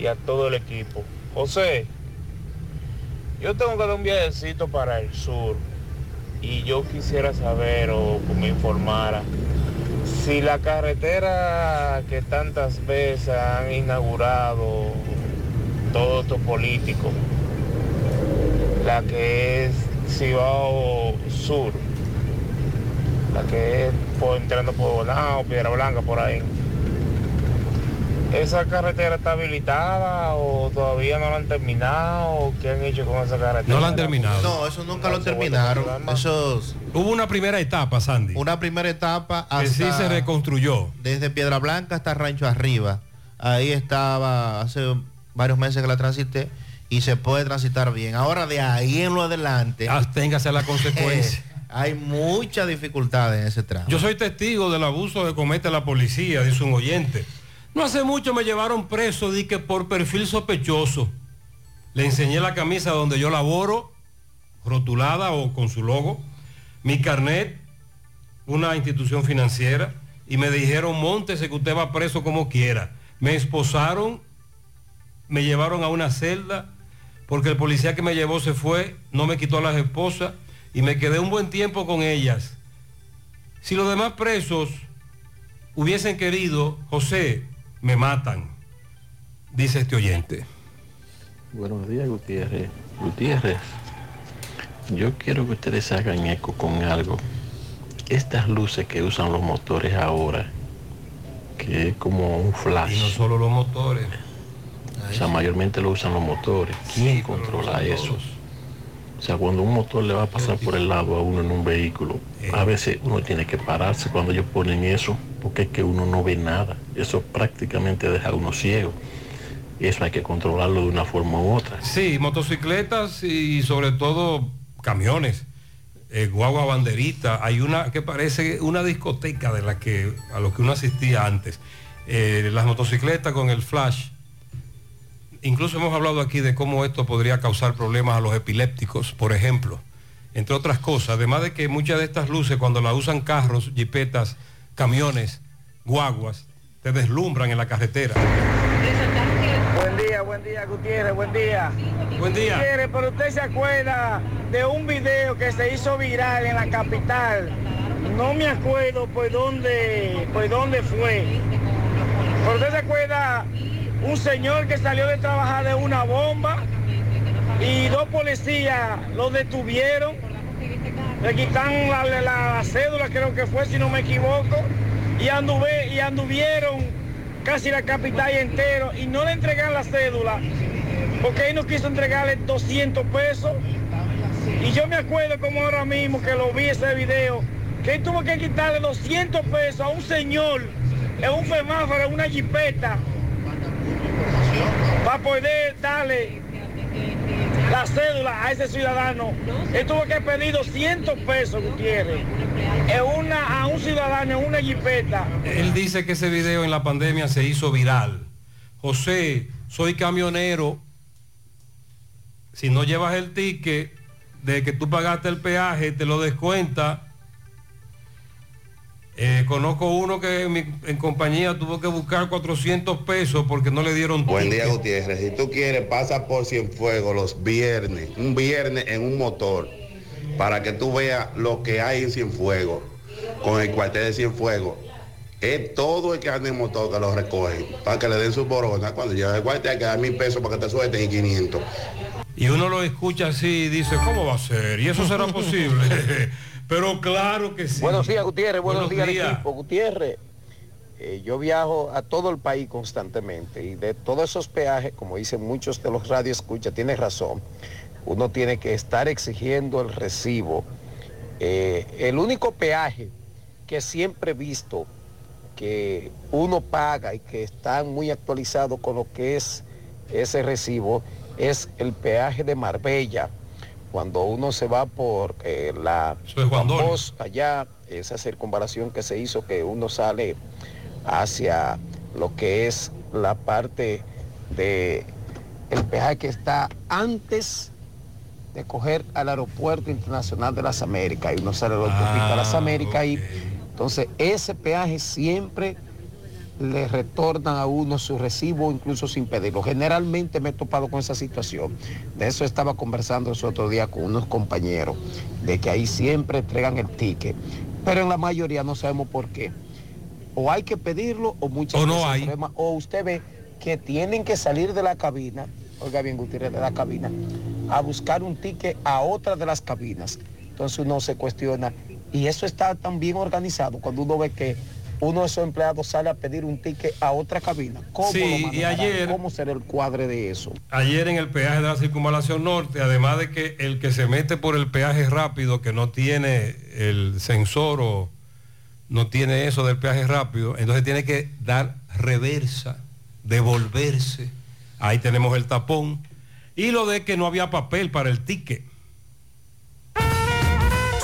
Y a todo el equipo. José, yo tengo que dar un viajecito para el sur y yo quisiera saber o me informara si la carretera que tantas veces han inaugurado todos estos políticos, la que es Cibao Sur, la que es por, entrando por Bonao, Piedra Blanca, por ahí. ¿Esa carretera está habilitada o todavía no la han terminado? ¿Qué han hecho con esa carretera? No la han terminado. No, eso nunca lo terminaron. Eso Hubo una primera etapa, Sandy. Una primera etapa Que sí hasta- se reconstruyó. Desde Piedra Blanca hasta Rancho Arriba. Ahí estaba hace varios meses que la transité y se puede transitar bien. Ahora de ahí en lo adelante. Téngase la (laughs) consecuencia. hay mucha dificultad en ese tramo. Yo soy testigo del abuso que comete la policía, dice un oyente. No hace mucho me llevaron preso, di que por perfil sospechoso. Le enseñé la camisa donde yo laboro, rotulada o con su logo, mi carnet, una institución financiera, y me dijeron, montese que usted va preso como quiera. Me esposaron, me llevaron a una celda, porque el policía que me llevó se fue, no me quitó a las esposas, y me quedé un buen tiempo con ellas. Si los demás presos hubiesen querido, José, me matan, dice este oyente. Buenos días, Gutiérrez. Gutiérrez, yo quiero que ustedes hagan eco con algo. Estas luces que usan los motores ahora, que es como un flash. Y no solo los motores. O sea, mayormente lo usan los motores. ¿Quién controla eso? O sea, cuando un motor le va a pasar por el lado a uno en un vehículo, a veces uno tiene que pararse cuando ellos ponen eso, porque es que uno no ve nada. Eso prácticamente deja uno ciego. Y eso hay que controlarlo de una forma u otra. Sí, motocicletas y sobre todo camiones, eh, guagua. Hay una que parece una discoteca de la que a lo que uno asistía antes. Eh, las motocicletas con el flash. Incluso hemos hablado aquí de cómo esto podría causar problemas a los epilépticos, por ejemplo. Entre otras cosas, además de que muchas de estas luces cuando las usan carros, jipetas, camiones, guaguas, te deslumbran en la carretera. Buen día, buen día, Gutiérrez, buen día. Buen día. Gutiérrez, pero usted se acuerda de un video que se hizo viral en la capital. No me acuerdo por dónde, por dónde fue. Pero usted se acuerda un señor que salió de trabajar de una bomba y dos policías lo detuvieron. Le quitan la, la- la cédula, creo que fue, si no me equivoco, y, anduve, y anduvieron casi la capital entero y no le entregan la cédula porque él no quiso entregarle 200 pesos. Y yo me acuerdo como ahora mismo que lo vi ese video, que él tuvo que quitarle 200 pesos a un señor en un semáforo, una jipeta, para poder darle la cédula a ese ciudadano. Él tuvo que pedir 200 pesos, Gutiérrez, una, a un ciudadano en una jipeta. Él dice que ese video en la pandemia se hizo viral. José, soy camionero. Si no llevas el ticket de que tú pagaste el peaje, te lo descuenta. Eh, conozco uno que en, mi, en compañía tuvo que buscar 400 pesos porque no le dieron Buen día. Gutiérrez. Si tú quieres, pasa por Cienfuegos los viernes, un viernes en un motor, para que tú veas lo que hay en Cienfuegos, con el cuartel de Cienfuegos. Es todo el que anda en motor que lo recogen, para que le den su borona. Cuando llega el cuartel hay que dar mil pesos para que te suelten y 500. Y uno lo escucha así y dice, ¿cómo va a ser? ¿Y eso será (laughs) posible? Pero claro que sí. Buenos días, Gutiérrez. Buenos, Buenos días, equipo. Gutiérrez, eh, yo viajo a todo el país constantemente y de todos esos peajes, como dicen muchos de los radioescuchas, tienes razón, uno tiene que estar exigiendo el recibo. Eh, el único peaje que siempre he visto que uno paga y que está muy actualizado con lo que es ese recibo es el peaje de Marbella. Cuando uno se va por eh, la. Bos, allá, esa circunvalación que se hizo, que uno sale hacia lo que es la parte de el peaje que está antes de coger al aeropuerto internacional de las Américas y uno sale a la autopista de las Américas y entonces ese peaje siempre le retornan a uno su recibo incluso sin pedirlo. Generalmente me he topado con esa situación. De eso estaba conversando el otro día con unos compañeros, de que ahí siempre entregan el ticket. Pero en la mayoría no sabemos por qué. O hay que pedirlo o muchas O no veces hay. problema- o usted ve que tienen que salir de la cabina, oiga bien Gutiérrez, de la cabina, a buscar un ticket a otra de las cabinas. Entonces uno se cuestiona Y eso está tan bien organizado cuando uno ve que uno de esos empleados sale a pedir un ticket a otra cabina. ¿Cómo Sí, lo y ayer- ¿Cómo será el cuadre de eso? Ayer en el peaje de la circunvalación norte, además de que el que se mete por el peaje rápido, que no tiene el sensor o no tiene eso del peaje rápido, entonces tiene que dar reversa, devolverse. Ahí tenemos el tapón. Y lo de que no había papel para el ticket.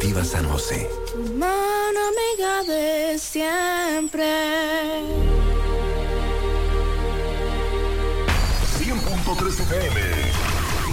Cooperativa San José. Mano amiga de siempre. 100.3 FM.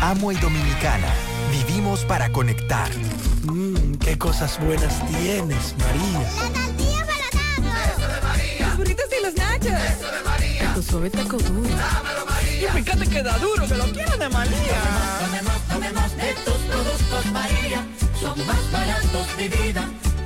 Amo y Dominicana. Vivimos para conectar. Mmm, qué cosas buenas tienes, María. Los burritos y los nachos. Eso de María. Tu suave taco duro. Y fíjate que da duro, que lo quiero de María. Tomemos, tomemos de tus productos, María. Son más baratos de vida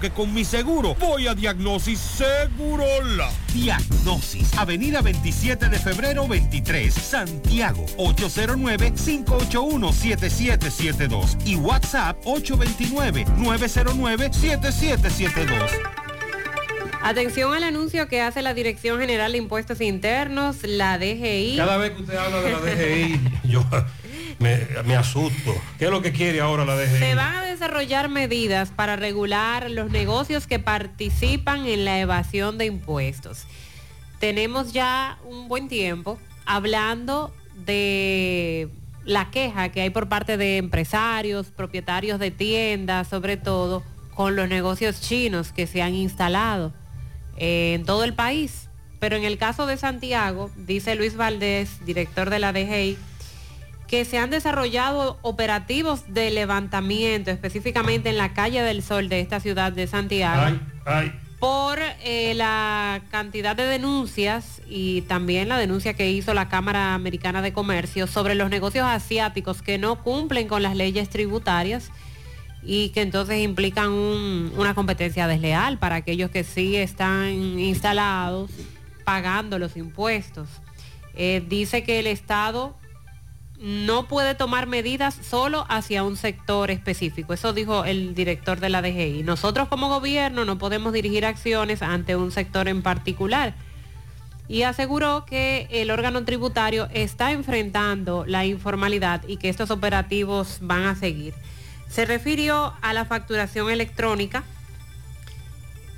que con mi seguro voy a Diagnosis Segurola. Diagnosis, Avenida 27 de febrero 23, Santiago, 809-581-7772 y WhatsApp 829-909-7772. Atención al anuncio que hace la Dirección General de Impuestos Internos, la DGI. Cada vez que usted habla de la DGI, (laughs) yo me, asusto. ¿Qué es lo que quiere ahora la DGI? Se van a desarrollar medidas para regular los negocios que participan en la evasión de impuestos. Tenemos ya un buen tiempo hablando de la queja que hay por parte de empresarios, propietarios de tiendas, sobre todo con los negocios chinos que se han instalado eh, en todo el país. Pero en el caso de Santiago, dice Luis Valdés, director de la DGI, que se han desarrollado operativos de levantamiento, específicamente en la calle del Sol de esta ciudad de Santiago, por eh, la cantidad de denuncias y también la denuncia que hizo la Cámara Americana de Comercio sobre los negocios asiáticos que no cumplen con las leyes tributarias y que entonces implican un- una competencia desleal para aquellos que sí están instalados pagando los impuestos. Eh, dice que el Estado no puede tomar medidas solo hacia un sector específico. Eso dijo el director de la DGI. Nosotros como gobierno no podemos dirigir acciones ante un sector en particular. Y aseguró que el órgano tributario está enfrentando la informalidad y que estos operativos van a seguir. Se refirió a la facturación electrónica,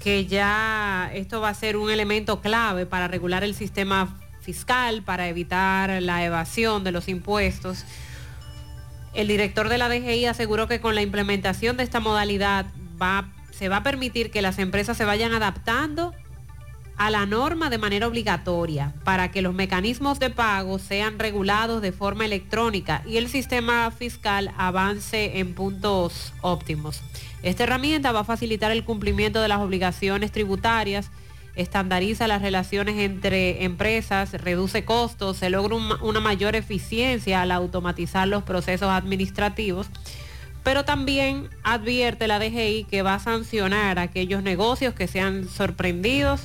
que ya esto va a ser un elemento clave para regular el sistema fiscal, para evitar la evasión de los impuestos. El director de la DGI aseguró que con la implementación de esta modalidad va, se va a permitir que las empresas se vayan adaptando a la norma de manera obligatoria para que los mecanismos de pago sean regulados de forma electrónica y el sistema fiscal avance en puntos óptimos. Esta herramienta va a facilitar el cumplimiento de las obligaciones tributarias, estandariza las relaciones entre empresas, reduce costos, se logra un- una mayor eficiencia al automatizar los procesos administrativos, pero también advierte la DGI que va a sancionar aquellos negocios que sean sorprendidos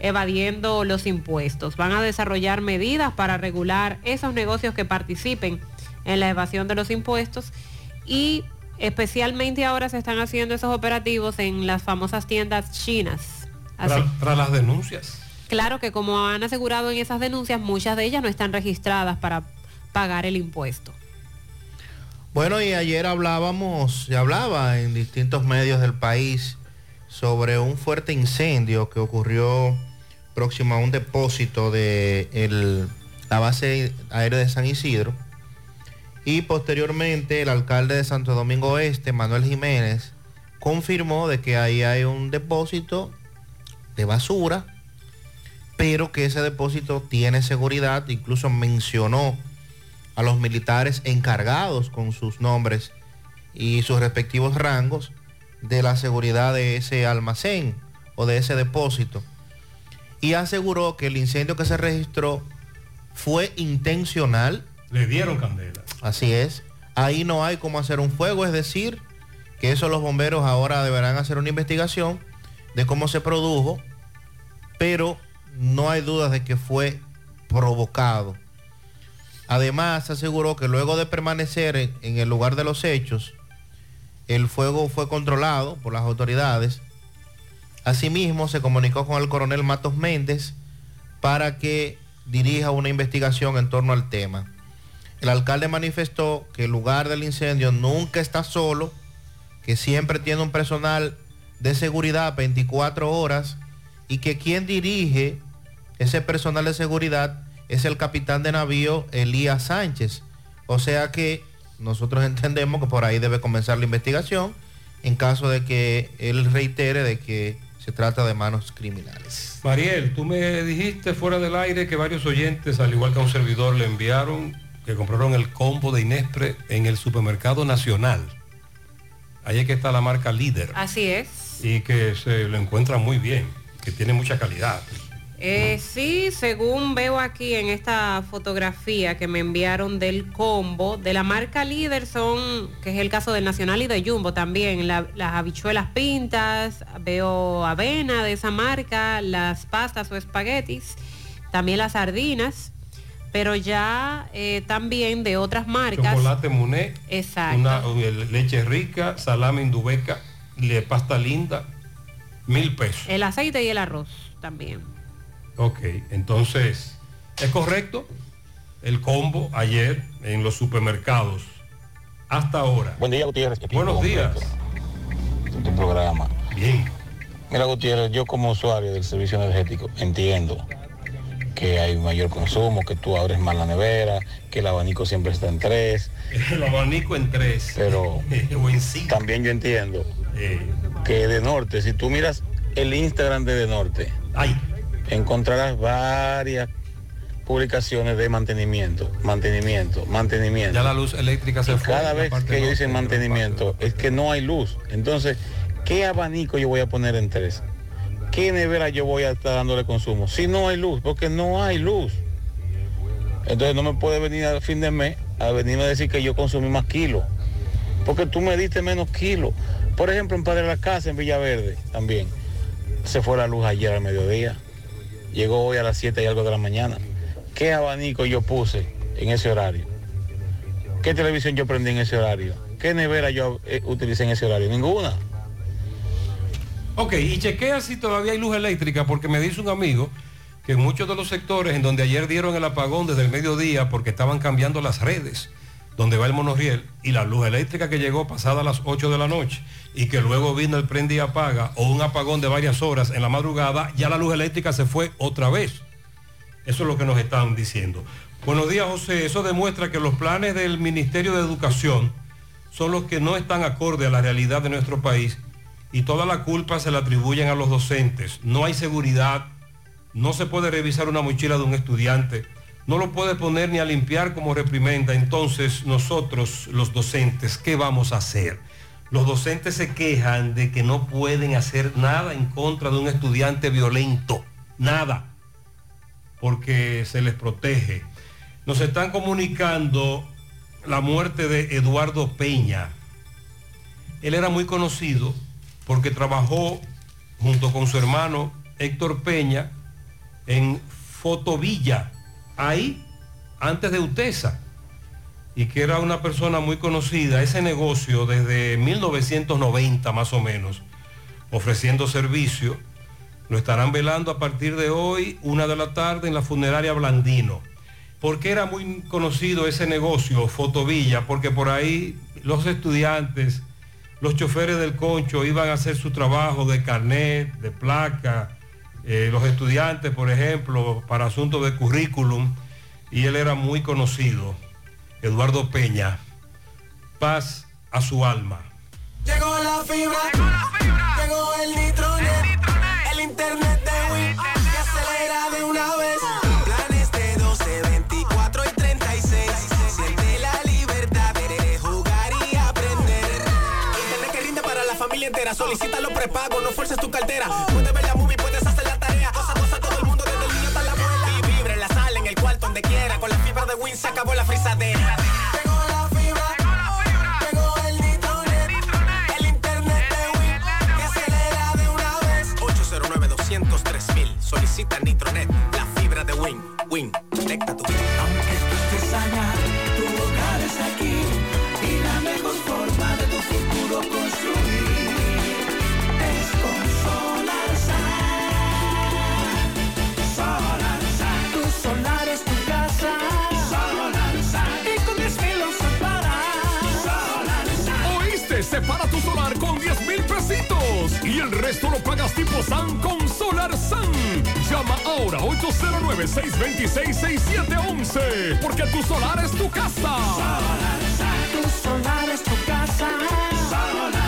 evadiendo los impuestos. Van a desarrollar medidas para regular esos negocios que participen en la evasión de los impuestos y especialmente ahora se están haciendo esos operativos en las famosas tiendas chinas. Así- tras las denuncias. Claro que como han asegurado en esas denuncias, muchas de ellas no están registradas para pagar el impuesto. Bueno, y ayer hablábamos, se hablaba en distintos medios del país sobre un fuerte incendio que ocurrió próximo a un depósito de el- la base aérea de San Isidro. Y posteriormente el alcalde de Santo Domingo Este, Manuel Jiménez, confirmó de que ahí hay un depósito de basura, pero que ese depósito tiene seguridad, incluso mencionó a los militares encargados con sus nombres y sus respectivos rangos de la seguridad de ese almacén o de ese depósito. Y aseguró que el incendio que se registró fue intencional. Le dieron candela. Así es. Ahí no hay cómo hacer un fuego, es decir, que eso los bomberos ahora deberán hacer una investigación de cómo se produjo, pero no hay dudas de que fue provocado. Además, aseguró que luego de permanecer en, el lugar de los hechos, el fuego fue controlado por las autoridades. Asimismo, se comunicó con el coronel Matos Méndez para que dirija una investigación en torno al tema. El alcalde manifestó que el lugar del incendio nunca está solo, que siempre tiene un personal de seguridad 24 horas y que quien dirige ese personal de seguridad es el capitán de navío Elías Sánchez. O sea que nosotros (laughs) entendemos que por ahí debe comenzar la investigación en caso de que él reitere de que se trata de manos criminales. Mariel, tú me dijiste fuera del aire que varios oyentes, al igual que a un servidor, le enviaron que compraron el combo de Inespre en el supermercado nacional. Ahí es que está la marca líder. Así es. Y que se lo encuentra muy bien, que tiene mucha calidad. Eh, sí, según veo aquí en esta fotografía que me enviaron del combo, de la marca líder son, que es el caso del Nacional y de Jumbo también, la- las habichuelas pintas, veo avena de esa marca, las pastas o espaguetis, también las sardinas, pero ya eh, también de otras marcas. Chocolate Muné, Exacto. una leche rica, salame indubeca, le pasta linda, mil pesos. El aceite y el arroz también. Ok, entonces, ¿es correcto? El combo ayer en los supermercados. Hasta ahora. Buen día, Gutiérrez. Buenos días. Tu programa. Bien. Mira, Gutiérrez, yo como usuario del servicio energético entiendo que hay mayor consumo, que tú abres más la nevera, que el abanico siempre está en tres. (laughs) El abanico en tres. Pero (laughs) también yo entiendo que de norte, si tú miras el Instagram de de norte, encontrarás varias publicaciones de mantenimiento, mantenimiento, mantenimiento. Ya la luz eléctrica se Y fue. Cada vez que ellos dicen mantenimiento es que no hay luz. Entonces, ¿qué abanico yo voy a poner en tres? ¿Qué nevera yo voy a estar dándole consumo? Si no hay luz, porque no hay luz. Entonces no me puede venir al fin de mes a venirme a decir que yo consumí más kilos. Porque tú me diste menos kilos. Por ejemplo, en Padre de la Casa, en Villaverde, también. Se fue la luz ayer al mediodía. Llegó hoy a las 7 y algo de la mañana. ¿Qué abanico yo puse en ese horario? ¿Qué televisión yo prendí en ese horario? ¿Qué nevera yo eh, utilicé en ese horario? Ninguna. Ok, y chequea si todavía hay luz eléctrica, porque me dice un amigo que en muchos de los sectores en donde ayer dieron el apagón desde el mediodía porque estaban cambiando las redes, donde va el monorriel, y la luz eléctrica que llegó pasada las 8 de la noche y que luego vino el prende y apaga o un apagón de varias horas en la madrugada, ya la luz eléctrica se fue otra vez. Eso es lo que nos están diciendo. Buenos días, José. Eso demuestra que los planes del Ministerio de Educación son los que no están acorde a la realidad de nuestro país y toda la culpa se la atribuyen a los docentes. No hay seguridad, no se puede revisar una mochila de un estudiante, no lo puede poner ni a limpiar como reprimenda. Entonces nosotros, los docentes, ¿qué vamos a hacer? Los docentes se quejan de que no pueden hacer nada en contra de un estudiante violento, nada, porque se les protege. Nos están comunicando la muerte de Eduardo Peña. Él era muy conocido porque trabajó junto con su hermano Héctor Peña en Fotovilla, ahí, antes de Utesa, y que era una persona muy conocida, ese negocio desde 1990 más o menos, ofreciendo servicio. Lo estarán velando a partir de hoy, una de la tarde, en la funeraria Blandino. ¿Por qué era muy conocido ese negocio, Fotovilla? Porque por ahí los estudiantes, los choferes del concho iban a hacer su trabajo de carnet, de placa, eh, los estudiantes, por ejemplo, para asuntos de currículum, y él era muy conocido, Eduardo Peña. Paz a su alma. Llegó la fibra, llegó el nitronet, el internet de Win que acelera de una vez. Planes de 12, 24 y 36. Siente la libertad de jugar y aprender. Internet que rinde para la familia entera. Solicita los prepagos, no fuerces tu cartera. Acabó la frisadera. Llegó la fibra, llegó el nitronet, el internet de Win que acelera de una vez. 809 203 mil. Solicita Nitronet, la fibra de Win. Win, conecta tu vida. Y el resto lo pagas tipo SAN con Solar SAN. Llama ahora 809-626-6711 porque tu solar es tu casa. Solar San. Tu solar es tu casa. Solar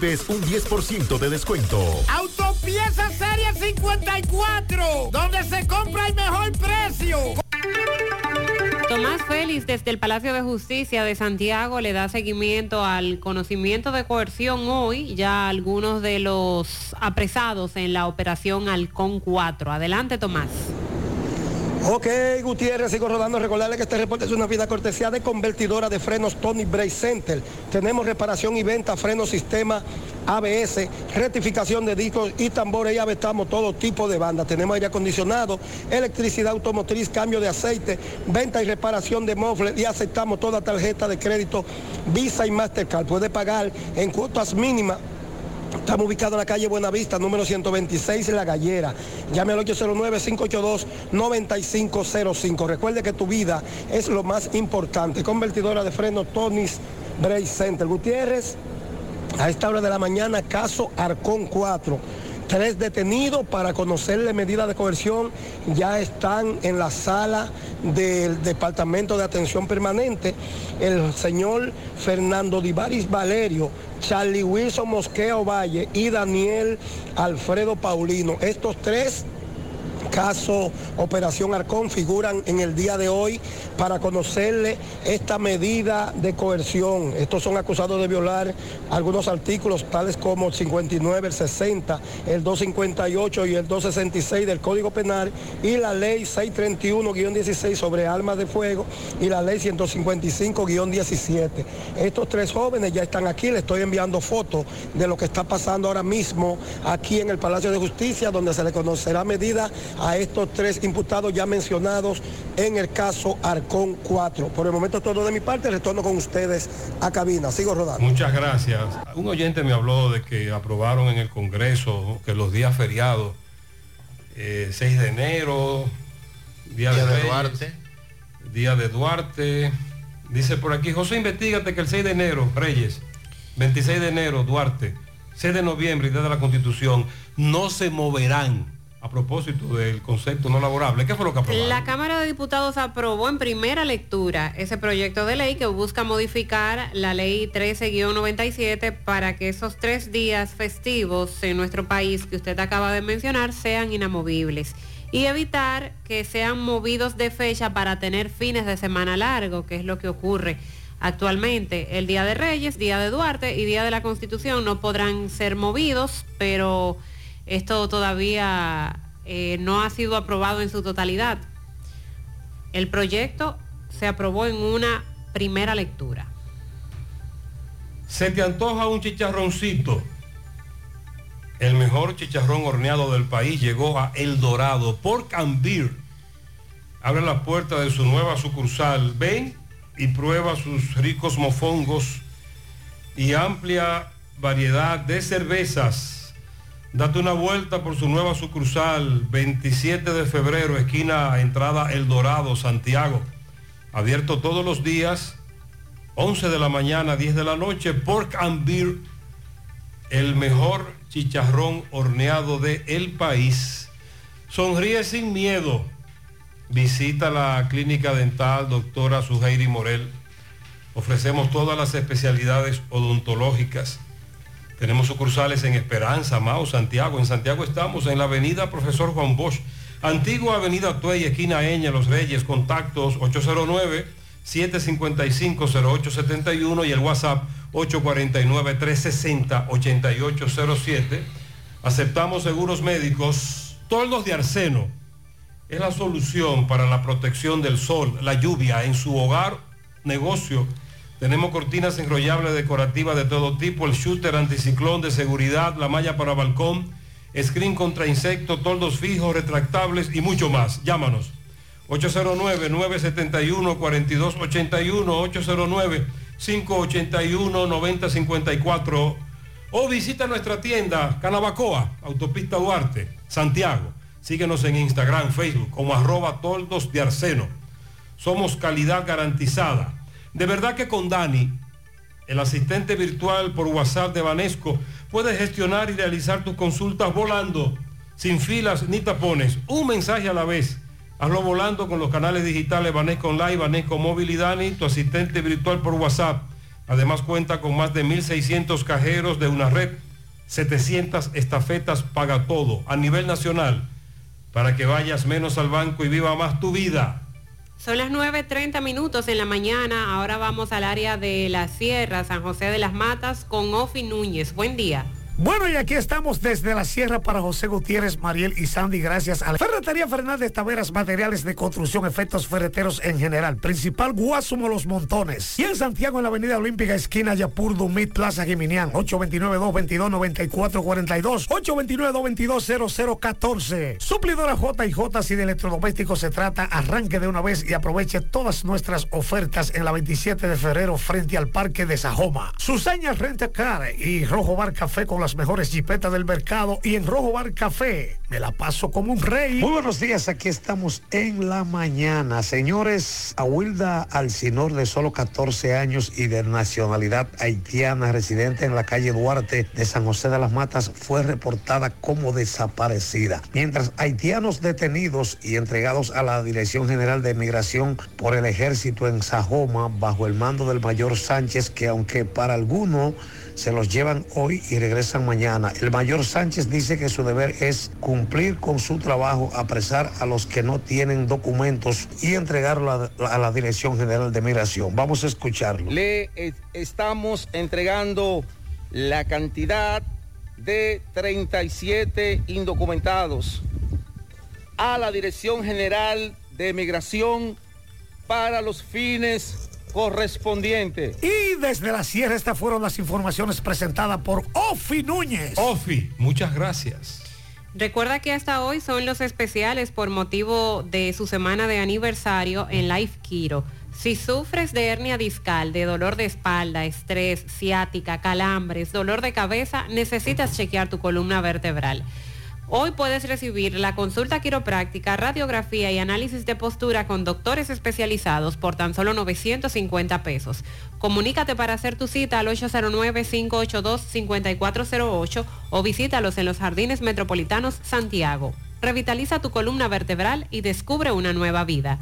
recibes un 10% de descuento. Autopieza Serie 54, donde se compra el mejor precio. Tomás Félix desde el Palacio de Justicia de Santiago le da seguimiento al conocimiento de coerción hoy ya algunos de los apresados en la operación Halcón 4. Adelante Tomás. Ok, Gutiérrez, sigo rodando. Recordarle que este reporte es una vida cortesía de convertidora de frenos Tony Bray Center. Tenemos reparación y venta, frenos sistema ABS, rectificación de discos y tambores y avestamos todo tipo de bandas. Tenemos aire acondicionado, electricidad automotriz, cambio de aceite, venta y reparación de mofles y aceptamos toda tarjeta de crédito Visa y Mastercard. Puede pagar en cuotas mínimas Estamos ubicados en la calle Buenavista, número 126, en La Gallera. Llame al 809-582-9505. Recuerde que tu vida es lo más importante. Convertidora de frenos Tonis Bray Center. Gutiérrez, a esta hora de la mañana, caso Arcón 4. Tres detenidos para conocerle medida de coerción ya están en la sala del Departamento de Atención Permanente. El señor Fernando Divaris Valerio, Charlie Wilson Mosqueo Valle y Daniel Alfredo Paulino. Estos tres caso Operación Arcón figuran en el día de hoy para conocerle esta medida de coerción. Estos son acusados de violar algunos artículos tales como el 59, el 60, el 258 y el 266 del Código Penal y la ley 631-16 sobre armas de fuego y la ley 155-17. Estos tres jóvenes ya están aquí, le estoy enviando fotos de lo que está pasando ahora mismo aquí en el Palacio de Justicia, donde se le conocerá medida a estos tres imputados ya mencionados en el caso Arcón 4. Por el momento todo de mi parte, retorno con ustedes a cabina. Sigo rodando. Muchas gracias. Un oyente me habló de que aprobaron en el Congreso que los días feriados, eh, 6 de enero, Día, Día de, de Reyes, Duarte. Día de Duarte. Dice por aquí, José, investigate que el 6 de enero, Reyes, 26 de enero, Duarte, 6 de noviembre y Día de la Constitución, no se moverán. A propósito del concepto no laborable, ¿qué fue lo que aprobaron? La Cámara de Diputados aprobó en primera lectura ese proyecto de ley que busca modificar la ley 13-97 para que esos tres días festivos en nuestro país que usted acaba de mencionar sean inamovibles. y evitar que sean movidos de fecha para tener fines de semana largo, que es lo que ocurre actualmente. El Día de Reyes, Día de Duarte y Día de la Constitución no podrán ser movidos, pero esto todavía eh, no ha sido aprobado en su totalidad. El proyecto se aprobó en una primera lectura. ¿Se te antoja un chicharroncito? El mejor chicharrón horneado del país llegó a El Dorado. Pork and Beer. Abre la puerta de su nueva sucursal. Ven y prueba sus ricos mofongos y amplia variedad de cervezas. Date una vuelta por su nueva sucursal, 27 de febrero, esquina entrada El Dorado, Santiago. Abierto todos los días, 11 de la mañana, 10 de la noche, Pork and Beer, el mejor chicharrón horneado de el país. Sonríe sin miedo. Visita la clínica dental doctora Suheiri Morel. Ofrecemos todas las especialidades odontológicas. Tenemos sucursales en Esperanza, Mao, Santiago. En Santiago estamos en la avenida Profesor Juan Bosch, antigua avenida Tuey, esquina Eña, Los Reyes, contactos 809-755-0871 y el WhatsApp 849-360-8807. Aceptamos seguros médicos, toldos de arseno. Es la solución para la protección del sol, la lluvia en su hogar, negocio. Tenemos cortinas enrollables decorativas de todo tipo, el shooter anticiclón de seguridad, la malla para balcón, screen contra insectos, toldos fijos, retractables y mucho más. Llámanos. 809-971-4281, 809-581-9054 o visita nuestra tienda Canabacoa, Autopista Duarte, Santiago. Síguenos en Instagram, Facebook como arroba toldos de arseno. Somos calidad garantizada. De verdad que con Dani, el asistente virtual por WhatsApp de Banesco, puedes gestionar y realizar tus consultas volando, sin filas ni tapones, un mensaje a la vez. Hazlo volando con los canales digitales Banesco Online, Banesco Móvil y Dani, tu asistente virtual por WhatsApp. Además cuenta con más de 1.600 cajeros de una red, 700 estafetas paga todo a nivel nacional, para que vayas menos al banco y viva más tu vida. Son las 9.30 minutos en la mañana. Ahora vamos al área de la Sierra, San José de las Matas, con Ofi Núñez. Buen día. Bueno, y aquí estamos desde la Sierra para José Gutiérrez, Mariel y Sandy, gracias a la Ferretería Fernández Taveras, materiales de construcción, efectos ferreteros en general. Principal Guasumo Los Montones. Y en Santiago, en la Avenida Olímpica, esquina Yapur, Dumit, Plaza Jiminián, 829-222-9442, 829-222-0014. Suplidora J y J, si de electrodomésticos se trata, arranque de una vez y aproveche todas nuestras ofertas en la 27 de febrero frente al Parque de Sajoma. Susaña Renta Car y Rojo Bar Café con las mejores jipetas del mercado y en Rojo Bar Café me la paso como un rey. Muy buenos días, aquí estamos en la mañana. Señores, Aguilda Alcinor de solo 14 años y de nacionalidad haitiana, residente en la calle Duarte de San José de las Matas, fue reportada como desaparecida. Mientras haitianos detenidos y entregados a la Dirección General de Migración por el ejército en Sajoma, bajo el mando del mayor Sánchez, que aunque para algunos se los llevan hoy y regresan mañana. El mayor Sánchez dice que su deber es cumplir con su trabajo, apresar a los que no tienen documentos y entregarlo a, la Dirección General de Migración. Vamos a escucharlo. Le eh, estamos entregando la cantidad de 37 indocumentados a la Dirección General de Migración para los fines correspondiente. Y desde la sierra estas fueron las informaciones presentadas por Ofi Núñez. Ofi, muchas gracias. Recuerda que hasta hoy son los especiales por motivo de su semana de aniversario en Life Kiro. Si sufres de hernia discal, de dolor de espalda, estrés, ciática, calambres, dolor de cabeza, necesitas chequear tu columna vertebral. Hoy puedes recibir la consulta quiropráctica, radiografía y análisis de postura con doctores especializados por tan solo 950 pesos. Comunícate para hacer tu cita al 809-582-5408 o visítalos en los Jardines Metropolitanos Santiago. Revitaliza tu columna vertebral y descubre una nueva vida.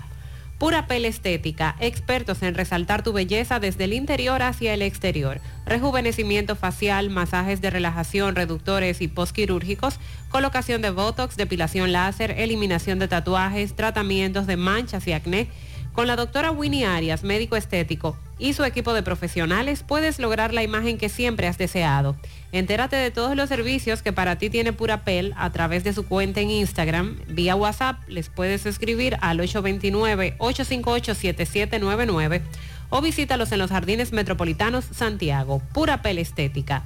Pura Pel Estética, expertos en resaltar tu belleza desde el interior hacia el exterior. Rejuvenecimiento facial, masajes de relajación, reductores y postquirúrgicos, colocación de botox, depilación láser, eliminación de tatuajes, tratamientos de manchas y acné. Con la doctora Winnie Arias, médico estético, y su equipo de profesionales puedes lograr la imagen que siempre has deseado. Entérate de todos los servicios que para ti tiene Pura Pel a través de su cuenta en Instagram. Vía WhatsApp les puedes escribir al 829-858-7799 o visítalos en los Jardines Metropolitanos Santiago. Pura Pel Estética.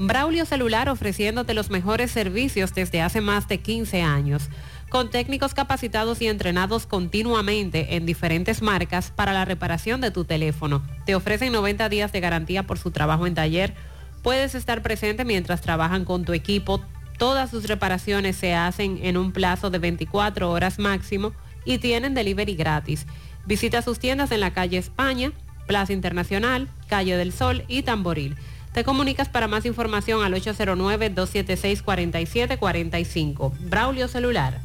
Braulio Celular ofreciéndote los mejores servicios desde hace más de 15 años, con técnicos capacitados y entrenados continuamente en diferentes marcas para la reparación de tu teléfono. Te ofrecen 90 días de garantía por su trabajo en taller. Puedes estar presente mientras trabajan con tu equipo. Todas sus reparaciones se hacen en un plazo de 24 horas máximo y tienen delivery gratis. Visita sus tiendas en la calle España, Plaza Internacional, Calle del Sol y Tamboril. Te comunicas para más información al 809-276-4745. Braulio Celular.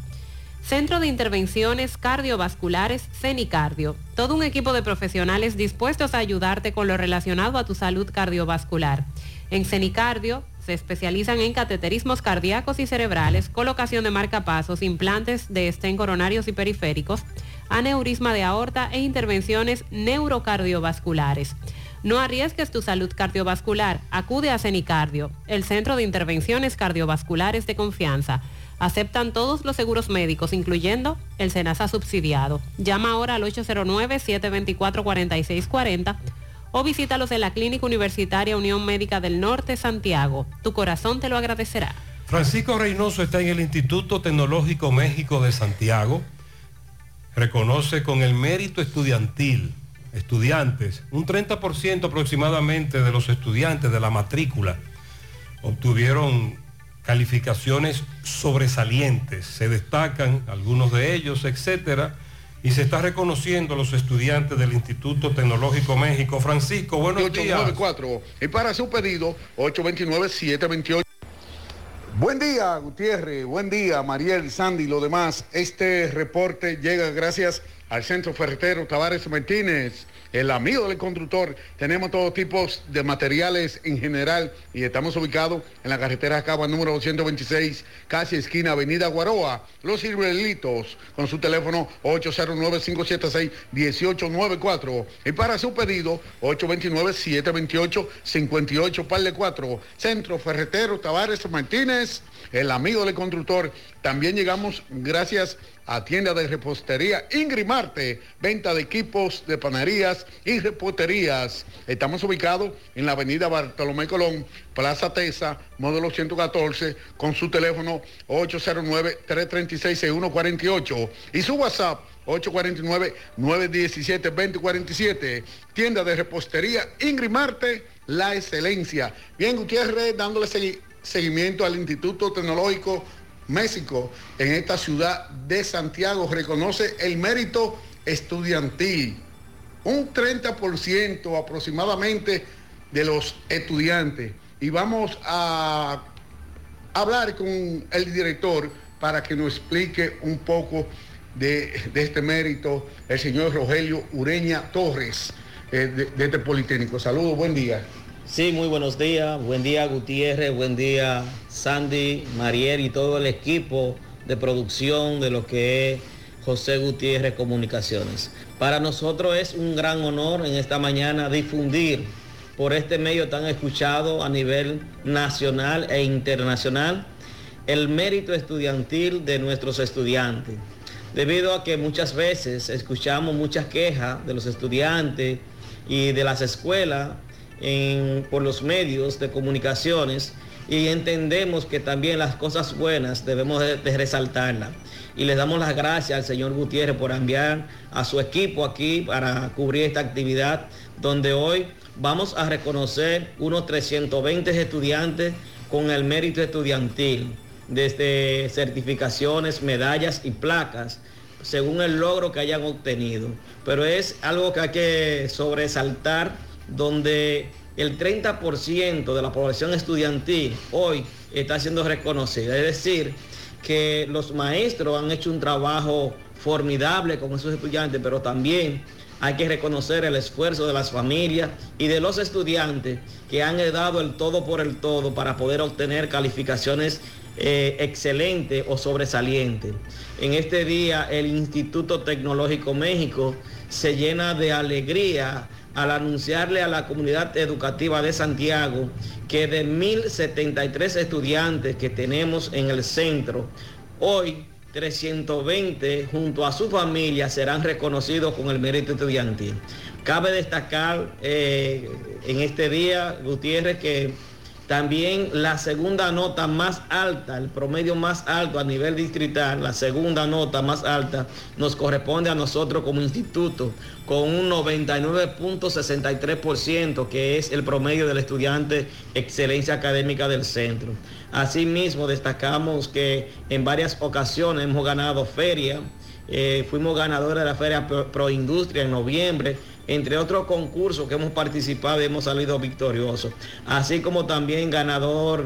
Centro de Intervenciones Cardiovasculares CENICardio. Todo un equipo de profesionales dispuestos a ayudarte con lo relacionado a tu salud cardiovascular. En CENICardio se especializan en cateterismos cardíacos y cerebrales, colocación de marcapasos, implantes de estén coronarios y periféricos, aneurisma de aorta e intervenciones neurocardiovasculares. No arriesgues tu salud cardiovascular. Acude a CENICardio, el Centro de Intervenciones Cardiovasculares de Confianza. Aceptan todos los seguros médicos, incluyendo el SENASA subsidiado. Llama ahora al 809-724-4640 o visítalos en la Clínica Universitaria Unión Médica del Norte, Santiago. Tu corazón te lo agradecerá. Francisco Reynoso está en el Instituto Tecnológico México de Santiago. Reconoce con el mérito estudiantil, estudiantes, un 30% aproximadamente de los estudiantes de la matrícula obtuvieron calificaciones sobresalientes. Se destacan algunos de ellos, etcétera, y se está reconociendo a los estudiantes del Instituto Tecnológico México. Francisco, buenos días. 894. Y para su pedido, 829-728. Buen día, Gutiérrez. Buen día, Mariel, Sandy y lo demás. Este reporte llega gracias al Centro Ferretero Tavares Martínez, el amigo del constructor. Tenemos todo tipo de materiales en general y estamos ubicados en la carretera Cabo número 226, casi esquina Avenida Guaroa. Los Ciruelitos con su teléfono 809-576-1894. Y para su pedido, 829-728-58 par de 4. Centro Ferretero Tavares Martínez, el amigo del constructor. También llegamos gracias a tienda de repostería Ingrimarte, venta de equipos de panaderías y reposterías. Estamos ubicados en la avenida Bartolomé Colón, Plaza Tesa, módulo 114, con su teléfono 809-336-6148 y su WhatsApp 849-917-2047. Tienda de repostería Ingrimarte, la excelencia. Bien, Gutiérrez, dándole segui- seguimiento al Instituto Tecnológico México en esta ciudad de Santiago reconoce el mérito estudiantil. Un 30% aproximadamente de los estudiantes. Y vamos a hablar con el director para que nos explique un poco de, de este mérito, el señor Rogelio Ureña Torres, eh, de, de este Politécnico. Saludos, buen día. Sí, muy buenos días. Buen día Gutiérrez, buen día Sandy, Mariel y todo el equipo de producción de lo que es José Gutiérrez Comunicaciones. Para nosotros es un gran honor en esta mañana difundir por este medio tan escuchado a nivel nacional e internacional el mérito estudiantil de nuestros estudiantes. Debido a que muchas veces escuchamos muchas quejas de los estudiantes y de las escuelas por los medios de comunicaciones y entendemos que también las cosas buenas debemos de, resaltarlas. Y les damos las gracias al señor Gutiérrez por enviar a su equipo aquí para cubrir esta actividad donde hoy vamos a reconocer unos 320 estudiantes con el mérito estudiantil, desde certificaciones, medallas y placas, según el logro que hayan obtenido. Pero es algo que hay que sobresaltar, donde el 30% de la población estudiantil hoy está siendo reconocida. Es decir, que los maestros han hecho un trabajo formidable con esos estudiantes, pero también hay que reconocer el esfuerzo de las familias y de los estudiantes que han dado el todo por el todo para poder obtener calificaciones eh, excelentes o sobresalientes. En este día el Instituto Tecnológico México se llena de alegría al anunciarle a la comunidad educativa de Santiago que de 1.073 estudiantes que tenemos en el centro, hoy 320 junto a su familia serán reconocidos con el mérito estudiantil. Cabe destacar eh, en este día, Gutiérrez, que también la segunda nota más alta, el promedio más alto a nivel distrital, la segunda nota más alta nos corresponde a nosotros como instituto con un 99.63% que es el promedio del estudiante excelencia académica del centro. Asimismo, destacamos que en varias ocasiones hemos ganado feria, eh, fuimos ganadores de la Feria Pro- Proindustria en noviembre, entre otros concursos que hemos participado y hemos salido victoriosos, así como también ganador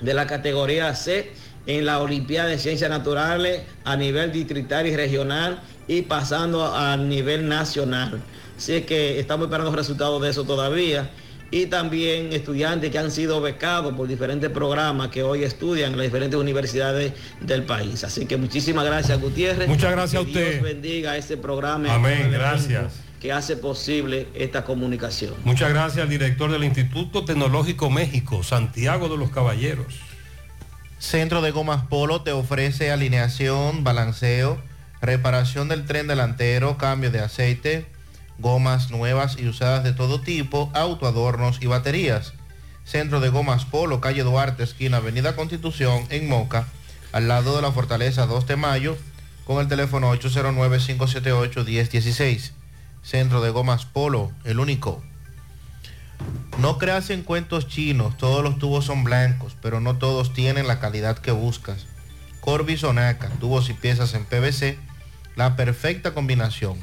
de la categoría C en la Olimpiada de Ciencias Naturales a nivel distrital y regional y pasando a nivel nacional. Así que estamos esperando resultados de eso todavía. Y también estudiantes que han sido becados por diferentes programas que hoy estudian en las diferentes universidades del país. Así que muchísimas gracias, Gutiérrez. Muchas gracias Que a usted. Dios bendiga este programa. Amén, gracias. Que hace posible esta comunicación. Muchas gracias al director del Instituto Tecnológico México, Santiago de los Caballeros. Centro de Gomas Polo te ofrece alineación, balanceo, reparación del tren delantero, cambio de aceite, gomas nuevas y usadas de todo tipo, autoadornos y baterías. Centro de Gomas Polo, calle Duarte, esquina Avenida Constitución, en Moca, al lado de la Fortaleza 2 de Mayo, con el teléfono 809-578-1016. Centro de Gomas Polo, el único. No creas en cuentos chinos, todos los tubos son blancos, pero no todos tienen la calidad que buscas. Corby Sonaca, tubos y piezas en PVC, la perfecta combinación.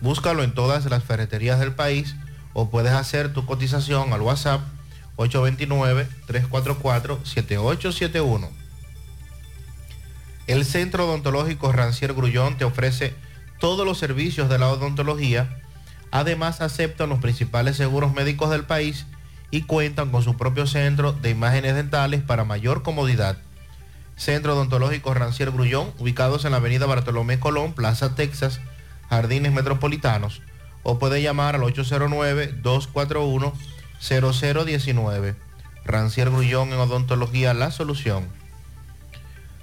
Búscalo en todas las ferreterías del país o puedes hacer tu cotización al WhatsApp 829-344-7871. El Centro Odontológico Rancier Grullón te ofrece todos los servicios de la odontología. Además aceptan los principales seguros médicos del país y cuentan con su propio centro de imágenes dentales para mayor comodidad. Centro Odontológico Rancier Grullón, ubicados en la avenida Bartolomé Colón, Plaza Texas, Jardines Metropolitanos, o puede llamar al 809-241-0019. Rancier Grullón en Odontología La Solución.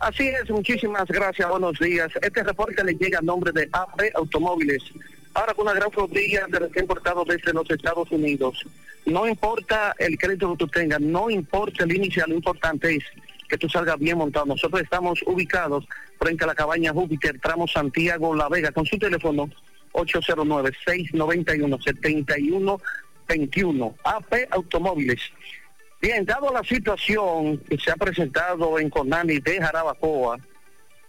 Así es, muchísimas gracias, buenos días. Este reporte le llega a nombre de AP Automóviles. Ahora con una gran flotilla de los que importado desde los Estados Unidos. No importa el crédito que tú tengas, no importa el inicial, lo importante es que tú salgas bien montado. Nosotros estamos ubicados frente a la cabaña Júpiter, tramo Santiago La Vega, con su teléfono 809-691-7121. AP Automóviles. Bien, dado la situación que se ha presentado en Conani de Jarabacoa,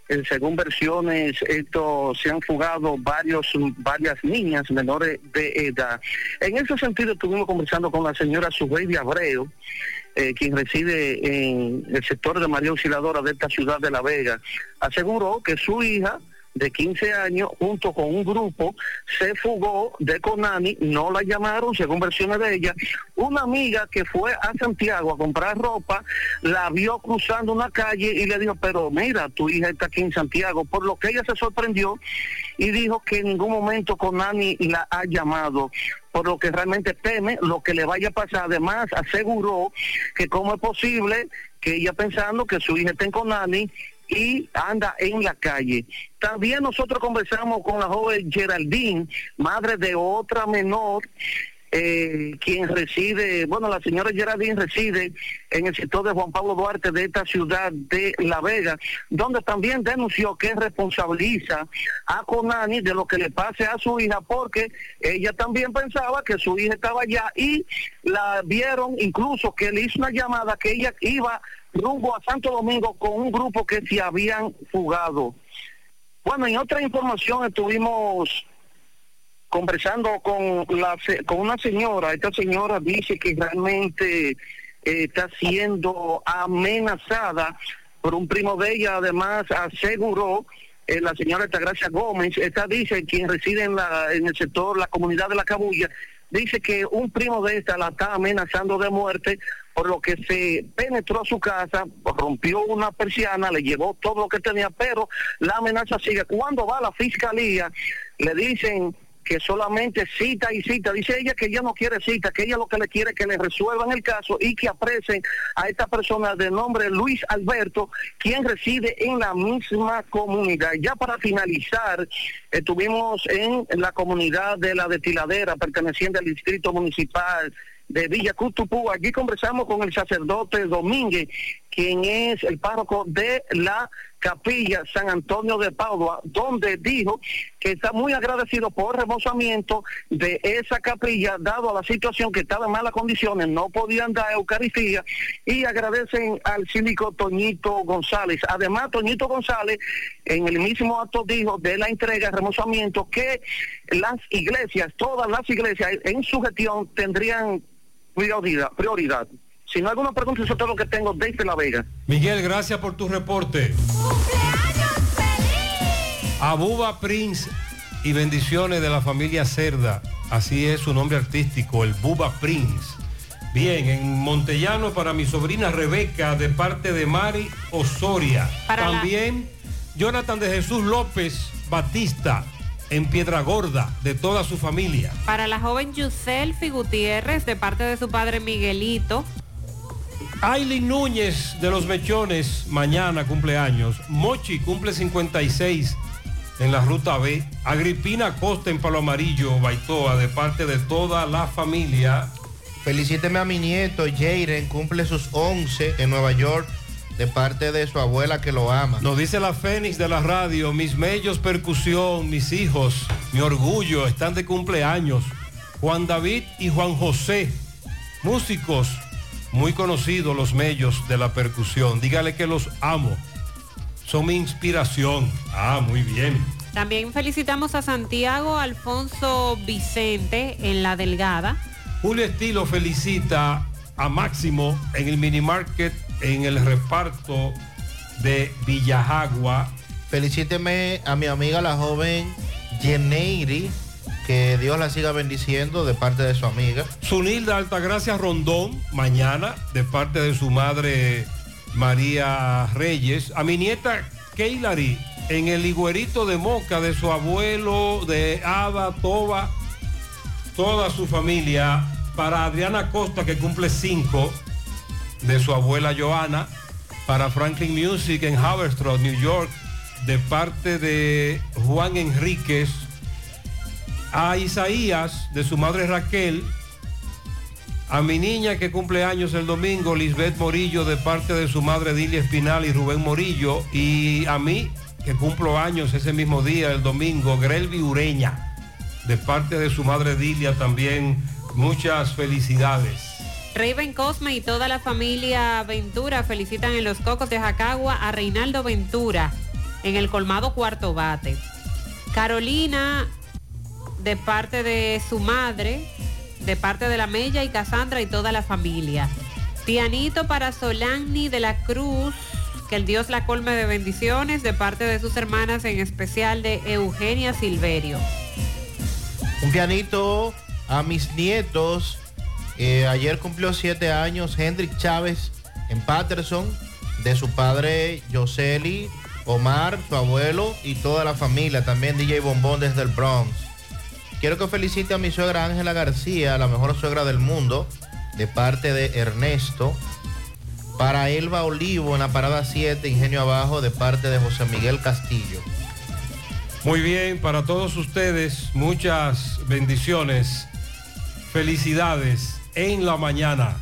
eh, según versiones, esto se han fugado varios, varias niñas menores de edad. En ese sentido, estuvimos conversando con la señora Subeidi Abreu, eh, quien reside en el sector de María Auxiliadora de esta ciudad de La Vega. Aseguró que su hija de 15 años, junto con un grupo, se fugó de Conani, no la llamaron, según versiones de ella. Una amiga que fue a Santiago a comprar ropa, la vio cruzando una calle y le dijo, pero mira, tu hija está aquí en Santiago, por lo que ella se sorprendió y dijo que en ningún momento Conani la ha llamado por lo que realmente teme lo que le vaya a pasar. Además, aseguró que cómo es posible que ella pensando que su hija está en Conani y anda en la calle. También nosotros conversamos con la joven Geraldine, madre de otra menor, eh, quien reside, bueno, la señora Geraldine reside en el sector de Juan Pablo Duarte de esta ciudad de La Vega, donde también denunció que responsabiliza a Conani de lo que le pase a su hija, porque ella también pensaba que su hija estaba allá y la vieron incluso que le hizo una llamada que ella iba rumbo a Santo Domingo con un grupo que se habían fugado. Bueno, en otra información estuvimos conversando con la con una señora, esta señora dice que realmente eh, está siendo amenazada por un primo de ella, además aseguró eh, la señora Gracia Gómez, esta dice quien reside en la en el sector, la comunidad de la Cabulla, dice que un primo de esta la está amenazando de muerte por lo que se penetró a su casa, rompió una persiana, le llevó todo lo que tenía, pero la amenaza sigue. Cuando va a la fiscalía, le dicen que solamente cita y cita. Dice ella que ella no quiere cita, que ella lo que le quiere es que le resuelvan el caso y que apresen a esta persona de nombre Luis Alberto, quien reside en la misma comunidad. Ya para finalizar, estuvimos en la comunidad de la destiladera perteneciente al distrito municipal de Villa Cutupú. Allí conversamos con el sacerdote Domínguez, quien es el párroco de la capilla San Antonio de Padua, donde dijo que está muy agradecido por el remozamiento de esa capilla, dado a la situación que estaba en malas condiciones, no podían dar Eucaristía, y agradecen al síndico Toñito González. Además, Toñito González, en el mismo acto dijo de la entrega, remozamiento, que las iglesias, todas las iglesias en su gestión tendrían prioridad. Si no hay alguna pregunta, eso es todo lo que tengo desde La Vega. Miguel, gracias por tu reporte. Abuba Prince y bendiciones de la familia Cerda. Así es su nombre artístico, el Buba Prince. Bien, en Montellano para mi sobrina Rebeca de parte de Mari Osoria. Para la- También Jonathan de Jesús López Batista en Piedra Gorda de toda su familia. Para la joven Yuselfi Gutiérrez, de parte de su padre Miguelito. Aileen Núñez de los Mechones, mañana cumpleaños. Mochi cumple 56 en la ruta B. Agripina Costa en Palo Amarillo, Baitoa, de parte de toda la familia. Felicíteme a mi nieto, Jairen, cumple sus 11 en Nueva York, de parte de su abuela que lo ama. Nos dice la Fénix de la radio, mis mellos percusión, mis hijos, mi orgullo, están de cumpleaños. Juan David y Juan José, músicos muy conocidos los mellos de la percusión. Dígale que los amo. Son mi inspiración. Ah, muy bien. También felicitamos a Santiago Alfonso Vicente en La Delgada. Julio Estilo felicita a Máximo en el mini market en el reparto de Villajagua. Felicíteme a mi amiga la joven Yeneiri, que Dios la siga bendiciendo de parte de su amiga. Sunilda Altagracia Rondón, mañana, de parte de su madre María Reyes. A mi nieta Keilari, en el higuerito de Moca de su abuelo, de Ada, Toba, toda su familia. Para Adriana Costa, que cumple cinco, de su abuela Joana. Para Franklin Music en Haverstraw, New York, de parte de Juan Enríquez. A Isaías, de su madre Raquel. A mi niña que cumple años el domingo, Lisbeth Morillo, de parte de su madre Dilia Espinal y Rubén Morillo. Y a mí, que cumplo años ese mismo día, el domingo, Grelvi Ureña, de parte de su madre Dilia también. Muchas felicidades. Raven Cosme y toda la familia Ventura felicitan en los Cocos de Jacagua a Reinaldo Ventura en el colmado cuarto bate. Carolina, de parte de su madre, de parte de la Mella y Cassandra y toda la familia. Pianito para Solani de la Cruz, que el Dios la colme de bendiciones, de parte de sus hermanas, en especial de Eugenia Silverio. Un pianito a mis nietos. Eh, ayer cumplió siete años Hendrik Chávez en Patterson, de su padre Yoseli, Omar, su abuelo y toda la familia. También DJ Bombón desde el Bronx. Quiero que felicite a mi suegra Ángela García, la mejor suegra del mundo, de parte de Ernesto. Para Elba Olivo en la parada 7, Ingenio Abajo, de parte de José Miguel Castillo. Muy bien, para todos ustedes, muchas bendiciones, felicidades en la mañana.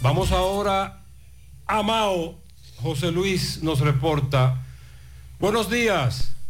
Vamos ahora a Mao. José Luis nos reporta. Buenos días.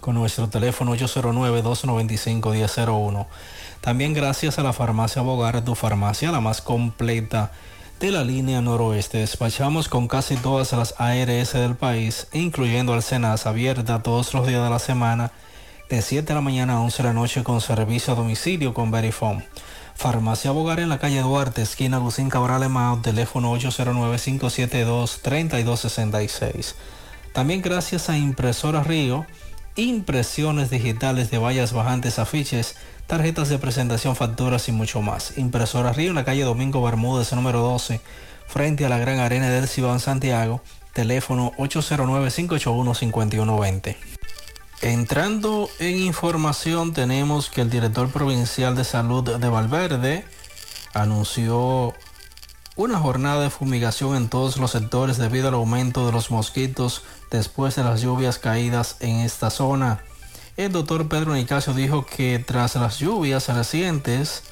con nuestro teléfono 809-295-1001. También gracias a la farmacia Bogar, tu farmacia, la más completa de la línea noroeste. Despachamos con casi todas las ARS del país, incluyendo Alcenas, abierta todos los días de la semana, de 7 de la mañana a 11 de la noche con servicio a domicilio con Verifone. Farmacia Bogar en la calle Duarte, esquina Lucín Cabral Emao, teléfono 809-572-3266. También gracias a Impresora Río, impresiones digitales de vallas bajantes, afiches, tarjetas de presentación, facturas y mucho más. Impresora Río en la calle Domingo Bermúdez, número 12, frente a la Gran Arena del Cibao en Santiago, teléfono 809-581-5120. Entrando en información tenemos que el director provincial de salud de Valverde anunció una jornada de fumigación en todos los sectores debido al aumento de los mosquitos después de las lluvias caídas en esta zona. El doctor Pedro Nicasio dijo que tras las lluvias recientes,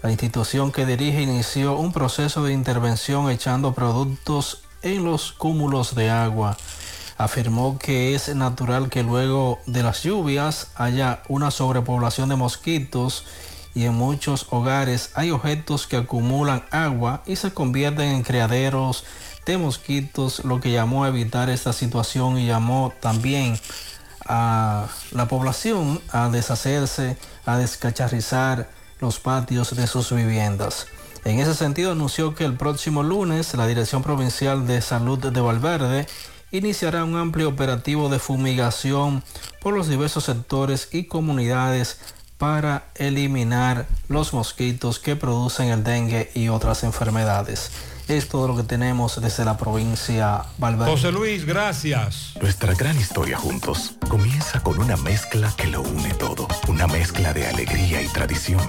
la institución que dirige inició un proceso de intervención echando productos en los cúmulos de agua. Afirmó que es natural que luego de las lluvias haya una sobrepoblación de mosquitos y en muchos hogares hay objetos que acumulan agua y se convierten en criaderos de mosquitos, lo que llamó a evitar esta situación y llamó también a la población a deshacerse, a descacharrizar los patios de sus viviendas. En ese sentido anunció que el próximo lunes la Dirección Provincial de Salud de Valverde iniciará un amplio operativo de fumigación por los diversos sectores y comunidades para eliminar los mosquitos que producen el dengue y otras enfermedades. Es todo lo que tenemos desde la provincia Valverde. José Luis, gracias. Nuestra gran historia juntos comienza con una mezcla que lo une todo. Una mezcla de alegría y tradición.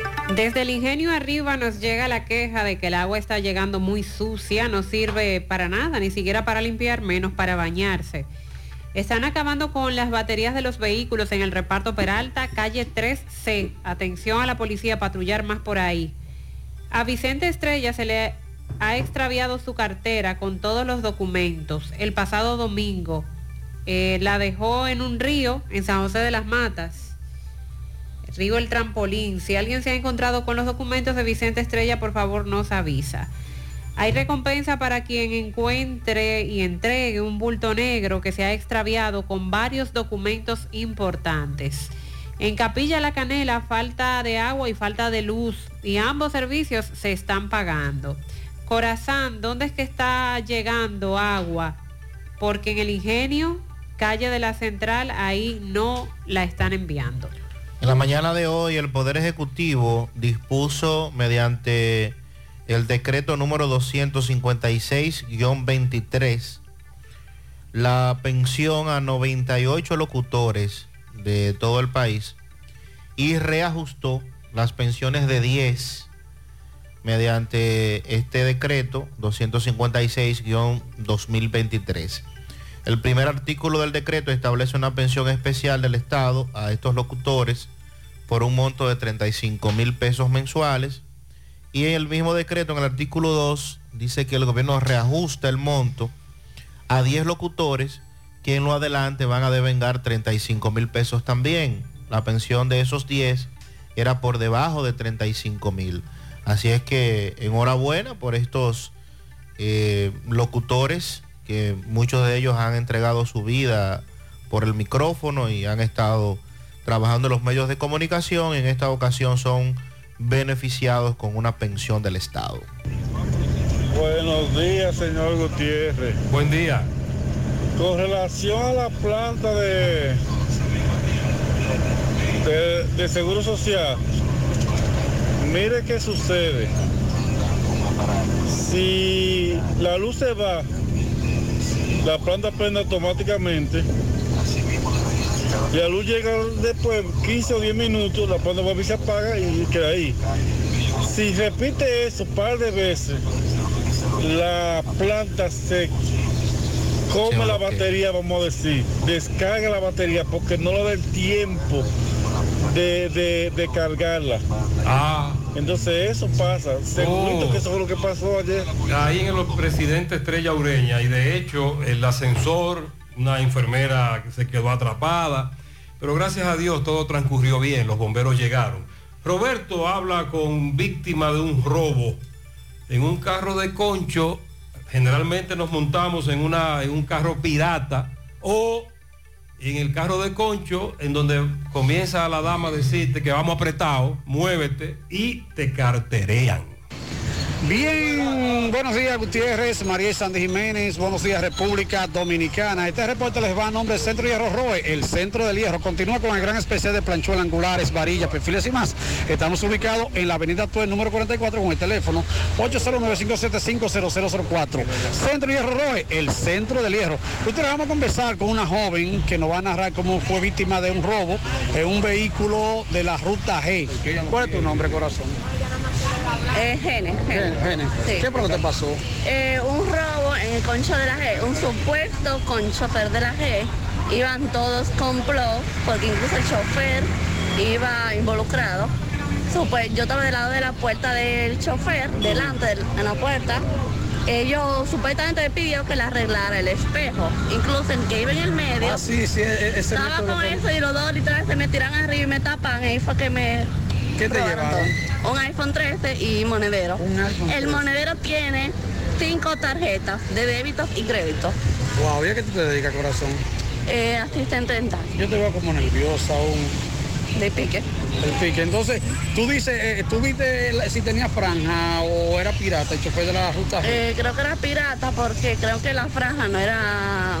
Desde el ingenio arriba nos llega la queja de que el agua está llegando muy sucia, no sirve para nada, ni siquiera para limpiar, menos para bañarse. Están acabando con las baterías de los vehículos en el reparto Peralta, calle 3C. Atención a la policía patrullar más por ahí. A Vicente Estrella se le ha extraviado su cartera con todos los documentos el pasado domingo. Eh, la dejó en un río en San José de las Matas. Río El Trampolín. Si alguien se ha encontrado con los documentos de Vicente Estrella, por favor nos avisa. Hay recompensa para quien encuentre y entregue un bulto negro que se ha extraviado con varios documentos importantes. En Capilla La Canela, falta de agua y falta de luz y ambos servicios se están pagando. Corazán, ¿dónde es que está llegando agua? Porque en el ingenio, calle de la Central, ahí no la están enviando. En la mañana de hoy el Poder Ejecutivo dispuso mediante el decreto número 256-23 la pensión a 98 locutores de todo el país y reajustó las pensiones de 10 mediante este decreto 256-2023. El primer artículo del decreto establece una pensión especial del Estado a estos locutores por un monto de 35 mil pesos mensuales. Y en el mismo decreto, en el artículo 2, dice que el gobierno reajusta el monto a 10 locutores que en lo adelante van a devengar 35 mil pesos también. La pensión de esos 10 era por debajo de 35 mil. Así es que enhorabuena por estos eh, locutores que muchos de ellos han entregado su vida por el micrófono y han estado trabajando en los medios de comunicación. En esta ocasión son beneficiados con una pensión del Estado. Buenos días, señor Gutiérrez. Buen día. Con relación a la planta de, de, de Seguro Social, mire qué sucede. Si la luz se va, la planta prende automáticamente. Y la luz llega después, 15 o 10 minutos, la planta vuelve y se apaga y queda ahí. Si repite eso un par de veces, la planta se come la batería, vamos a decir, descarga la batería porque no le da el tiempo de, de- de cargarla. Ah. Entonces eso pasa. Segurito Oh. que eso fue lo que pasó ayer. Ahí en el presidente Estrella Ureña y de hecho el ascensor, una enfermera que se quedó atrapada, pero gracias a Dios todo transcurrió bien, los bomberos llegaron. Roberto habla con víctima de un robo en un carro de concho, generalmente nos montamos en, una, en un carro pirata o en el carro de concho, en donde comienza la dama a decirte que vamos apretado, muévete y te carterean. Bien, buenos días Gutiérrez, María Sandy Jiménez, buenos días República Dominicana. Este reporte les va a nombre del Centro Hierro Roe, el Centro del Hierro. Continúa con el gran especial de planchuelas angulares, varillas, perfiles y más. Estamos ubicados en la avenida Tuel número 44 con el teléfono 809-575-0004. Centro Hierro Roe, el Centro del Hierro. Ustedes vamos a conversar con una joven que nos va a narrar cómo fue víctima de un robo en un vehículo de la ruta G. ¿Cuál es tu nombre, corazón? Eh, Gene, Gene. Gene, Sí. ¿Qué fue lo que te pasó? Eh, un robo en el concho de la G, un supuesto con chofer de la G. Iban todos con plo, porque incluso el chofer iba involucrado. Supe- yo estaba del lado de la puerta del chofer, delante de en la puerta. Ellos supuestamente me pidió que le arreglara el espejo. Incluso el que iba en el medio. Ah, sí, sí, e- e- ese Estaba con eso y los dos literal se me tiran arriba y me tapan. Ahí fue que me. ¿Qué te llevaron? Un iPhone 13 y monedero. iPhone el 13. monedero tiene cinco tarjetas de débito y crédito. Wow, ¿y a qué tú te dedicas, corazón? Eh, asistente dental Yo te veo como nerviosa aún. de pique. El pique. Entonces, tú dices, eh, ¿tú viste si tenía franja o era pirata el chofer de la ruta? Eh, creo que era pirata porque creo que la franja no era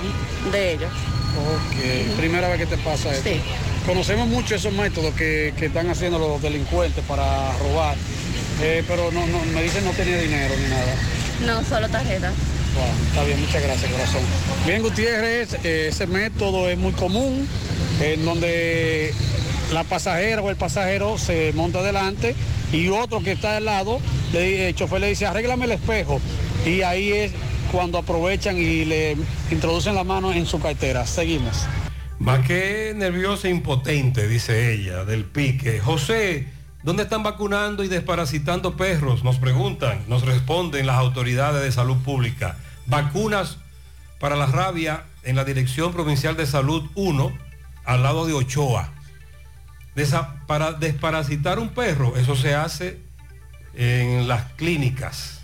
de ellos. Ok, primera vez que te pasa esto. Sí. Conocemos mucho esos métodos que, que están haciendo los delincuentes para robar, eh, pero no, no, me dicen no tenía dinero ni nada. No, solo tarjetas. Wow, está bien, muchas gracias, corazón. Bien, Gutiérrez, eh, ese método es muy común, en donde la pasajera o el pasajero se monta adelante y otro que está al lado, le, el chofer le dice, arréglame el espejo. Y ahí es cuando aprovechan y le introducen la mano en su cartera. Seguimos. Va que nerviosa e impotente, dice ella, del pique. José, ¿dónde están vacunando y desparasitando perros? Nos preguntan, nos responden las autoridades de salud pública. Vacunas para la rabia en la Dirección Provincial de Salud 1, al lado de Ochoa. Para desparasitar un perro, eso se hace en las clínicas.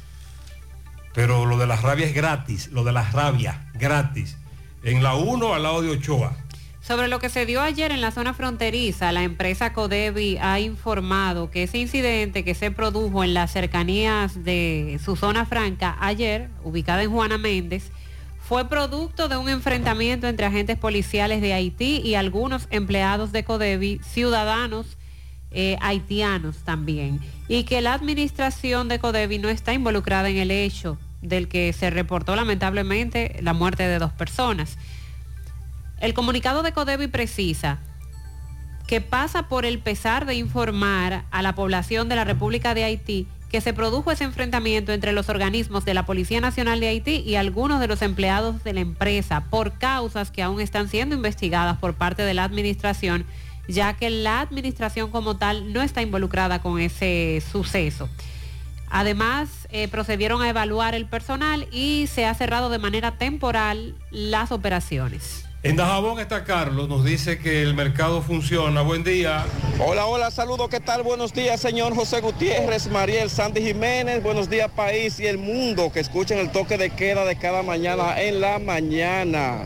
Pero lo de la rabia es gratis, lo de la rabia, gratis. En la 1 al lado de Ochoa. Sobre lo que se dio ayer en la zona fronteriza, la empresa Codevi ha informado que ese incidente que se produjo en las cercanías de su zona franca ayer, ubicada en Juana Méndez, fue producto de un enfrentamiento entre agentes policiales de Haití y algunos empleados de Codevi, ciudadanos eh, haitianos también, y que la administración de Codevi no está involucrada en el hecho del que se reportó lamentablemente la muerte de dos personas. El comunicado de Codevi precisa que pasa por el pesar de informar a la población de la República de Haití que se produjo ese enfrentamiento entre los organismos de la Policía Nacional de Haití y algunos de los empleados de la empresa por causas que aún están siendo investigadas por parte de la administración, ya que la administración como tal no está involucrada con ese suceso. Además, eh, procedieron a evaluar el personal y se ha cerrado de manera temporal las operaciones. En Dajabón está Carlos, nos dice que el mercado funciona. Buen día. Hola, hola, saludos, ¿qué tal? Buenos días, señor José Gutiérrez, Mariel Sandy Jiménez, buenos días, país y el mundo que escuchen el toque de queda de cada mañana en la mañana.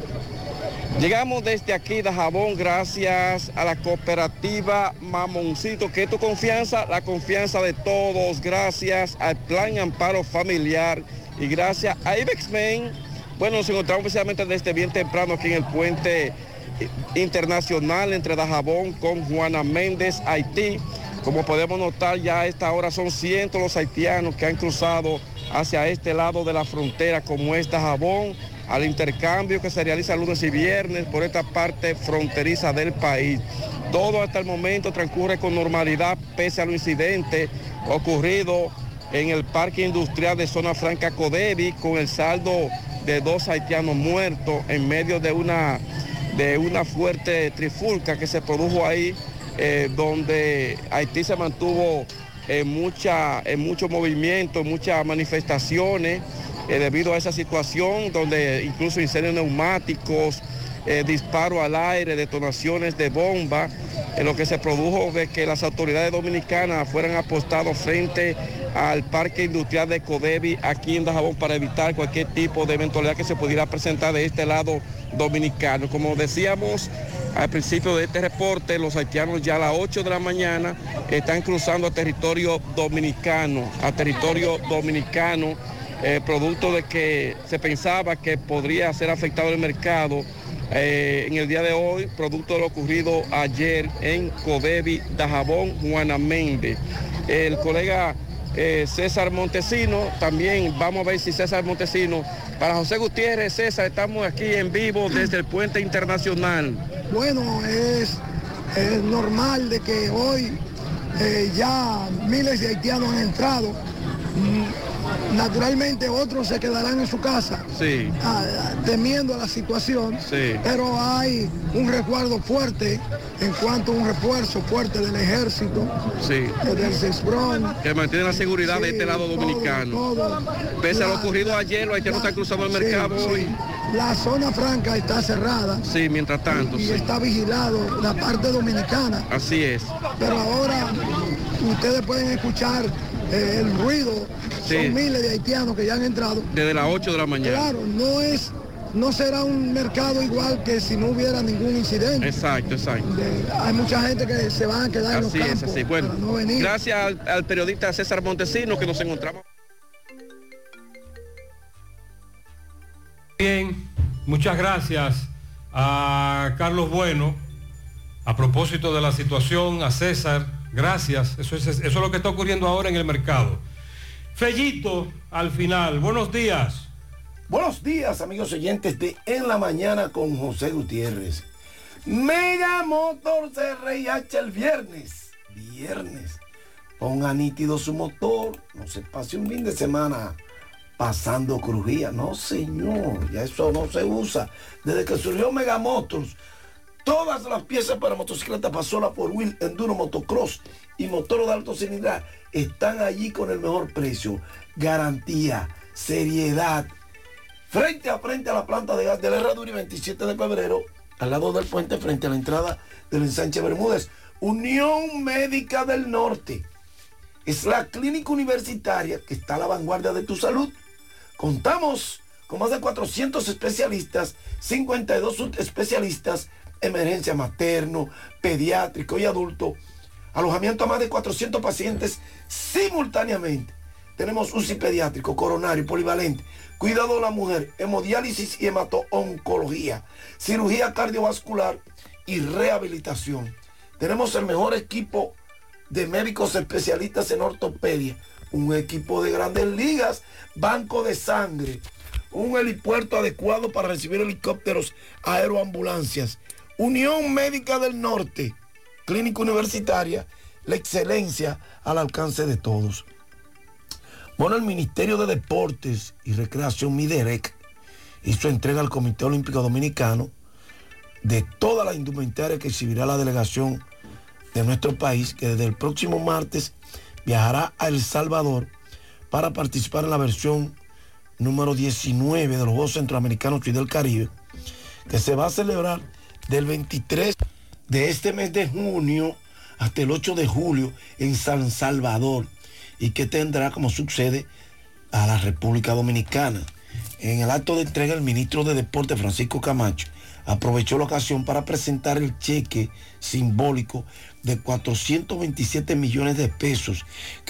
Llegamos desde aquí, Dajabón, gracias a la cooperativa Mamoncito, que es tu confianza, la confianza de todos, gracias al Plan Amparo Familiar y gracias a Ibexmen. Bueno, nos encontramos precisamente desde bien temprano aquí en el puente internacional entre Dajabón con Juana Méndez, Haití. Como podemos notar, ya a esta hora son cientos los haitianos que han cruzado hacia este lado de la frontera, como es Dajabón, al intercambio que se realiza lunes y viernes por esta parte fronteriza del país. Todo hasta el momento transcurre con normalidad pese a los incidentes ocurridos en el parque industrial de Zona Franca Codevi con el saldo de dos haitianos muertos en medio de una, de una fuerte trifulca que se produjo ahí, eh, donde Haití se mantuvo en, mucha, en mucho movimiento, en muchas manifestaciones, eh, debido a esa situación, donde incluso incendios neumáticos, eh, disparos al aire, detonaciones de bomba, en lo que se produjo de que las autoridades dominicanas fueran apostados frente al parque industrial de Codevi aquí en Dajabón para evitar cualquier tipo de eventualidad que se pudiera presentar de este lado dominicano. Como decíamos al principio de este reporte, los haitianos ya a las 8 de la mañana están cruzando a territorio dominicano, a territorio dominicano, eh, producto de que se pensaba que podría ser afectado el mercado eh, en el día de hoy, producto de lo ocurrido ayer en Codevi, Dajabón, Juana Méndez. El colega eh, César Montesino, también vamos a ver si César Montesino, para José Gutiérrez, César, estamos aquí en vivo desde el puente internacional. Bueno, es, normal de que hoy eh, ya miles de haitianos han entrado. Mm, Naturalmente otros se quedarán en su casa Sí. ah, temiendo la situación, Sí. pero hay un resguardo fuerte en cuanto a un refuerzo fuerte del ejército, Sí. eh, del CESPRON. Que mantiene la seguridad de este lado dominicano. Pese a lo ocurrido ayer, los haitianos están cruzando el mercado hoy. La zona franca está cerrada Sí, mientras tanto, y está vigilado la parte dominicana. Así es. Pero ahora ustedes pueden escuchar eh, el ruido. Sí. Son miles de haitianos que ya han entrado. Desde las 8 de la mañana. Claro, no es, no será un mercado igual que si no hubiera ningún incidente. Exacto, exacto. Hay mucha gente que se van a quedar en los Así es, campos así. Bueno, para no venir. gracias al, al periodista César Montesino que nos encontramos. Bien, muchas gracias a Carlos Bueno. A propósito de la situación, a César, gracias. Eso es, eso es lo que está ocurriendo ahora en el mercado. Fellito, al final, buenos días. Buenos días, amigos oyentes de En la Mañana con José Gutiérrez. Mega Motor el viernes. Viernes. Ponga nítido su motor. No se pase un fin de semana pasando crujía. No, señor. Ya eso no se usa. Desde que surgió Mega Motors, todas las piezas para motocicleta pasola por Wheel, Enduro, Motocross y motor de alto cilindraje están allí con el mejor precio. Garantía, seriedad. Frente a frente a la planta de gas de la Herradura y 27 de febrero, al lado del puente, frente a la entrada del ensanche Bermúdez. Unión Médica del Norte. Es la clínica universitaria que está a la vanguardia de tu salud. Contamos con más de 400 especialistas, 52 subespecialistas, emergencia materno, pediátrico y adulto, alojamiento a más de 400 pacientes simultáneamente. Tenemos UCI pediátrico, coronario, polivalente, cuidado de la mujer, hemodiálisis y hemato-oncología, cirugía cardiovascular y rehabilitación. Tenemos el mejor equipo de médicos especialistas en ortopedia, un equipo de grandes ligas, banco de sangre, un helipuerto adecuado para recibir helicópteros, aeroambulancias, Unión Médica del Norte, clínica universitaria, la excelencia al alcance de todos. Bueno, el Ministerio de Deportes y Recreación, MIDEREC, hizo entrega al Comité Olímpico Dominicano de toda la indumentaria que exhibirá la delegación de nuestro país, que desde el próximo martes viajará a El Salvador para participar en la versión número 19 de los Juegos Centroamericanos y del Caribe, que se va a celebrar del 23 de este mes de junio hasta el 8 de julio en San Salvador y que tendrá como sucede a la República Dominicana. En el acto de entrega, el ministro de Deporte, Francisco Camacho, aprovechó la ocasión para presentar el cheque simbólico de 427 millones de pesos